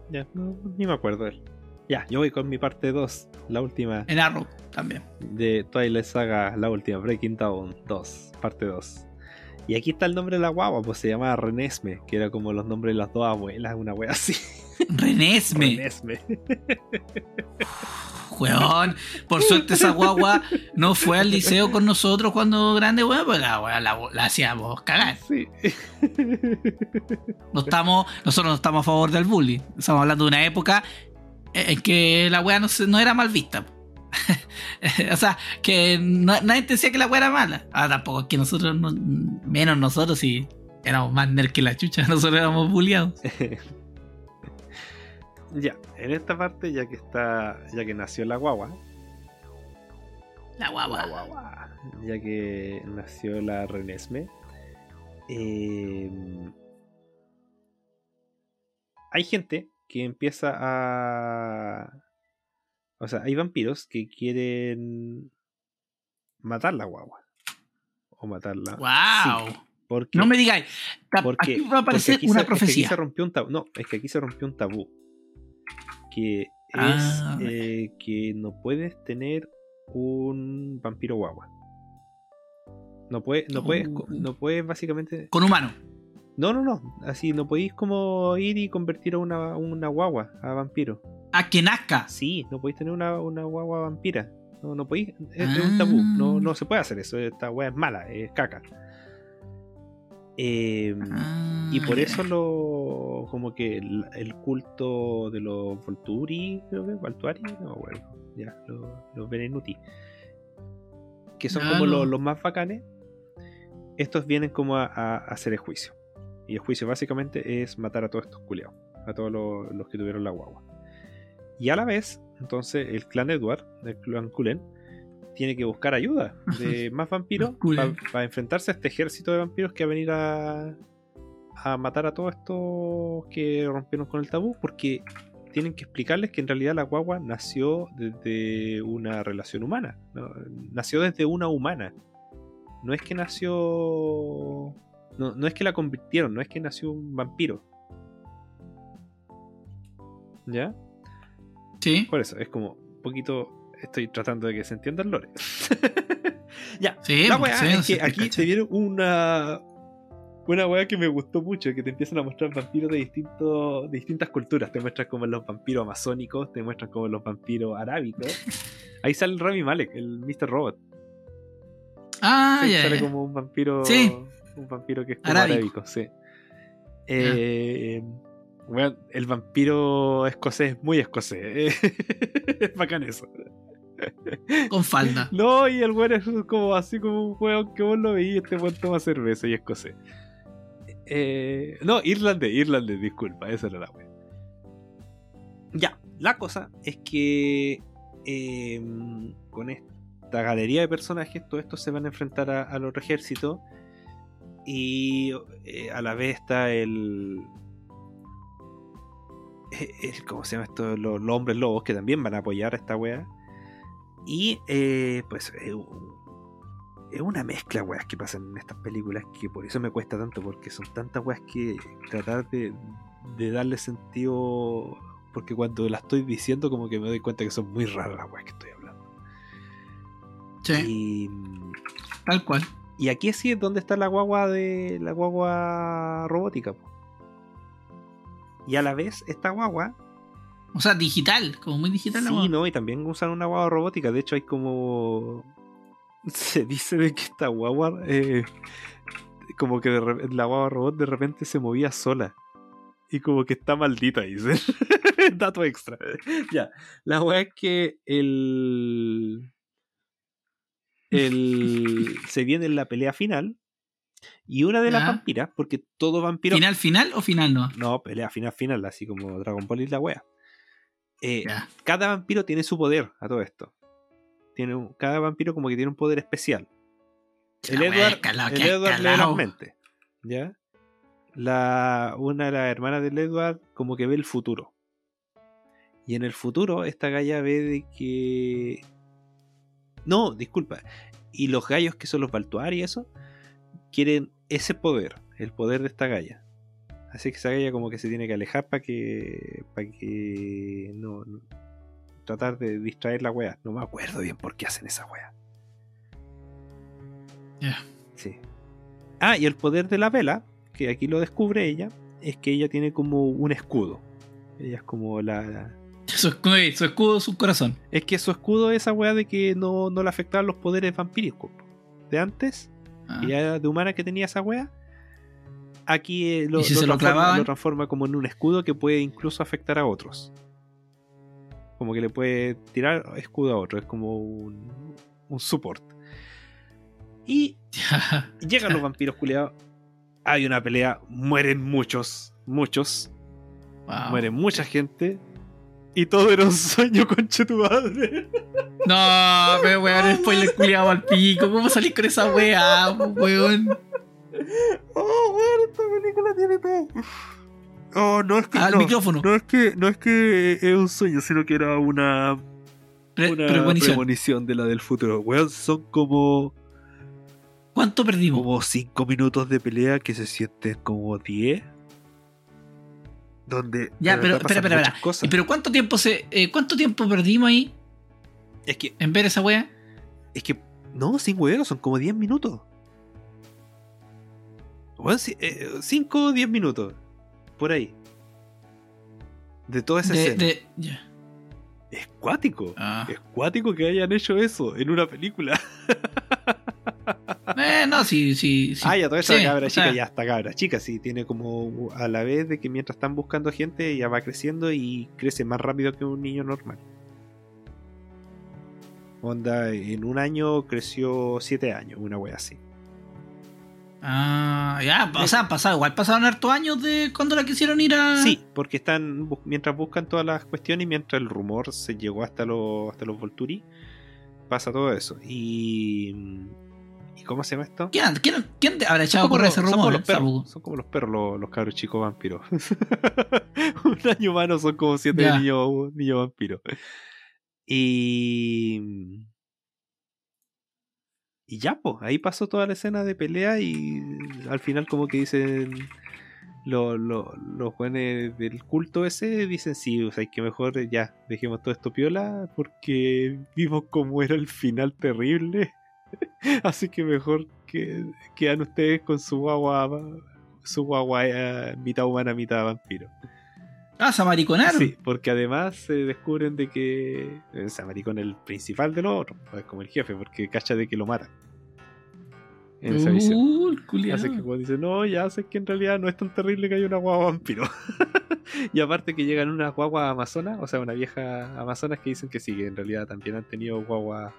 Ya, no, ni me acuerdo de él. Ya, yo voy con mi parte 2, la última En Arrow también. de Twilight Saga, la última, Breaking Down 2, parte 2. Y aquí está el nombre de la guagua, pues se llamaba Renesme, que era como los nombres de las dos abuelas, una wea así. Renesme. Renesme. Weón, por suerte esa guagua no fue al liceo con nosotros cuando grande, weón, pues la, la, la hacíamos cagar. Sí. No estamos, nosotros no estamos a favor del bullying. Estamos hablando de una época en que la weá no, no era mal vista. o sea, que no- nadie te decía que la weá era mala. Ah, tampoco es que nosotros, no- menos nosotros, si éramos más nerd que la chucha, nosotros éramos bulliados. ya, en esta parte, ya que está, ya que nació la guagua, La guagua. la guagua, ya que nació la Renesme, eh, hay gente que empieza a, o sea, hay vampiros que quieren matar la guagua o matarla. ¡Wow! Sí, porque No me digáis. Porque, aquí va a aparecer una se, es que aquí profecía. se rompió un tabú. No, es que aquí se rompió un tabú. Que es Ah. eh, que no puedes tener un vampiro guagua. No puedes, no puedes, Uh. no puedes básicamente. Con humano. No, no, no. Así no podéis como ir y convertir a una, una guagua a vampiro. A que nazca. Sí, no podéis tener una, una guagua vampira. No, no podéis. Es, es un tabú. No, no se puede hacer eso. Esta wea es mala, es caca. Em, Y por Ah, eso lo como que el, el culto de los Volturi, creo que Voltuari, no bueno, ya, los, los Venenuti, que son como no. los, los más bacanes, estos vienen como a, a hacer el juicio. Y el juicio básicamente es matar a todos estos culeados, a todos los, los que tuvieron la guagua. Y a la vez, entonces, el clan Edward, el clan Cullen, tiene que buscar ayuda de más vampiros para enfrentarse a este ejército de vampiros que va a venir a, a matar a todos estos que rompieron con el tabú, porque tienen que explicarles que en realidad la guagua nació desde una relación humana, ¿no? nació desde una humana. No es que nació. No, no es que la convirtieron, no es que nació un vampiro. ¿Ya? Sí. Por eso, es como un poquito. Estoy tratando de que se entienda el lore. ya. Sí, la pues, weá sí, es sí, que aquí te vieron una. Una weá que me gustó mucho, que te empiezan a mostrar vampiros de distintos, de distintas culturas. Te muestran como los vampiros amazónicos, te muestran como los vampiros arábicos. Ahí sale el Rami Malek, el Mr. Robot. Ah, ya, sale como un vampiro. Sí. Un vampiro que es como Arábico. arábico, sí. Eh, weón, el vampiro escocés es muy escocés. es bacán eso. Con falda. No, y el weón es como así como un weón que vos lo veís, este weón toma cerveza y escocés. Eh, no, irlandés, irlandés, disculpa, esa era la weón. Ya, la cosa es que eh, con esta galería de personajes, todos estos se van a enfrentar a- al otro ejército. Y eh, a la vez está el. eh, eh, ¿Cómo se llama esto? Los, los hombres lobos que también van a apoyar a esta wea. Y eh, pues eh, es una mezcla weas que pasan en estas películas que por eso me cuesta tanto, porque son tantas weas que tratar de, de darle sentido. Porque cuando las estoy diciendo, como que me doy cuenta que son muy raras las weas que estoy hablando. Sí, Y, tal cual. Y aquí sí es donde está la guagua de la guagua robótica. po. Y a la vez, esta guagua O sea, digital, como muy digital la Sí, no, y también usan una guagua robótica. De hecho, hay como. Se dice de que esta guagua. eh, como que de re- la guagua robot de repente se movía sola. Y como que está maldita, dicen. Dato extra. ya. La weá es que el. El. Se viene la pelea final. Y una de las vampiras, porque todo vampiro. ¿Final, final o final no? No, pelea final, final, así como Dragon Ball y la wea. Eh, cada vampiro tiene su poder a todo esto. Tiene un- cada vampiro como que tiene un poder especial. El La Edward, el Edward lee las mentes. ¿Ya? La, una de las hermanas del Edward como que ve el futuro. Y en el futuro esta galla ve de que... No, disculpa. Y los gallos que son los Baltuar y eso, quieren ese poder, el poder de esta galla. Así que esa galla como que se tiene que alejar para que... para que... No, no- tratar de distraer la wea. No me acuerdo bien por qué hacen esa wea. Ya. Sí. Ah, y el poder de la vela, que aquí lo descubre ella, es que ella tiene como un escudo. Ella es como la. Su escudo, su escudo, su corazón. Es que su escudo es esa weá de que no, no le afectaban los poderes vampiriscos. po. De antes, Ah. que ya era de humana que tenía esa weá. Aquí eh, lo, ¿Y si lo transforma, clavaban? lo transforma como en un escudo que puede incluso afectar a otros. Como que le puede tirar escudo a otro. Es como un, un support. Y. Llegan los vampiros culiados. Hay una pelea. Mueren muchos. Muchos. Wow. Muere mucha gente. Y todo era un sueño, conche tu madre. No, pero weón, spoiler culiado al pico. ¿Cómo salís con esa weá, weón? Oh, weón, esta película tiene todo. Oh, no es que. Al no, micrófono. no es que no es que es un sueño, sino que era una, Pre- una premonición. premonición de la del futuro. Weón, son como, ¿Cuánto perdimos? como 5 minutos de pelea que se sienten como 10. Donde. Ya, pero espera, espera, espera. cosas. ¿Y pero cuánto tiempo se, eh, cuánto tiempo perdimos ahí Es que en ver esa weá? Es que, no, sin huevo, son como 10 minutos. Bueno, 5 o 10 minutos. Por ahí. De toda esa De, escena. de, ya. Es cuático. Ah. Es cuático que hayan hecho eso en una película. Eh, no, sí, sí, sí. ah, ya, toda esa Sí, cabra chica sea, ya está cabra chica. Sí, tiene como a la vez de que mientras están buscando gente, ya va creciendo y crece más rápido que un niño normal. Onda, en un año creció 7 años, una wea así. Ah, ya, o sea, han pasado, igual pasaron hartos años de cuando la quisieron ir a. Sí, porque están mientras buscan todas las cuestiones y mientras el rumor se llegó hasta los hasta los Volturi, pasa todo eso. ¿y cómo se llama esto? ¿Quién, quién, quién habrá echado los- ese son como los perros, son como los perros, los, los cabros chicos vampiros. Un año humano son como siete niños, vampiros. Y. Y ya, pues, ahí pasó toda la escena de pelea y al final como que dicen lo- lo- los jóvenes del culto ese dicen sí, o sea, hay que mejor ya dejemos todo esto piola porque vimos cómo era el final terrible. Así que mejor que quedan ustedes con su guagua, su guagua eh, mitad humana, mitad vampiro. Ah, se amariconaron. Sí, porque además se descubren de que o sea, maricón el principal de los otros, es como el jefe, porque cacha de que lo matan. En esa visión. Uh. Hace que cuando dice, no, ya sé que en realidad no es tan terrible que haya una guagua vampiro. y aparte que llegan unas guaguas amazonas, o sea, una vieja amazonas que dicen que sí, que en realidad también han tenido guaguas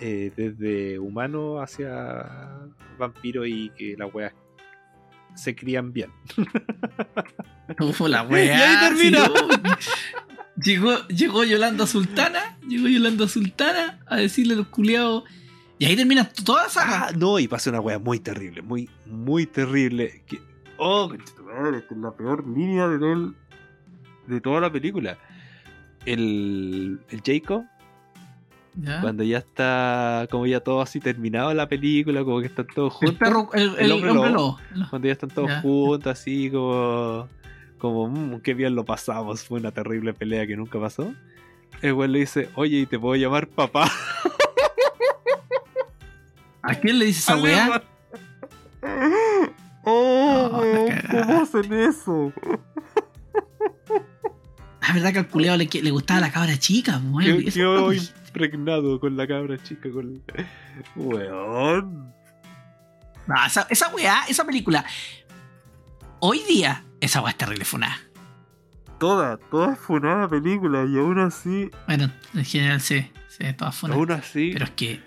eh, desde humano hacia vampiro y que las weas se crían bien. Uf, la Y weá. ahí no. Llegó, llegó Yolanda Sultana, llegó Yolanda Sultana a decirle a los culiados. Y ahí termina toda saga. Ah, no, y pasa una wea muy terrible, muy, muy terrible. Que, oh, la peor línea de, todo de toda la película. El, el Jacob, Ya. cuando ya está, como ya todo así terminado la película, como que están todos El juntos. perro, el, el el hombre hombre lobo. lobo. Cuando ya están todos Ya. juntos, así como, como, "Mm, qué bien lo pasamos. Fue una terrible pelea que nunca pasó. El güey le dice, oye, ¿y te puedo llamar papá? ¿A quién le dice esa weá? Oh, No, cagada. ¿cómo hacen eso? Ah, verdad que al culiao le, le gustaba la cabra chica, fue- impregnado con la cabra chica, con... Weón. No, esa, esa weá, esa película. Hoy día, esa weá es terrible funada. Toda, toda fue una película y aún así, Bueno, en general sí, sí, todas funadas. aún así, Pero es que.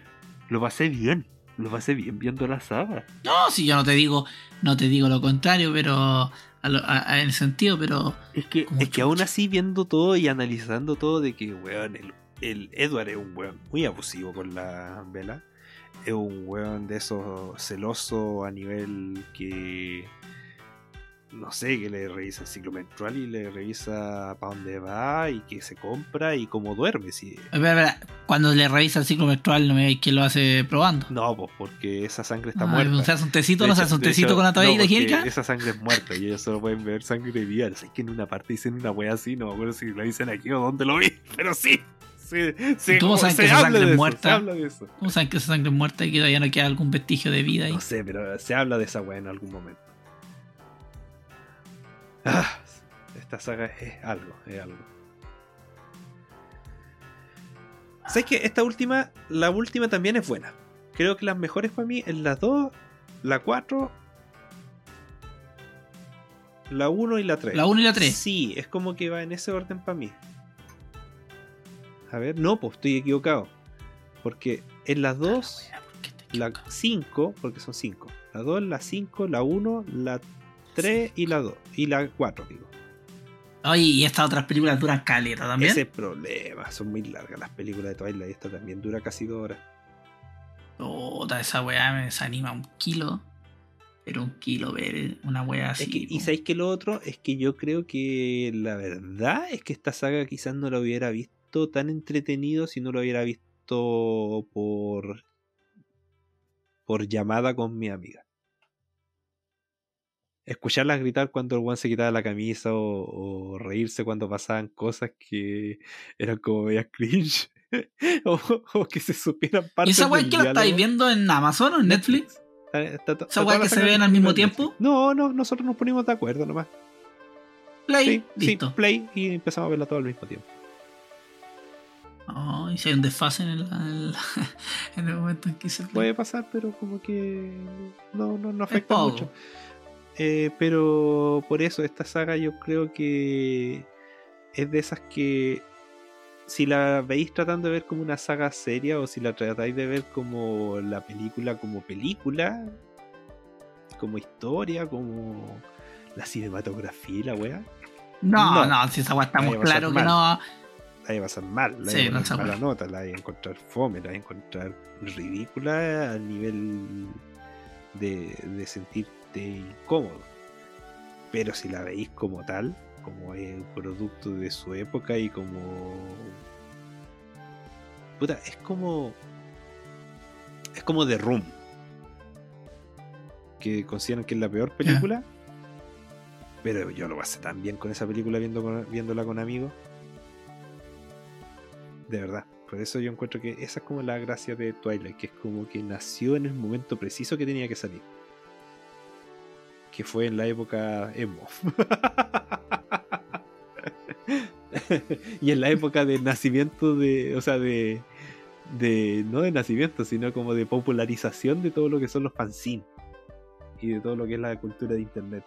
lo pasé bien. Lo pasé bien viendo la saga. No, si yo no te digo, no te digo lo contrario, pero. a lo- a- a- en el sentido, pero. Es que, es que aún así viendo todo y analizando todo de que, weón, el, el Edward es un weón muy abusivo con la vela. Es un weón de esos celoso a nivel que... No sé, que le revisa el ciclo menstrual y le revisa para dónde va y que se compra y cómo duerme. Si... Espera, espera, Cuando le revisa el ciclo menstrual, no me veis que lo hace probando. No, pues porque esa sangre está Ah, muerta. ¿No se hace un tecito? De ¿No se hace un de tecito hecho, con la toalla no, higiénica? Esa sangre es muerta y ellos solo pueden ver sangre viva. Es que en una parte dicen una wea así, no me acuerdo si lo dicen aquí o dónde lo vi, pero sí. Se, ¿Y cómo saben que esa sangre es muerta? eso. ¿Cómo saben que esa sangre es muerta y que todavía no queda algún vestigio de vida ahí? No sé, pero se habla de esa wea en algún momento. Ah, esta saga es algo, es algo. ¿Sabes que Esta última, la última también es buena. Creo que las mejores para mí es la 2, la 4, la 1 y la 3. La 1 y la 3. Sí, es como que va en ese orden para mí. A ver, no, pues estoy equivocado. Porque en las 2, la 5, porque son 5. La 2, la 5, la 1, la 3 y la 2. Y la 4, digo. Oye, y estas otras películas duran caleta también. Ese es el problema. Son muy largas las películas de Twilight. Esta también dura casi 2 horas. Puta, esa weá me desanima un kilo. Pero un kilo ver una weá así. Es que- y sabéis que lo otro es que yo creo que la verdad es que esta saga quizás no la hubiera visto tan entretenido si no lo hubiera visto por por llamada con mi amiga. Escucharlas gritar cuando el one se quitaba la camisa o, o reírse cuando pasaban cosas que eran como medias cringe o, o que se supieran ¿Y partes esa weá que la estáis viendo en Amazon o en Netflix? Está- está- ¿Esa weá que se ven al mismo tiempo? No, no, nosotros nos ponimos de acuerdo nomás. Play, Sí, sí, listo. play y empezamos a verla todo al mismo tiempo. Oh, y si hay un desfase en el, en el, en el momento en que se Puede pasar, pero como que no, no, no afecta mucho. Eh, pero por eso esta saga yo creo que es de esas que si la veis tratando de ver como una saga seria o si la tratáis de ver como la película como película, como historia, como la cinematografía y la wea, No, No. no, si esa weá está Ahí muy va a ser claro que mal. no. La vas a pasar mal, la Sí, a no se mala puede. nota, la a encontrar fome, la vas a encontrar ridícula a nivel de, de sentirte incómodo. Pero si la veis como tal, como el producto de su época y como. Puta, es como. Es como The Room. Que consideran que es la peor película. Pero yo lo pasé tan bien con esa película viendo con- viéndola con amigos. De verdad. Por eso yo encuentro que esa es como la gracia de Twilight, que es como que nació en el momento preciso que tenía que salir. Que fue en la época emo. y en la época de nacimiento de. O sea, de. de. no de nacimiento, sino como de popularización de todo lo que son los fanzines. Y de todo lo que es la cultura de internet.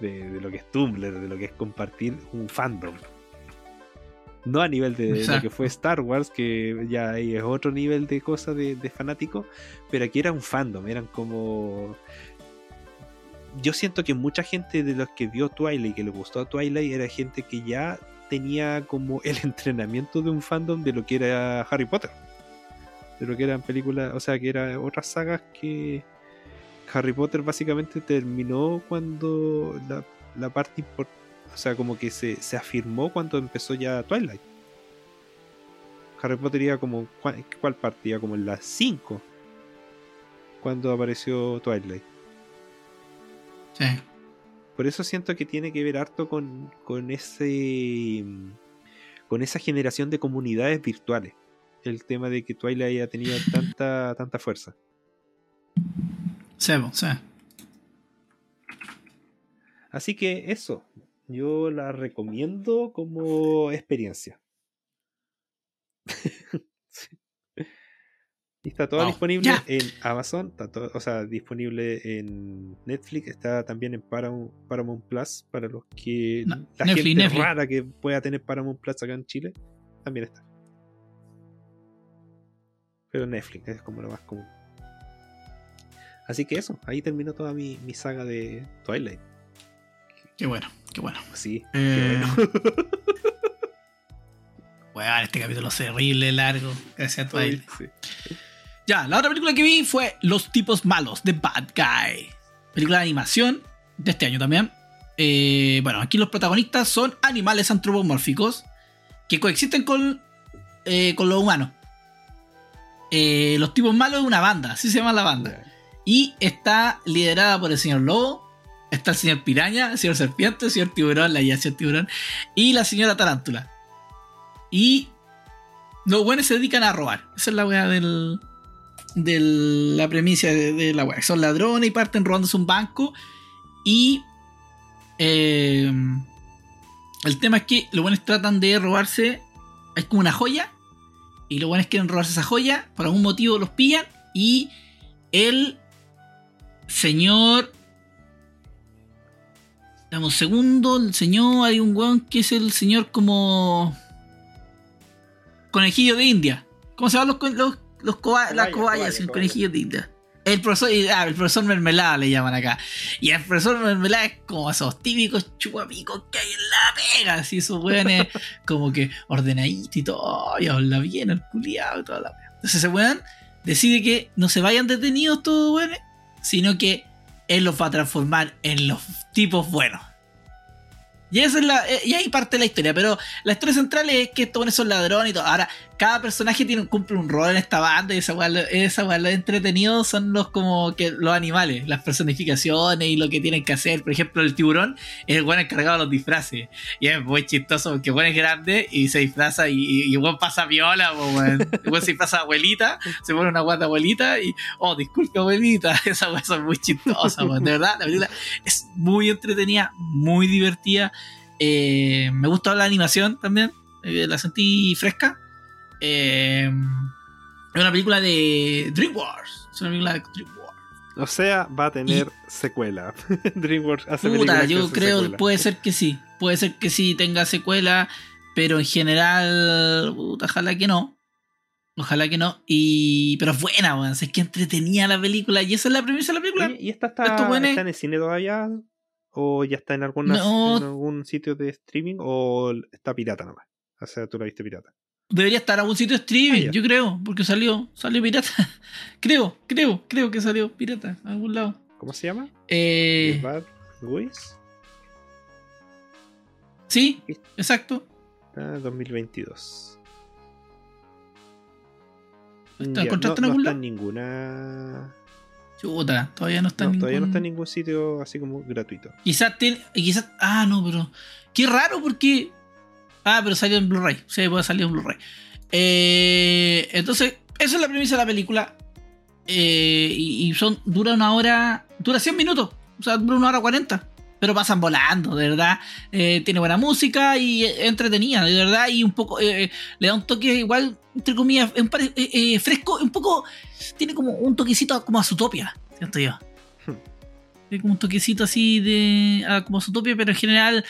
De, de lo que es Tumblr, de lo que es compartir un fandom. No a nivel de, de lo que fue Star Wars, que ya ahí es otro nivel de cosas de, de fanático, pero aquí era un fandom, eran como... Yo siento que mucha gente de los que vio Twilight y que le gustó Twilight era gente que ya tenía como el entrenamiento de un fandom de lo que era Harry Potter. De lo que eran películas, o sea, que eran otras sagas que Harry Potter básicamente terminó cuando la, la parte impor- o sea, como que se, se afirmó cuando empezó ya Twilight. Harry Potter iba como, ¿cuál? Iba como en las 5 cuando apareció Twilight. Sí. Por eso siento que tiene que ver harto con, con ese con esa generación de comunidades virtuales. El tema de que Twilight haya tenido tanta, tanta fuerza. Sí, po, sí. Así que eso, yo la recomiendo como experiencia. Sí. Y está toda disponible Ya. en Amazon, está todo, o sea, disponible en Netflix, está también en Paramount, Paramount Plus para los que No, la Netflix, gente Netflix. rara que pueda tener Paramount Plus acá en Chile, también está. Pero Netflix es como lo más común. Así que eso, ahí terminó toda mi, mi saga de Twilight. Qué bueno, qué bueno. Sí, Eh, qué bueno. Weón, este capítulo es terrible, largo. Gracias a Twilight. Sí. Ya, la otra película que vi fue Los tipos malos, The Bad Guy. Película de animación de este año también. Eh, bueno, aquí los protagonistas son animales antropomórficos que coexisten con, eh, con los humanos. Eh, los tipos malos es una banda, así se llama la banda. Y está liderada por el señor Lobo. Está el señor Piraña, el señor Serpiente, el señor Tiburón, la guía señor Tiburón. Y la señora Tarántula. Y los buenos se dedican a robar. Esa es la weá del. De la premisa de, de la weá. Son ladrones y parten robándose un banco. Y. eh, el tema es que los buenos tratan de robarse. Es como una joya. Y los buenos quieren robarse esa joya. Por algún motivo los pillan. Y el señor. Dame un segundo. El señor. Hay un weón que es el señor como. Conejillo de India. ¿Cómo se llaman los, los, los coba- las Cobaya, cobayas? cobaya, conejillo de India. El profesor, ah, el profesor Mermelada le llaman acá. Y el profesor Mermelada es como esos típicos chupamicos que hay en la pega. Así esos weones como que ordenaditos y todo. Y habla bien el culiado y toda la wea. Entonces ese weón decide que no se vayan detenidos todos weones, sino que él los va a transformar en los tipos buenos. Y, esa es la, eh, y ahí parte la historia, pero la historia central es que estos son ladrones y todo. Ahora, cada personaje tiene, cumple un rol en esta banda y esa weá, esa weá, lo entretenido son los como que los animales, las personificaciones y lo que tienen que hacer. Por ejemplo, el tiburón es el buen encargado de los disfraces. Y es muy chistoso porque el es grande y se disfraza y, y, pasa viola, weón. Se disfraza abuelita, se pone una guata abuelita y, oh, disculpe abuelita, esas weas son muy chistosas, weón. De verdad, la película es muy entretenida, muy divertida. Eh, me gustó la animación también, eh, la sentí fresca. Eh, es una película de DreamWorks. Es una película de DreamWorks. O sea, va a tener secuela. DreamWorks hace Puta, yo creo, secuela. puede ser que sí. Puede ser que sí tenga secuela, pero en general, puta, ojalá que no. Ojalá que no. Y, pero es buena, weón. Es que entretenía la película. Y esa es la premisa de la película. ¿Y esta está, está en el cine todavía? ¿O ya está en, alguna, No. en algún sitio de streaming? ¿O está pirata nomás? O sea, tú la viste pirata. Debería estar en algún sitio de streaming, Ah, yo creo. Porque salió, salió pirata. creo, creo, creo que salió pirata. A algún lado. ¿Cómo se llama? Eh, Bad Boys. sí, exacto. Ah, 2022. ¿Está- Ya, encontraste en no, algún lado? ninguna. Chuta, todavía no está no, en todavía no está en ningún- ningún sitio así como gratuito. Quizás tiene. Quizás. Ah, no, pero. Qué raro porque. Ah, pero salió en Blu-ray. Sí, puede salir en Blu-ray. Eh, entonces, esa es la premisa de la película. Eh, y, y son. Dura una hora. Dura 100 minutos. O sea, dura una hora 40. Pero pasan volando, de verdad. Eh, tiene buena música y es entretenida, de verdad. Y un poco. le da un toque igual, entre comillas, un pare- fresco. Un poco. Tiene como un toquecito como a Zootopia, siento yo. Tiene como un toquecito así de. como Zootopia, pero en general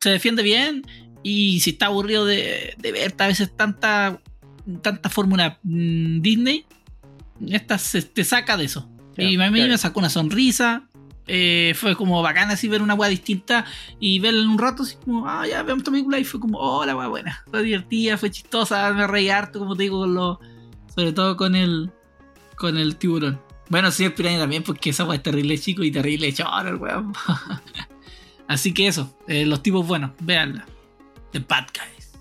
se defiende bien. Y si está aburrido de, de ver a veces tanta, tanta fórmula mm, Disney, esta se, te saca de eso. Y a mí claro. me sacó una sonrisa. eh, fue como bacán así ver una weá distinta y verla en un rato así como, ah, ya veamos esta película y fue como, oh, la weá buena. Fue divertida, fue chistosa, me reí harto, como te digo, con lo, sobre todo con el, con el tiburón. Bueno, sí, el piraña también, porque esa weá es terrible chico y terrible choro, el weón. Así que eso, eh, los tipos buenos, véanla. The Bad Guys.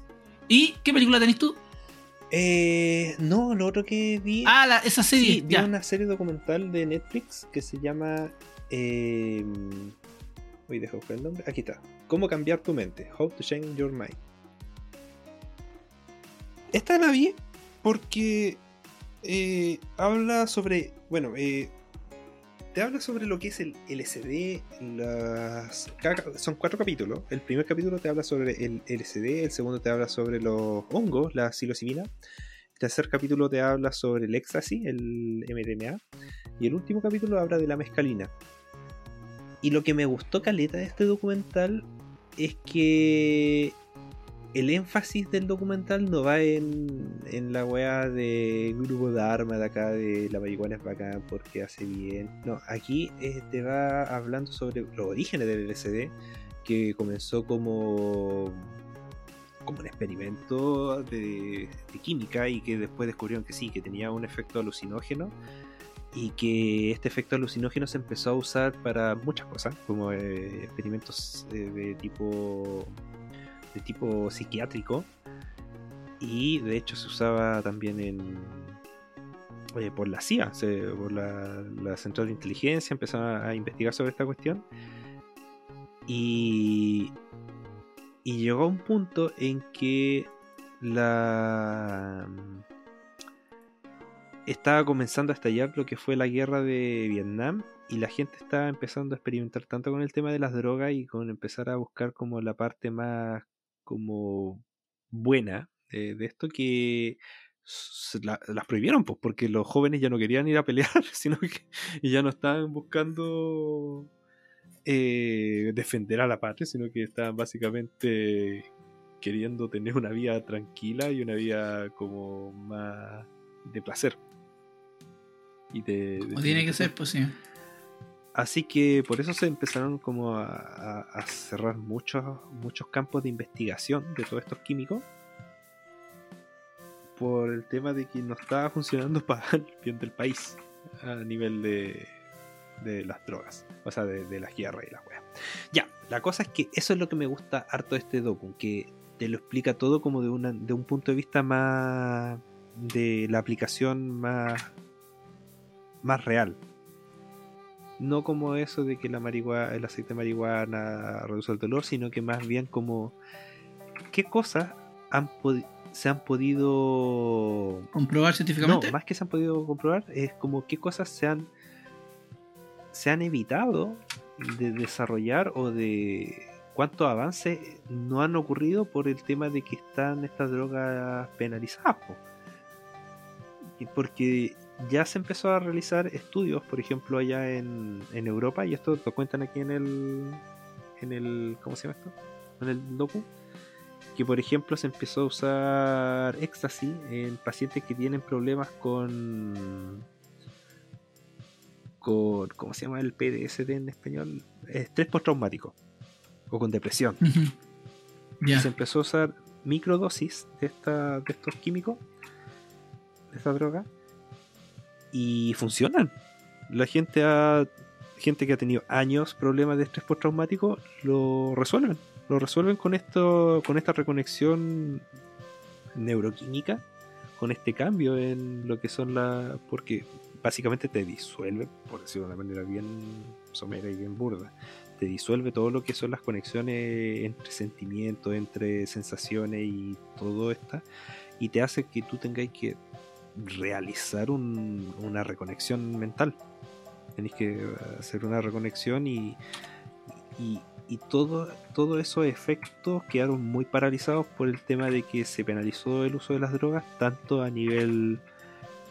¿Y qué película tenés tú? Eh, no, lo otro que vi. Ah, la- esa serie. sí, vi ya. una serie documental de Netflix que se llama. Eh, uy, buscar el nombre. Aquí está. ¿Cómo cambiar tu mente? How to change your mind. Esta la vi porque eh, habla sobre. Bueno, eh, te habla sobre lo que es el LSD. Las, son cuatro capítulos. El primer capítulo te habla sobre el LSD. El segundo te habla sobre los hongos, la psilocibina. El tercer capítulo te habla sobre el éxtasis, el MDMA. Y el último capítulo habla de la mescalina. Y lo que me gustó caleta de este documental es que el énfasis del documental no va en, en la weá de grupo de armas de acá, de la marihuana es bacán porque hace bien. No, aquí eh, te va hablando sobre los orígenes del LSD, que comenzó como, como un experimento de, de química y que después descubrieron que sí, que tenía un efecto alucinógeno y que este efecto alucinógeno se empezó a usar para muchas cosas, como eh, experimentos eh, de tipo de tipo psiquiátrico. Y de hecho se usaba también en eh, por la CIA, se- por la, la Central de Inteligencia empezaron a, a investigar sobre esta cuestión. Y y llegó a un punto en que la estaba comenzando a estallar lo que fue la guerra de Vietnam y la gente estaba empezando a experimentar tanto con el tema de las drogas y con empezar a buscar como la parte más como buena de, de esto que la- las prohibieron pues porque los jóvenes ya no querían ir a pelear sino que y ya no estaban buscando eh, defender a la patria sino que estaban básicamente queriendo tener una vida tranquila y una vida como más de placer y de, de Como tiene que ser, pues sí. Así que por eso se empezaron como a, a- cerrar muchos, muchos campos de investigación de todos estos químicos. Por el tema de que no estaba funcionando para el bien del país a nivel de, de las drogas. O sea, de, de las guerras y las weas. Ya, la cosa es que eso es lo que me gusta harto de este docu, que te lo explica todo como de, una, de un punto de vista más de la aplicación más, más real no como eso de que la marihuana, el aceite de marihuana reduce el dolor, sino que más bien como qué cosas han se han podido Comprobar no, científicamente. más que se han podido comprobar es como qué cosas se han se han evitado de desarrollar o de cuántos avances no han ocurrido por el tema de que están estas drogas penalizadas. po. Porque ya se empezó a realizar estudios, por ejemplo, allá en, en Europa, y esto lo cuentan aquí en el, en el, ¿cómo se llama esto? En el docu, que por ejemplo se empezó a usar éxtasis en pacientes que tienen problemas con con ¿cómo se llama el PDSD en español? Estrés postraumático o con depresión. Se empezó a usar microdosis de esta de estos químicos de esta droga y funcionan. La gente ha gente que ha tenido años problemas de estrés postraumático lo resuelven. Lo resuelven con esto con esta reconexión neuroquímica, con este cambio en lo que son las porque básicamente te disuelve, por decirlo de una manera bien somera y bien burda, te disuelve todo lo que son las conexiones entre sentimientos, entre sensaciones y todo esto, y te hace que tú tengas que realizar un- una reconexión mental. Tenéis que hacer una reconexión y, y, y todo, todos esos efectos quedaron muy paralizados por el tema de que se penalizó el uso de las drogas, tanto a nivel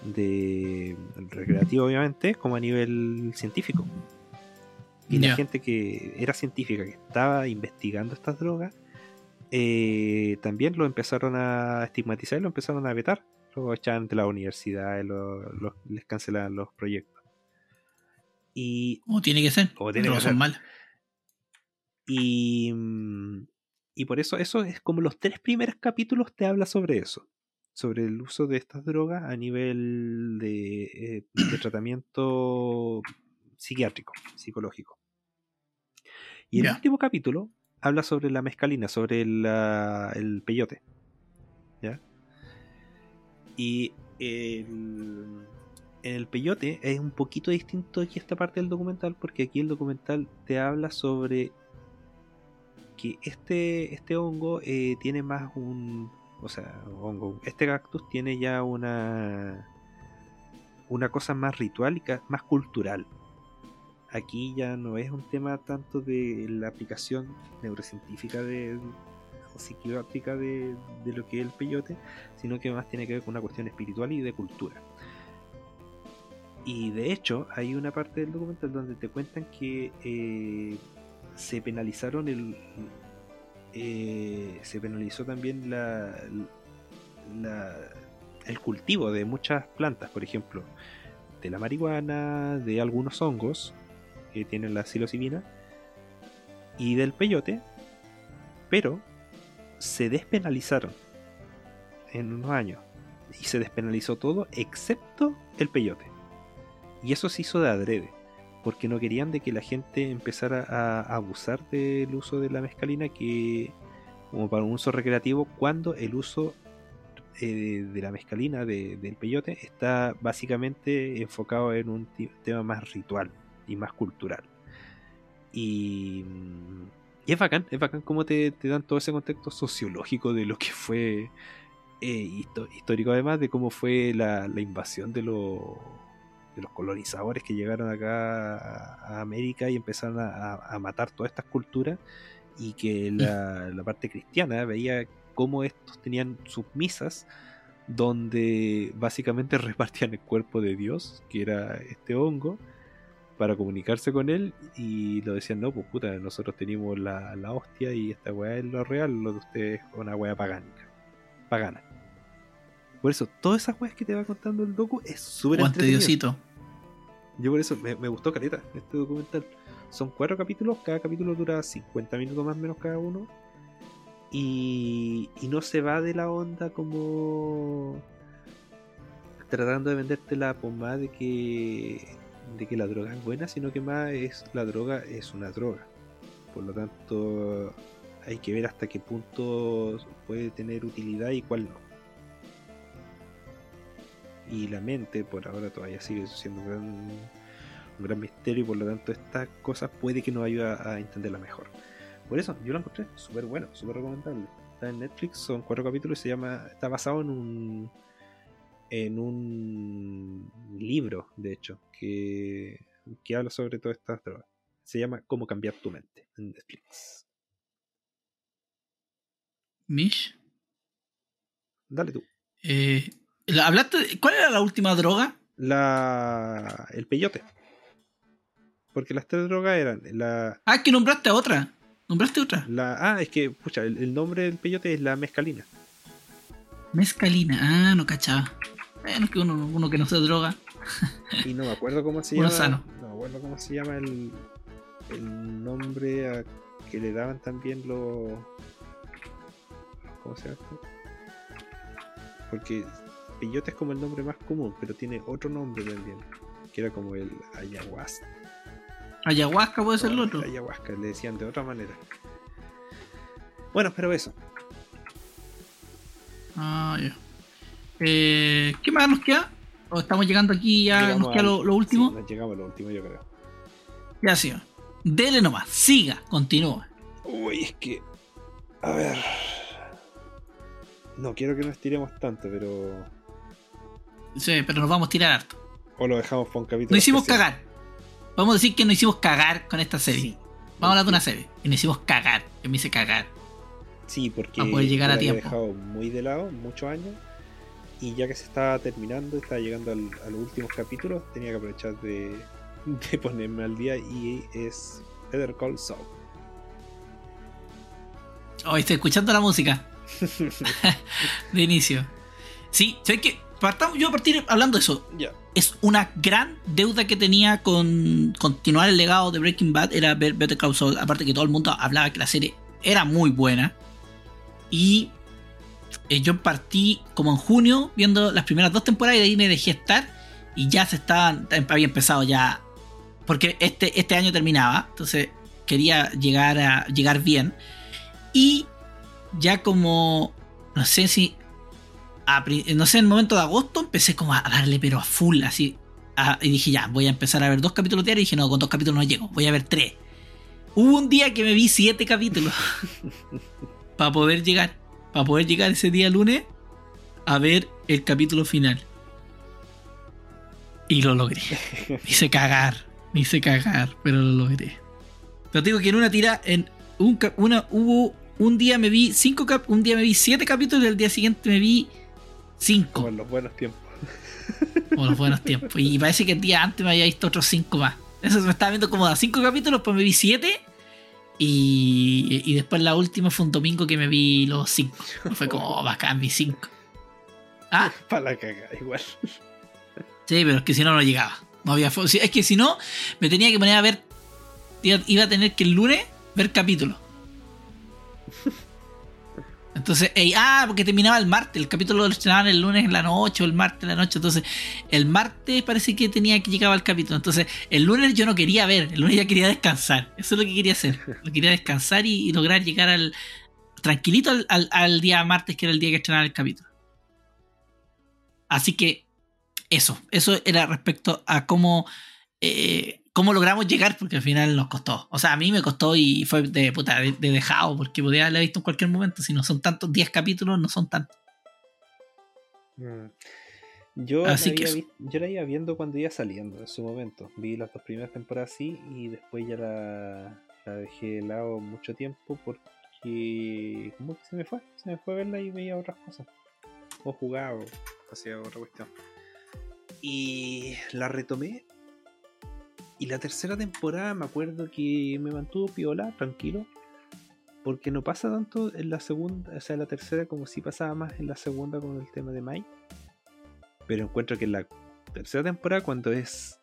de recreativo obviamente, como a nivel científico. Y la gente que era científica, que estaba investigando estas drogas, eh, también lo empezaron a estigmatizar y lo empezaron a vetar. Lo echaban de la universidad, lo- lo- les cancelaban los proyectos. Y, Como tiene que ser. Como tiene no que son ser. malas. y, mm, y por eso, eso es como los tres primeros capítulos te habla sobre eso. Sobre el uso de estas drogas a nivel de, eh, de tratamiento psiquiátrico, psicológico. Y el último capítulo habla sobre la mescalina, sobre la- el peyote. Y el, en el peyote es un poquito distinto aquí esta parte del documental, porque aquí el documental te habla sobre que este, este hongo eh, tiene más un. O sea, hongo. Este cactus tiene ya una. Una cosa más ritual más cultural. Aquí ya no es un tema tanto de la aplicación neurocientífica de, psiquiátrica de, de lo que es el peyote, sino que más tiene que ver con una cuestión espiritual y de cultura. Y de hecho, hay una parte del documental donde te cuentan que eh, se penalizaron el. eh, se penalizó también la, la- el cultivo de muchas plantas, por ejemplo, de la marihuana, de algunos hongos que tienen la psilocibina y del peyote, pero se despenalizaron en unos años y se despenalizó todo excepto el peyote. Y eso se hizo de adrede, porque no querían de que la gente empezara a abusar del uso de la mescalina que como para un uso recreativo cuando el uso eh, de la mescalina de- del peyote está básicamente enfocado en un tema más ritual y más cultural. Y, mm, y es bacán, es bacán cómo te, te dan todo ese contexto sociológico de lo que fue eh, histórico además de cómo fue la, la invasión de, los de los colonizadores que llegaron acá a, a América y empezaron a, a- a matar todas estas culturas y que la, la parte cristiana veía cómo estos tenían sus misas donde básicamente repartían el cuerpo de Dios, que era este hongo, para comunicarse con él y lo decían, no, pues puta, nosotros tenemos la, la hostia y esta weá es lo real, lo de ustedes es una weá pagánica, pagana. Por eso, todas esas weas que te va contando el docu es súper entretenido. Diosito. Yo por eso me, me gustó caleta este documental. Son cuatro capítulos, cada capítulo dura 50 minutos más o menos cada uno. Y, y no se va de la onda como tratando de venderte la pomada de que, de que la droga es buena, sino que más es la droga es una droga. Por lo tanto, hay que ver hasta qué punto puede tener utilidad y cuál no. Y la mente, por ahora, todavía sigue siendo un gran, un gran misterio y por lo tanto estas cosas puede que nos ayude a entenderla mejor. Por eso, yo lo encontré súper bueno, súper recomendable. Está en Netflix, son cuatro capítulos y se llama. Está basado en un. En un libro, de hecho, que, que habla sobre todas estas drogas. Se llama Cómo cambiar tu mente en Netflix. Mish. Dale tú. Eh, la- ¿hablaste de- ¿Cuál era la última droga? La. el peyote. Porque las tres drogas eran la. Ah, que nombraste a otra. ¿Nombraste otra? La, ah, es que, pucha, el, el nombre del peyote es la mezcalina. Mezcalina. Ah, no cachaba. Bueno, es que uno, uno que no se droga. Y no me acuerdo cómo se Uno llama. sano. No me acuerdo cómo se llama el, el nombre a- que le daban también los. ¿Cómo se llama esto? Porque peyote es como el nombre más común, pero tiene otro nombre también. Que era como el ayahuasca. Ayahuasca puede ser el otro. Ayahuasca, le decían de otra manera. Bueno, pero eso. Ah, ya. Eh, ¿Qué más nos queda? ¿O estamos llegando aquí ya? Llegamos ¿Nos queda al- lo, lo último? sí, llegamos a lo último, yo creo. Ya sí. Dele nomás. Siga. Continúa. Uy, es que. A ver. No quiero que nos tiremos tanto, pero. Sí, pero nos vamos a tirar harto. O lo dejamos para un capítulo. Nos hicimos especial. cagar. Vamos a decir que nos hicimos cagar con esta serie. Sí. Vamos a hablar de una serie. Y nos hicimos cagar. Yo me hice cagar. Sí, porque Para poder llegar a tiempo. dejado muy de lado muchos años. Y ya que se estaba terminando, estaba llegando al- a los últimos capítulos, tenía que aprovechar de, de ponerme al día. Y es Better Call Saul. Hoy Oh, estoy escuchando la música de inicio. Sí, ¿sabes qué? Partamos, yo a partir hablando de eso. Es una gran deuda que tenía con continuar el legado de Breaking Bad. Era ver Better Call Saul. Aparte que todo el mundo hablaba que la serie era muy buena. Y eh, yo partí como en junio viendo las primeras dos temporadas y de ahí me dejé estar. Y ya se estaban, había empezado ya. Porque este, este año terminaba. Entonces quería llegar a llegar bien. Y ya como, no sé si, a no sé, en el momento de agosto empecé como a darle pero a full, así. a- y dije, ya, voy a empezar a ver dos capítulos diarios. Y dije, no, con dos capítulos no llego, voy a ver tres. Hubo un día que me vi siete capítulos para poder llegar, para poder llegar ese día lunes a ver el capítulo final. Y lo logré. Me hice cagar, me hice cagar, pero lo logré. Pero digo que en una tira, en un, una, hubo un día me vi cinco cap, un día me vi siete capítulos y el día siguiente me vi cinco. En los buenos tiempos. Como los buenos tiempos. Y parece que el día antes me había visto otros cinco más. Eso me estaba viendo como a cinco capítulos, pues me vi siete. Y, y después la última fue un domingo que me vi los cinco. Fue como, oh, bacán, vi cinco. Ah, Para la caga, igual. sí, pero es que si no, no llegaba. No había Es que si no, me tenía que poner a ver. Iba iba a tener que el lunes ver capítulos. Entonces, ey, ah, porque terminaba el martes, el capítulo lo estrenaban el lunes en la noche o el martes en la noche. Entonces, el martes parece que tenía que llegar al capítulo. Entonces, el lunes yo no quería ver, el lunes ya quería descansar. Eso es lo que quería hacer. Lo quería descansar y, y lograr llegar al tranquilito al, al- al día martes, que era el día que estrenaba el capítulo. Así que, eso, eso era respecto a cómo, eh, cómo logramos llegar, porque al final nos costó. O sea, a mí me costó y fue de puta, de, de dejado, porque podía haberla visto en cualquier momento. Si no son tantos, 10 capítulos, no son tantos. Mm. Yo, Así la que había eso. vi- yo la iba viendo cuando iba saliendo en su momento. Vi las dos primeras temporadas así y después ya la, la dejé de lado mucho tiempo porque. ¿Cómo que se me fue? Se me fue a verla y veía otras cosas. O jugaba o hacía otra cuestión. Y la retomé. Y la tercera temporada me acuerdo que me mantuvo piola, tranquilo. Porque no pasa tanto en la segunda, o sea, en la tercera como si pasaba más en la segunda con el tema de Mike. Pero encuentro que en la tercera temporada, cuando es.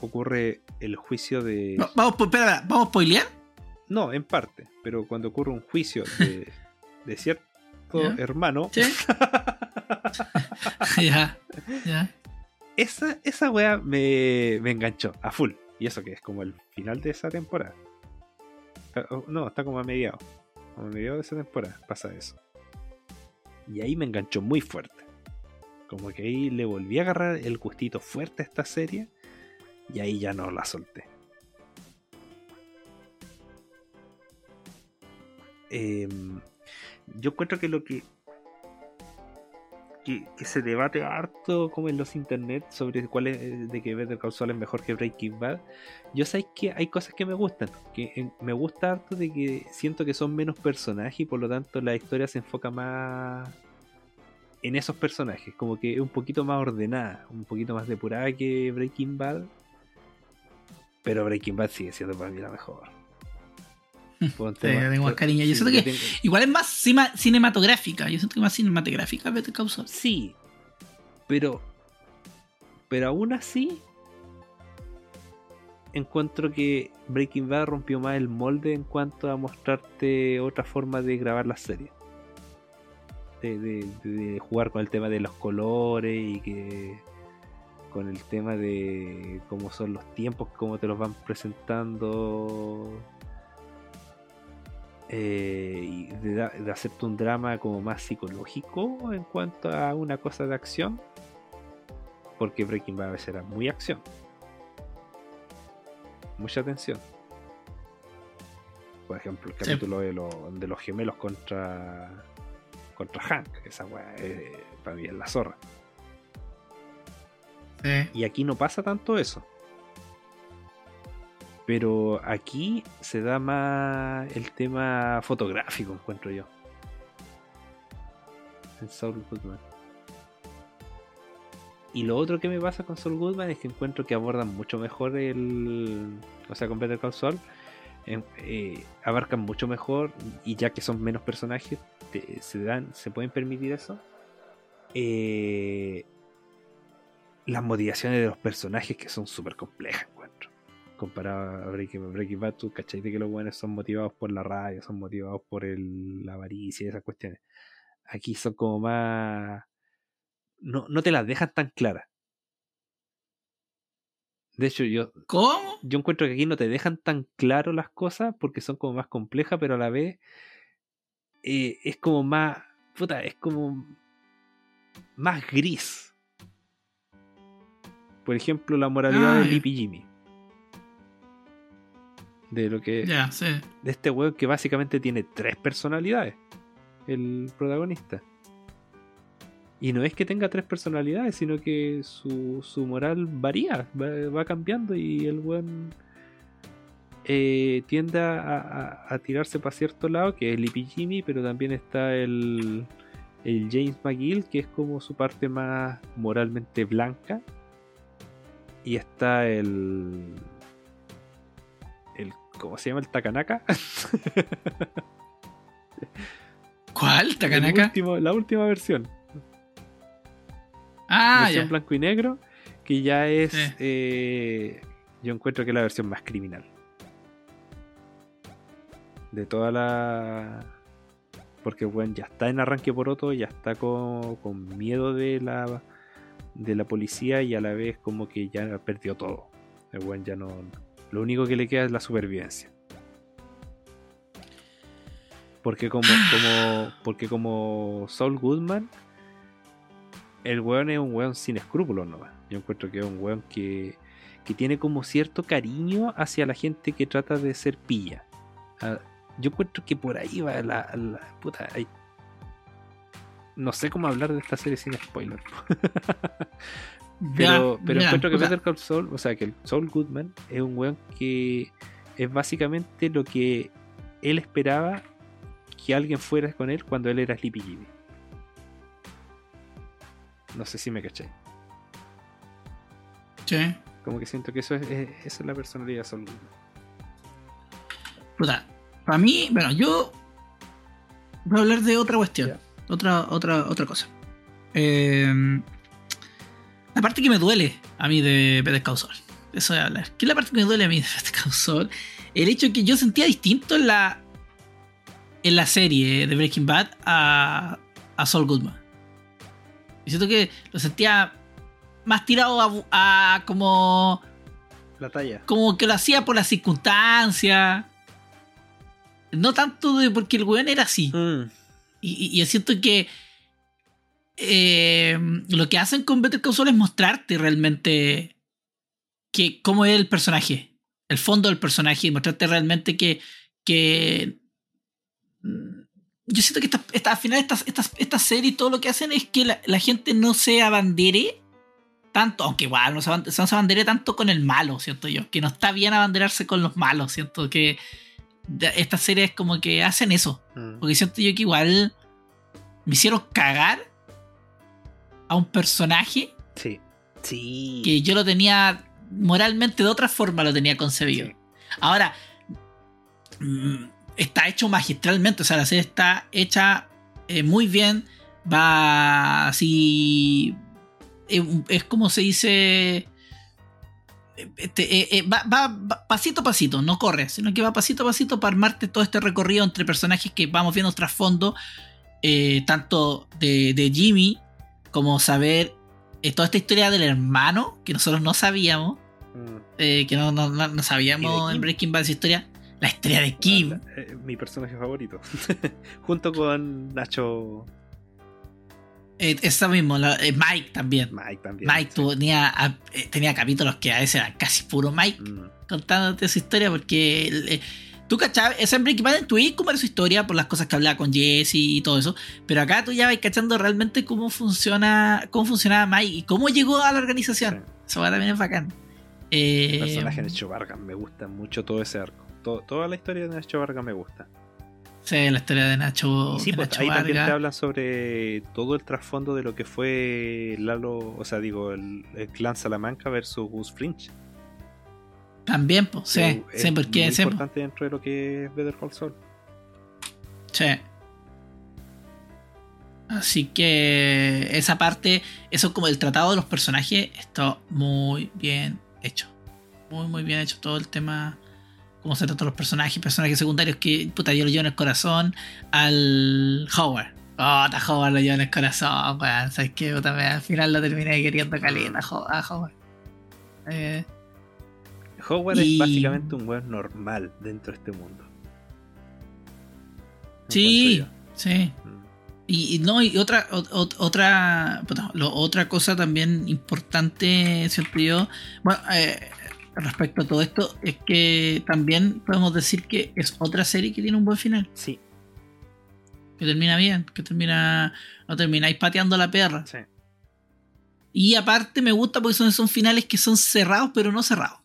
ocurre el juicio de. Va- Vamos, espera, ¿vamos a spoilear? No, en parte. Pero cuando ocurre un juicio de, de cierto Ya. hermano. ¿Sí? ya, ya. Esa, esa wea me, me enganchó a full. Y eso que es como el final de esa temporada. Ah, oh, No, está como a mediados. Como a mediados de esa temporada pasa eso. Y ahí me enganchó muy fuerte. Como que ahí le volví a agarrar el gustito fuerte a esta serie. Y ahí ya no la solté. Em, yo encuentro que lo que que, se debate harto como en los internet sobre cuál es eh, de que Better Call es mejor que Breaking Bad. Yo sé que hay cosas que me gustan, que en- me gusta harto de que siento que son menos personajes y por lo tanto la historia se enfoca más en esos personajes, como que es un poquito más ordenada, un poquito más depurada que Breaking Bad. Pero Breaking Bad sigue siendo para mí la mejor. Por Sí, tengo más cariño. Yo sí, siento que- tengo- Igual es más cima- cinematográfica. Yo siento que más cinematográfica Better Call Saul. Sí, pero. Pero aún así. Encuentro que Breaking Bad rompió más el molde en cuanto a mostrarte otra forma de grabar. De, de- de jugar con el tema de los colores y que. Con el tema de cómo son los tiempos, cómo te los van presentando. Eh, y de, de hacerte un drama como más psicológico en cuanto a una cosa de acción. Porque Breaking Bad a veces era muy acción. Mucha tensión. Por ejemplo, el Sí. capítulo de, lo- de los gemelos contra contra Hank. Esa weá eh, para mí es la zorra. Sí. Y aquí no pasa tanto eso. Pero aquí se da más el tema fotográfico, encuentro yo. En Saul Goodman. Y lo otro que me pasa con Saul Goodman es que encuentro que abordan mucho mejor el. O sea, con Better Call Saul. eh, abarcan mucho mejor. Y ya que son menos personajes, se dan. se pueden permitir eso. Eh, las motivaciones de los personajes que son súper complejas. Comparado a Breaking, Breaking Bad, tú cachai de que los buenos son motivados por la rabia, son motivados por el, la avaricia y esas cuestiones. Aquí son como más. No, no te las dejan tan claras. De hecho, yo, ¿Cómo? yo encuentro que aquí no te dejan tan claro las cosas porque son como más complejas, pero a la vez eh, es como más. Puta, es como más gris. Por ejemplo, la moralidad de. Lippy Jimmy. De lo que. Ya, sí. De este weón que básicamente tiene tres personalidades. El protagonista. Y no es que tenga tres personalidades, sino que su, su moral varía, va, va cambiando y el weón eh, tiende a, a- a tirarse para cierto lado, que es Lippy Jimmy, pero también está el, el James McGill, que es como su parte más moralmente blanca. Y está el. ¿Cómo se llama? El Takanaka. ¿Cuál? ¿Takanaka? último- la última versión. Ah, versión ya. blanco y negro, que ya es, eh, yo encuentro que es la versión más criminal. De toda la... Porque bueno, ya está en arranque por otro, ya está con, con miedo de la, de la policía y a la vez como que ya perdió todo. El weón ya no... Lo único que le queda es la supervivencia. Porque como, como, porque como Saul Goodman, el weón es un weón sin escrúpulos nomás. Yo encuentro que es un weón que, que tiene como cierto cariño hacia la gente que trata de ser pilla. Ah, yo encuentro que por ahí va la, la puta. No sé cómo hablar de esta serie sin spoiler. Pero, pero encuentro que puta. Better Call Saul, o sea, que el Saul Goodman es un weón que es básicamente lo que él esperaba que alguien fuera con él cuando él era Sleepy Jimmy. No sé si me caché. Sí. Como que siento que eso es, es- esa es la personalidad de Saul Goodman. Puta, para mí, bueno, yo voy a hablar de otra cuestión, otra, otra, otra cosa. Eh, la parte que me duele a mí de Better Call Saul. Eso voy a hablar. ¿Qué es la parte que me duele a mí de Better Call Saul? El hecho que yo sentía distinto en la en la serie de Breaking Bad a, a Saul Goodman. Y siento que lo sentía más tirado a, a como La talla. como que lo hacía por las circunstancias. No tanto de porque el weón era así. Mm. Y, y- siento que eh, lo que hacen con Better Call Saul es mostrarte realmente que cómo es el personaje, el fondo del personaje, y mostrarte realmente que, que mm, yo siento que esta, esta- al final estas esta, esta serie todo lo que hacen es que la, la gente no se abandere tanto, aunque igual no se, aban- no se abandere tanto con el malo, siento yo, que no está bien abanderarse con los malos, siento que estas series como que hacen eso. Mm. Porque siento yo que igual me hicieron cagar a un personaje Sí. Sí. que yo lo tenía moralmente de otra forma lo tenía concebido. Sí. Ahora, mm, está hecho magistralmente. O sea, la serie está hecha eh, muy bien. Va así. eh, es como se dice. este, eh, va, va- va pasito a pasito, no corre, sino que va pasito a pasito para armarte todo este recorrido entre personajes que vamos viendo trasfondo, tanto de, de Jimmy como saber eh, toda esta historia del hermano que nosotros no sabíamos, Mm. eh, que no, no- no- sabíamos en Breaking Bad esa historia, la historia de Kim. Eh, mi personaje favorito. Junto con Nacho Eh, eso mismo, la- Mike también. Mike también. Mike sí. tenía, ah, tenía capítulos que a veces eran casi puro Mike Mm. contándote su historia porque tú cachabas, esa en Breaking Bad en Twitch cómo era su historia por las cosas que hablaba con Jesse y todo eso, pero acá tú ya vas cachando realmente cómo funciona cómo funcionaba Mike y cómo llegó a la organización. Eso va también es bacán. Eh, El personaje de Nacho Vargas me gusta mucho todo ese arco. To- toda la historia de Nacho Vargas me gusta. sí, la historia de Nacho, Y sí, de pues Nacho ahí también te hablan sobre todo el trasfondo de lo que fue Lalo, o sea, digo, el, el clan Salamanca versus Gus Fringe. También, pues, sí, Que es sí, porque muy sí, pues, importante dentro de lo que es Better Call Saul. sí. Así que esa parte, eso como el tratado de los personajes, está muy bien hecho. Muy, muy bien hecho todo el tema, cómo se tratan los personajes, personajes secundarios que, puta, yo lo llevo en el corazón al Howard. Oh, ta Howard lo llevo en el corazón, weón. ¿Sabes qué? Puta, al final lo terminé queriendo caliente a Ho- a Howard. Eh, Howard Y- es básicamente un weón normal dentro de este mundo. sí, sí. Mm. Y, y no, y otra, ot- ot- otra, lo- otra cosa también importante, siento yo, bueno, eh, respecto a todo esto, es que también podemos decir que es otra serie que tiene un buen final, Sí, que termina bien, que termina, no termináis pateando la perra. sí. Y aparte me gusta porque son, son finales que son cerrados, pero no cerrados.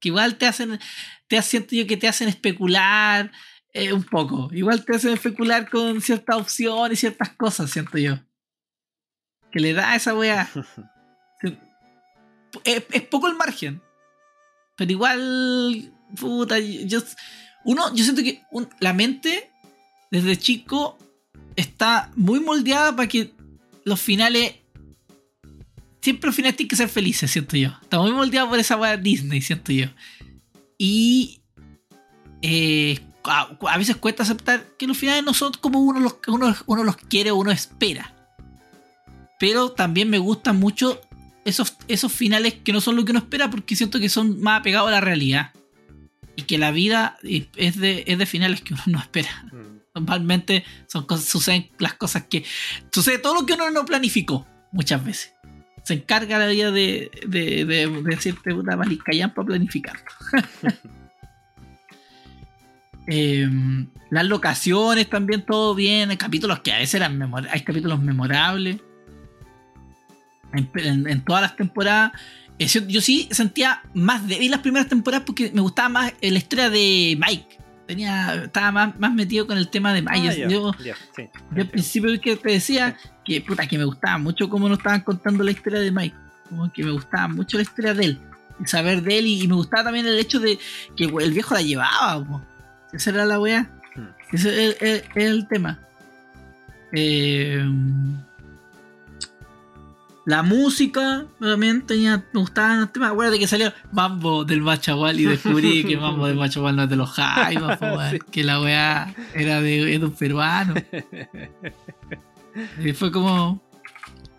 Que igual te hacen, te siento yo que te hacen especular eh, un poco. Igual te hacen especular con ciertas opciones y ciertas cosas, siento yo. Que le da a esa weá. Es, es poco el margen. Pero igual, puta, yo, uno, yo siento que un- la mente desde chico está muy moldeada para que los finales siempre los finales tienen que ser felices, siento yo. Está muy moldeado por esa weá Disney, siento yo. Y eh, a, a veces cuesta aceptar que los finales no son como uno los, uno, uno los quiere o uno espera. Pero también me gustan mucho esos, esos finales que no son lo que uno espera porque siento que son más apegados a la realidad. Y que la vida es de, es de finales que uno no espera. Mm. Normalmente son cosas, suceden las cosas que. Sucede todo lo que uno no planificó muchas veces. Se encarga la vida de, de, de, de decirte una malicayán para planificar. Em, las locaciones también, todo bien. Hay capítulos que a veces eran memor hay capítulos memorables. En, en- en todas las temporadas. Eh, yo, yo sí sentía más débil las primeras temporadas porque me gustaba más la historia de Mike. Tenía, estaba más, más metido con el tema de Mike. Ah, yo, ya, yo- ya, sí, yo al principio que te decía que puta que me gustaba mucho cómo nos estaban contando la historia de Mike. Como que me gustaba mucho la historia de él. Y saber de él. Y, y me gustaba también el hecho de que el viejo la llevaba. po. Esa era la weá. Hmm. Ese es el, el- el tema. Eh, la música también tenía, me gustaban los temas. Acuérdate que salió Mambo del Machagual y descubrí que Mambo del Machagual no es de los Jaimas. Sí. que la weá era de, de un peruano. Y fue como.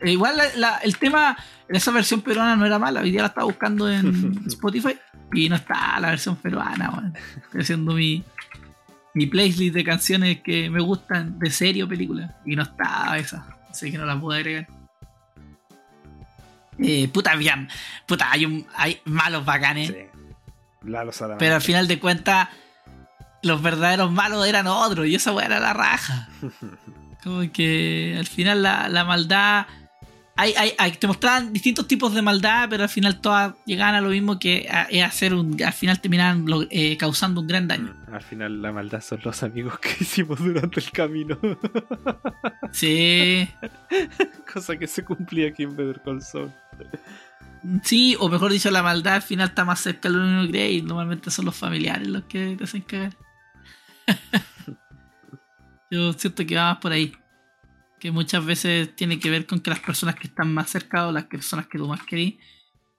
eh, Igual la- la- el tema, esa versión peruana no era mala. Hoy día la estaba buscando en Spotify y no está la versión peruana. weón. Estoy haciendo mi, mi playlist de canciones que me gustan de serie o película y no está esa. Así que no la pude agregar. Eh, puta, bien. Puta, hay, un, hay malos bacanes. Sí. Lalo. Pero al final de cuentas, los verdaderos malos eran otros y esa weá era la raja. Como que al final la, la maldad. Hay, hay, hay- te mostraban distintos tipos de maldad, pero al final todas llegaban a lo mismo que a, hacer un. Al final terminaban lo- eh, causando un gran daño. Mm, Al final la maldad son los amigos que hicimos durante el camino. Sí, Cosa que se cumplía aquí en Better Call Saul. Sí, o mejor dicho, la maldad al final está más cerca de lo que uno cree y normalmente son los familiares los que te hacen cagar. Yo siento que va más por ahí. Que muchas veces tiene que ver con que las personas que están más cerca o las personas que tú más querís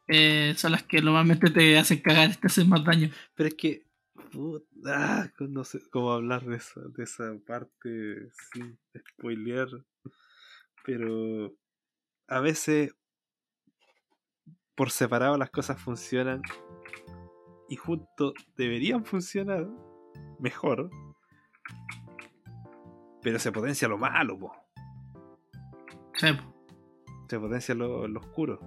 eh, son las que normalmente te hacen cagar, te hacen más daño. Pero es que. put- ah, no sé cómo hablar de esa, de esa parte sin spoilear. Pero. A veces. Por separado las cosas funcionan. Y juntos deberían funcionar. Mejor. Pero se potencia lo malo, po. Sí, po. se potencia lo, lo oscuro.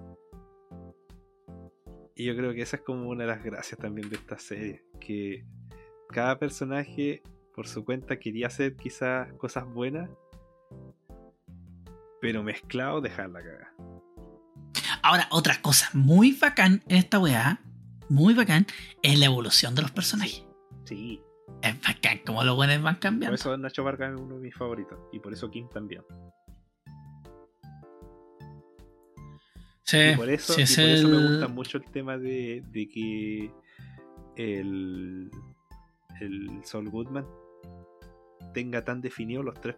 Y yo creo que esa es como una de las gracias también de esta serie. Que cada personaje por su cuenta quería hacer quizás cosas buenas. Pero mezclado dejar la caga. Ahora, otra cosa muy bacán en esta weá, muy bacán, es la evolución de los personajes. Sí. Es bacán como los buenos van Por cambiando. eso Nacho Vargas es uno de mis favoritos. Y por eso Kim también. Sí, y por eso, sí, y es por eso me gusta mucho el tema de, de que el, el Saul Goodman tenga tan definidos los tres,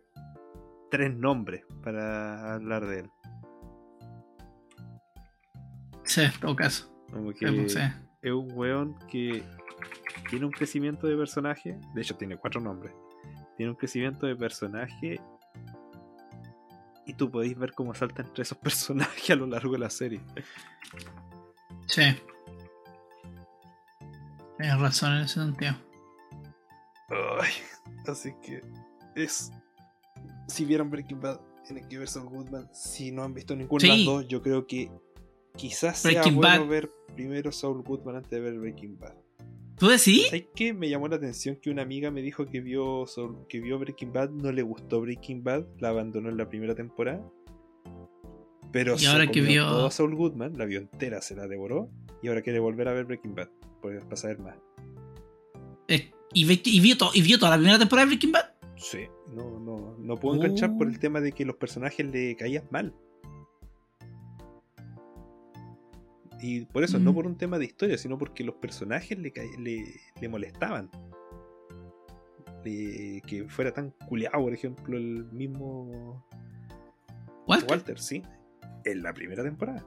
tres nombres para hablar de él. Sí, en todo caso. Como que Sí, es un weón que tiene un crecimiento de personaje. De hecho, tiene cuatro nombres. Tiene un crecimiento de personaje. Y tú podéis ver cómo salta entre esos personajes a lo largo de la serie. Sí. Tienes razón en ese sentido. Ay, así que es. Si vieron Breaking Bad, tienen que ver Saul Goodman. Si no han visto ninguna de Sí. las dos, yo creo que quizás sea Breaking bueno Bad. ver primero Saul Goodman antes de ver Breaking Bad. ¿Tú decís? ¿Sabes qué? Me llamó la atención que una amiga me dijo que vio, que vio Breaking Bad, no le gustó Breaking Bad, la abandonó en la primera temporada. Pero Y se ahora que comió vio- todo Saul Goodman, la vio entera, se la devoró y ahora quiere volver a ver Breaking Bad para saber más. Eh, ¿Y, ve- y vio to- ¿Y vio toda la primera temporada de Breaking Bad? Sí, no, no, no puedo enganchar por Oh. el tema de que los personajes le caían mal. Y por eso, no Mm. por un tema de historia, sino porque los personajes le, le, le molestaban. Le- que fuera tan culeado, por ejemplo, el mismo Walter. Walter, sí. En la primera temporada.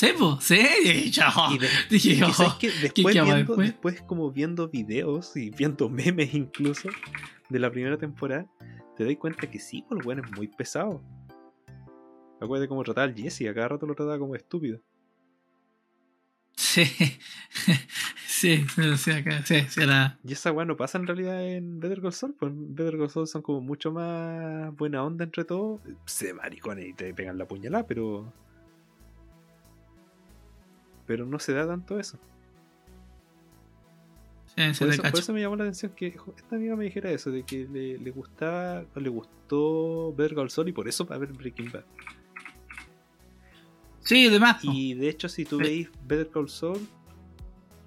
Pues, sí. Yo, Y de- dije, oh, que después, qué va viendo, después? después como viendo videos y viendo memes incluso de la primera temporada, te das cuenta que sí, pues, el weón es muy pesado. Acuérdate cómo trataba al Jesse, a cada rato lo trataba como estúpido. Sí. sí, sí, sí, sí. Y esa weá no pasa en realidad en Better Call Saul, pues en Better Call Saul son como mucho más buena onda entre todos. Se maricones y te pegan la puñalada, pero. Pero no se da tanto eso. Sí, Por eso, por eso me llamó la atención que esta amiga me dijera eso, de que le, le gustaba, o le gustó Better Call Saul y por eso para ver Breaking Bad. Sí, de más. Y de hecho, si tú veis Better Call Saul,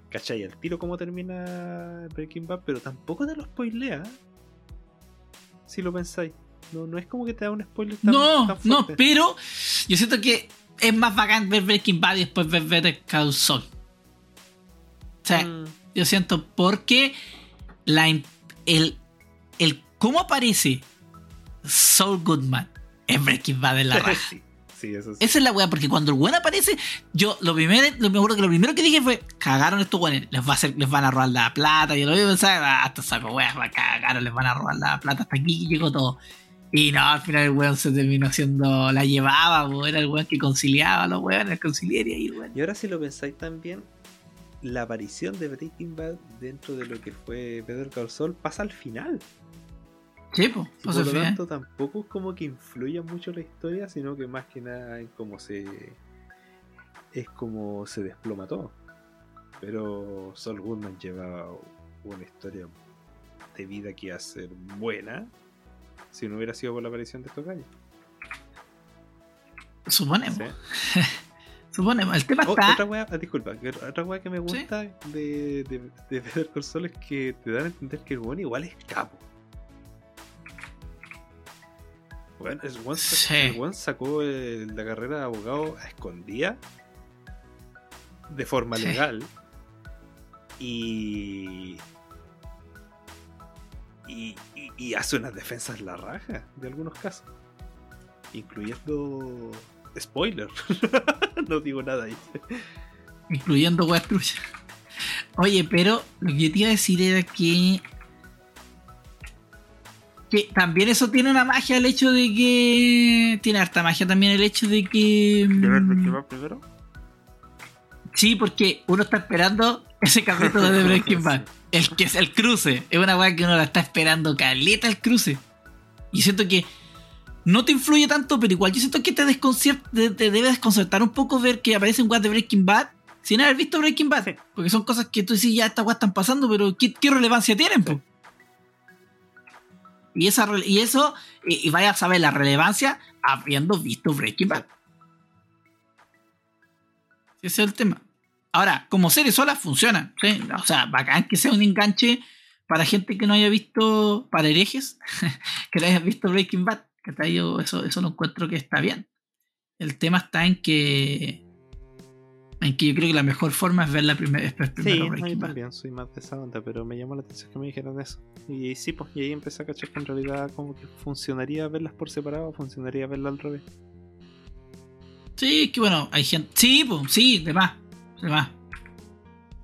¿cachai? Al tiro cómo termina Breaking Bad, pero tampoco te lo spoilea. Si lo pensáis. No, no es como que te da un spoiler tan, no, tan no, pero yo siento que es más bacán ver Breaking Bad y después ver Better Call Saul. O sea, Mm, yo siento porque la, el, el cómo aparece Saul Goodman en Breaking Bad en la raja. sí, sí, eso sí. Esa es la weá, porque cuando el weón aparece, yo lo primero, lo, me acuerdo que lo primero que dije fue, cagaron estos weones, les va a hacer, les van a robar la plata, y lo vi pensar, "Ah, hasta saco weá, va cagaron, les van a robar la plata, hasta aquí llegó todo. Y no, al final el weón se terminó haciendo, la llevaba, era el weón que conciliaba a los weones, conciliaría y el weón. Y ahora si lo pensáis también, la aparición de Breaking Bad dentro de lo que fue Call Saul pasa al final. Sí, por lo tanto tampoco es como que influya mucho la historia, sino que más que nada en cómo se... es como se desploma todo. Pero Saul Goodman lleva una historia de vida que iba a ser buena si no hubiera sido por la aparición de estos gallos. Suponemos, ¿sí? suponemos. El tema Oh, está... otra wea, ah, disculpa, otra wea que me gusta de, de, de Better Call Saul es que te dan a entender que el weón igual es capo. Bueno, el Sí. weón sacó el- la carrera de abogado a escondida de forma Sí. legal y y, hace unas defensas la raja de algunos casos. Incluyendo. Spoiler. no digo nada ahí. incluyendo. Oye, pero lo que yo te iba a decir era que. Que también eso tiene una magia, el hecho de que. Tiene harta magia también el hecho de que. mm, primero? Sí, porque uno está esperando ese capítulo de Breaking Bad. El que es el cruce. Es una weá que uno la está esperando caleta el cruce. Y siento que no te influye tanto, pero igual yo siento que te, te, te debe desconcertar un poco ver que aparecen weas de Breaking Bad sin haber visto Breaking Bad. Porque son cosas que tú dices, ya estas weas están pasando, pero ¿qué, qué relevancia tienen? po? Y, esa, y eso, y, vaya a saber la relevancia habiendo visto Breaking Bad. Ese es el tema. Ahora, como serie sola funciona. ¿sí? O sea, bacán que sea un enganche para gente que no haya visto, para herejes, que no haya visto Breaking Bad. Yo eso, eso lo encuentro que está bien. El tema está en que. En que yo creo que la mejor forma es ver la primera es Sí, no, yo también soy más de esa onda, pero me llamó la atención que me dijeran eso. Y sí, pues, y ahí empecé a cachar que en realidad como que funcionaría verlas por separado, funcionaría verlas al revés. Sí, que bueno, hay gente. Sí, pues, sí, de más. De más.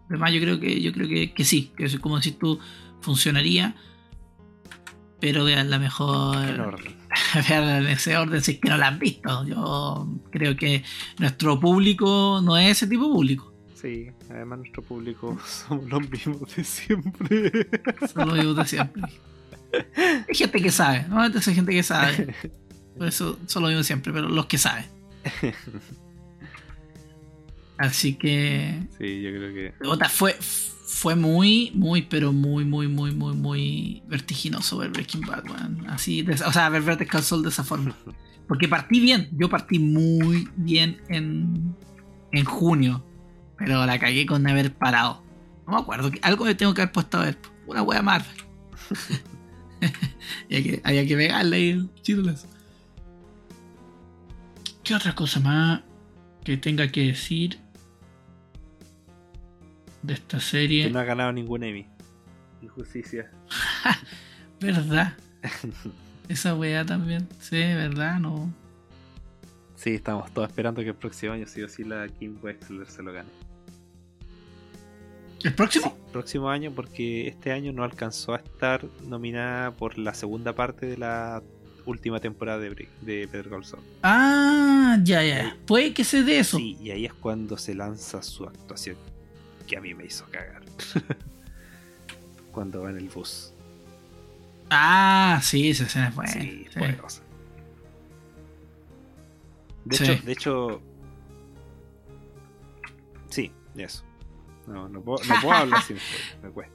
De más, yo creo que, yo creo que, que sí. Que es como decir tú, funcionaría. Pero vean la mejor. En orden. Vean en ese orden si es que no la han visto. Yo creo que nuestro público no es ese tipo de público. Sí, además nuestro público somos los mismos de siempre. Eso lo digo de siempre. Hay gente que sabe, ¿no? Hay gente que sabe. Por eso, eso lo digo siempre, pero los que saben. Así que. sí, yo creo que Puta, fue, fue muy, muy, pero muy, muy, muy, muy, muy vertiginoso ver Breaking Bad, weón. Así, de- o sea, ver Vertical Soul de esa forma. Porque partí bien, yo partí muy bien en, en junio, pero la cagué con haber parado. No me acuerdo, algo me tengo que haber puesto a ver, una wea Marvel. y hay que, había que pegarle ahí el chirulazo. ¿Qué otra cosa más que tenga que decir de esta serie? que no ha ganado ningún Emmy. Injusticia. ¿Verdad? Esa weá también. Sí, ¿verdad? No. Sí, estamos todos esperando que el próximo año sí o sí la Kim Wexler se lo gane. ¿El próximo? Próximo año porque este año no alcanzó a estar nominada por la segunda parte de la última temporada de, de Call Saul. Ah, ya, ya. Puede que sea de eso. Sí, y ahí es cuando se lanza su actuación que a mí me hizo cagar. cuando va en el bus. Ah, sí, esa escena es buena. sí, sí. poderosa. De Sí. hecho, de hecho. Sí, eso. No, no puedo, no puedo hablar sin spoiler, me cuesta.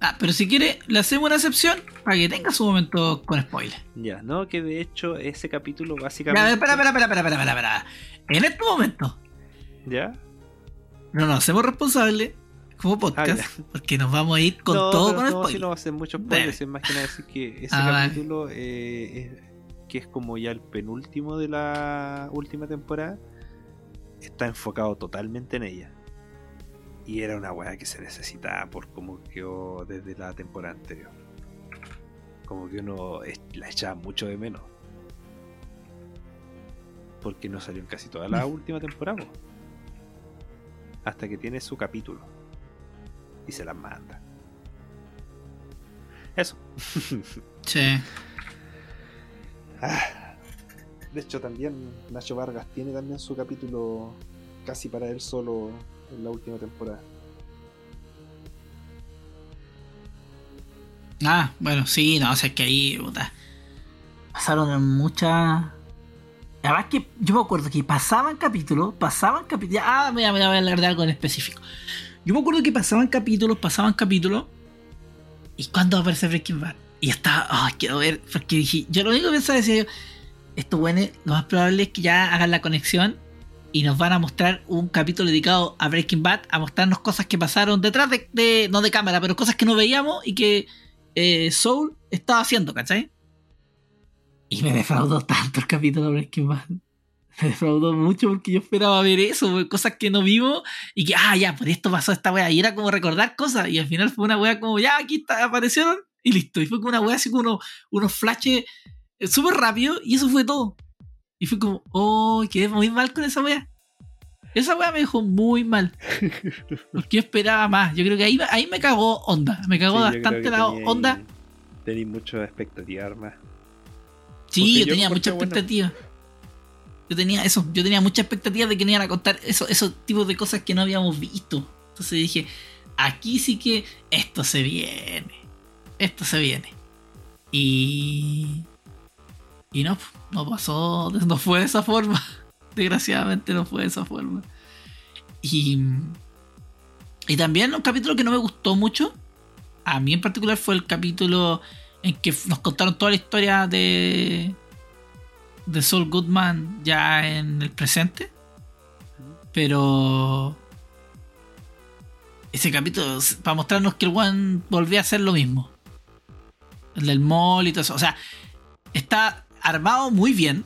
Ah, pero si quiere, le hacemos una excepción para que tenga su momento con spoiler. Ya, no, que de hecho ese capítulo Ya, básicamente. a ver, espera, espera, espera, espera, espera, espera, espera. En este momento, ¿Ya? No nos hacemos responsables como podcast, Ah, porque nos vamos a ir con no, todo con no, si no va a ser mucho Dale. spoiler, si es más que nada decir que ese Ah, capítulo, eh, es- que es como ya el penúltimo de la última temporada, está enfocado totalmente en ella. Y era una weá que se necesitaba por cómo quedó desde la temporada anterior. Como que uno la echaba mucho de menos. Porque no salió en casi toda la última temporada. Hasta que tiene su capítulo. Y se las manda. Eso. Sí. Ah, De hecho, también Nacho Vargas tiene también su capítulo casi para él solo en la última temporada. Ah, bueno, sí, no, o sea, es que ahí, puta, pasaron muchas... Además que yo me acuerdo que pasaban capítulos, pasaban capítulos... Ah, mira, mira, voy a hablar de algo en específico. Yo me acuerdo que pasaban capítulos, pasaban capítulos, y cuando aparece Breaking Bad, y estaba, ah, quiero ver, porque dije, yo lo único que pensaba decía yo, esto bueno, lo más probable es que ya hagan la conexión y nos van a mostrar un capítulo dedicado a Breaking Bad, a mostrarnos cosas que pasaron detrás de, de- no de cámara, pero cosas que no veíamos y que eh, Soul estaba haciendo, ¿cachai? Y me defraudó tanto el capítulo de Breaking Bad. Me defraudó mucho porque yo esperaba ver eso, cosas que no vimos y que, ah, ya, por esto pasó esta wea. Y era como recordar cosas. Y al final fue una wea como, ya, aquí está, aparecieron y listo. Y fue como una weá así como unos, unos flashes eh, súper rápido y eso fue todo. Y fue como, oh, quedé muy mal con esa weá. Esa weá me dejó muy mal. Porque yo esperaba más. Yo creo que ahí, ahí me cagó onda. Me cagó Sí, bastante la tenía- onda. Tenía muchas expectativas más. Sí, yo yo tenía mucha bueno. expectativa. Yo tenía eso, yo tenía mucha expectativa de que nos iban a contar eso- esos tipos de cosas que no habíamos visto. Entonces dije, aquí sí que esto se viene. Esto se viene. Y. Y no, no pasó, no fue de esa forma. Desgraciadamente no fue de esa forma. Y. Y también un capítulo que no me gustó mucho. A mí en particular fue el capítulo en que nos contaron toda la historia de. de Saul Goodman ya en el presente. Pero. Ese capítulo, para mostrarnos que el one volvía a hacer lo mismo. El del mall y todo eso. O sea, está armado muy bien.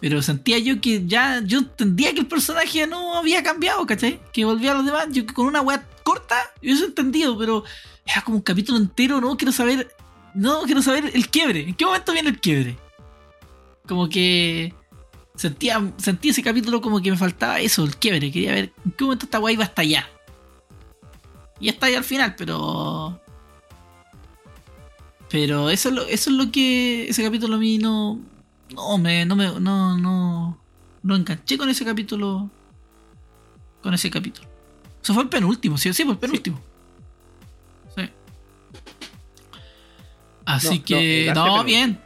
Pero sentía yo que ya. Yo entendía que el personaje no había cambiado, ¿cachai? Que volvía a los demás. Yo que con una weá corta, yo eso entendido, pero era como un capítulo entero, ¿no? Quiero saber. No, quiero saber el quiebre. ¿En qué momento viene el quiebre? Como que. Sentía, sentía ese capítulo como que me faltaba eso, el quiebre. Quería ver en qué momento esta weá iba hasta allá. Y está ahí al final, pero. Pero eso es lo, eso es lo que. Ese capítulo a mí no. No me. No me. No, no. No enganché con ese capítulo. Con ese capítulo. Eso fue el penúltimo, sí, sí, fue el penúltimo. Sí. Así No, que. No, bien.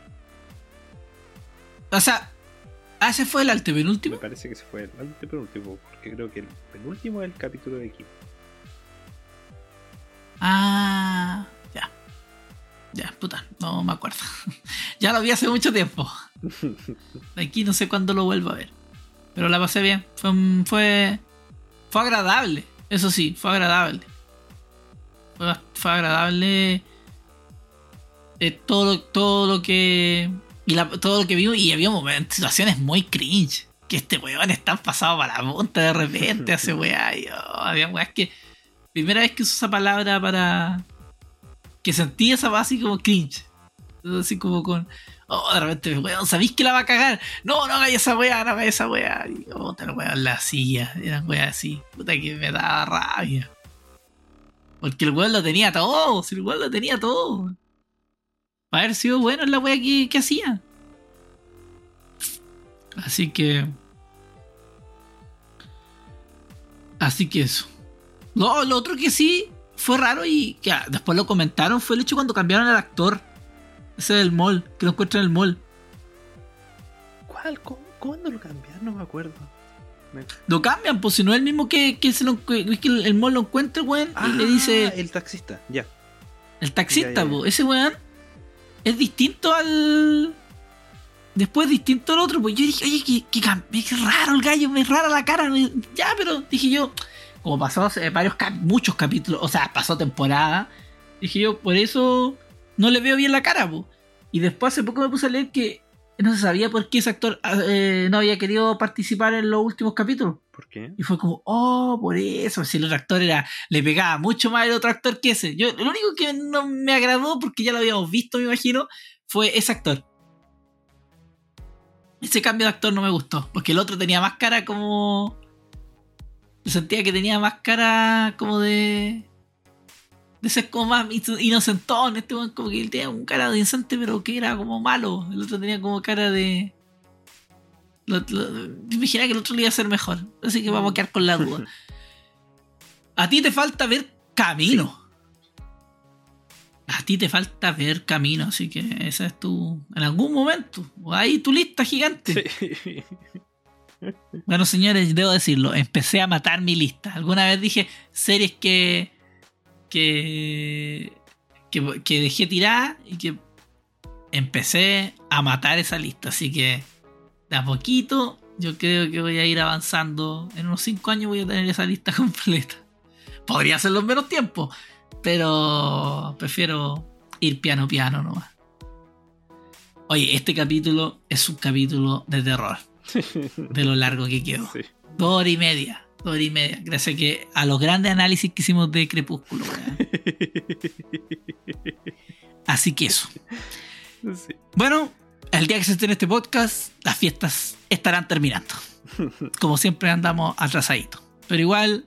O sea. Ah, ese fue el antepenúltimo. Me parece que se fue el antepenúltimo, porque creo que el penúltimo es el capítulo de Kim. Ah, ya. Ya, puta, no me acuerdo. ya lo vi hace mucho tiempo. De aquí no sé cuándo lo vuelvo a ver. Pero la pasé bien. Fue, fue, fue agradable. Eso sí, fue agradable. Fue agradable eh, todo, lo- todo lo que. Y la- todo lo que vimos. Y había momentos, situaciones muy cringe. Que este weón está pasado para la punta de repente. hace weá. Y, oh, había weas que. Primera vez que uso esa palabra para. Que sentí esa base así como cringe. Así como con. Oh, de repente, weón, ¿sabéis que la va a cagar? No, no hagáis esa weá, no hagáis esa weá. Y oh, el weón la hacía. Eran weas así. Puta que me daba rabia. Porque el weón lo tenía todo. Si el weón lo tenía todo. Para haber sido bueno en la weá que, que hacía. Así que. Así que eso. No, lo otro que sí fue raro y que después lo comentaron fue el hecho cuando cambiaron al actor. Ese del mall, que lo encuentran en el mall. ¿Cuál? ¿Cómo- ¿Cuándo lo cambiaron? No me acuerdo. Me- Lo cambian, pues si no es el mismo que, que, se lo, que, el, el mall lo encuentra, weón, y le Ah, dice El taxista, ya. el taxista, ya, ya. po, ese weón es distinto al. Después distinto al otro, pues yo dije, oye, qué, qué cam- qué raro el gallo, me rara la cara. Ya, pero dije yo, como pasó hace varios muchos capítulos, o sea, pasó temporada, dije yo, por eso no le veo bien la cara, po. Y después hace poco me puse a leer que no se sabía por qué ese actor ah, eh, no había querido participar en los últimos capítulos. ¿Por qué? Y fue como, oh, por eso. Si el otro actor era, le pegaba mucho más el otro actor que ese. Yo, lo único que no me agradó, porque ya lo habíamos visto, me imagino, fue ese actor. Ese cambio de actor no me gustó. Porque el otro tenía más cara como. Sentía que tenía más cara como de. De ser como más ino- inocentón. Este como que él tenía un cara de inocente, pero que era como malo. El otro tenía como cara de. Lo, lo- imaginaba que el otro le iba a ser mejor. Así que vamos a quedar con la duda. A ti te falta ver camino. A ti te falta ver camino, así que esa es tu. En algún momento. Ahí tu lista gigante. Sí. Bueno, señores, debo decirlo, empecé a matar mi lista. Alguna vez dije series que. que. que, que dejé tirada y que empecé a matar esa lista. Así que de a poquito yo creo que voy a ir avanzando. En unos 5 años voy a tener esa lista completa. Podría hacerlo en menos tiempo, pero prefiero ir piano piano nomás. Oye, este capítulo es un capítulo de terror. De lo largo que quedó. Sí. Dos horas y media. Dos horas y media. Gracias a que a los grandes análisis que hicimos de Crepúsculo. Así que eso. Bueno, al día que se esté este podcast, las fiestas estarán terminando. Como siempre andamos atrasaditos. Pero igual,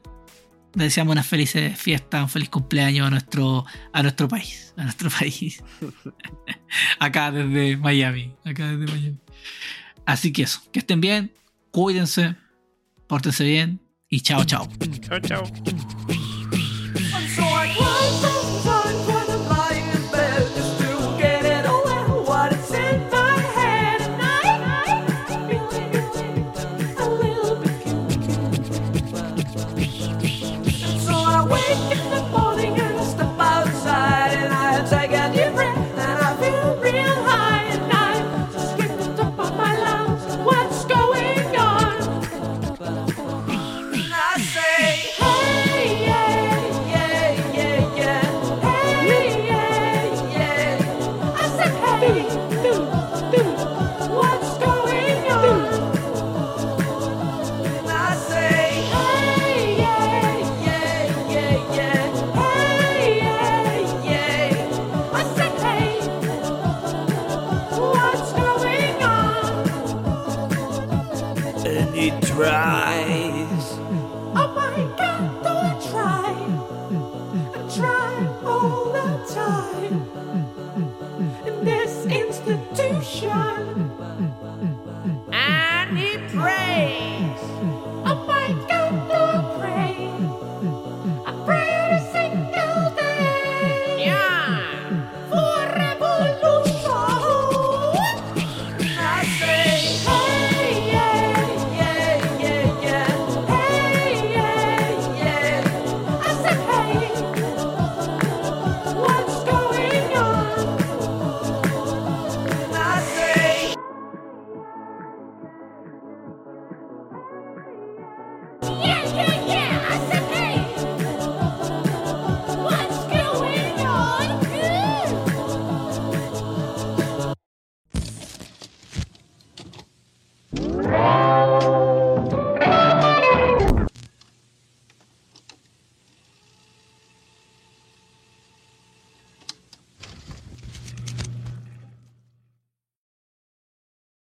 le deseamos unas felices fiestas, un feliz cumpleaños a nuestro, a nuestro país. A nuestro país. acá desde Miami. Acá desde Miami. Así que eso, que estén bien, cuídense, pórtense bien y chao, chao. Chao, chao.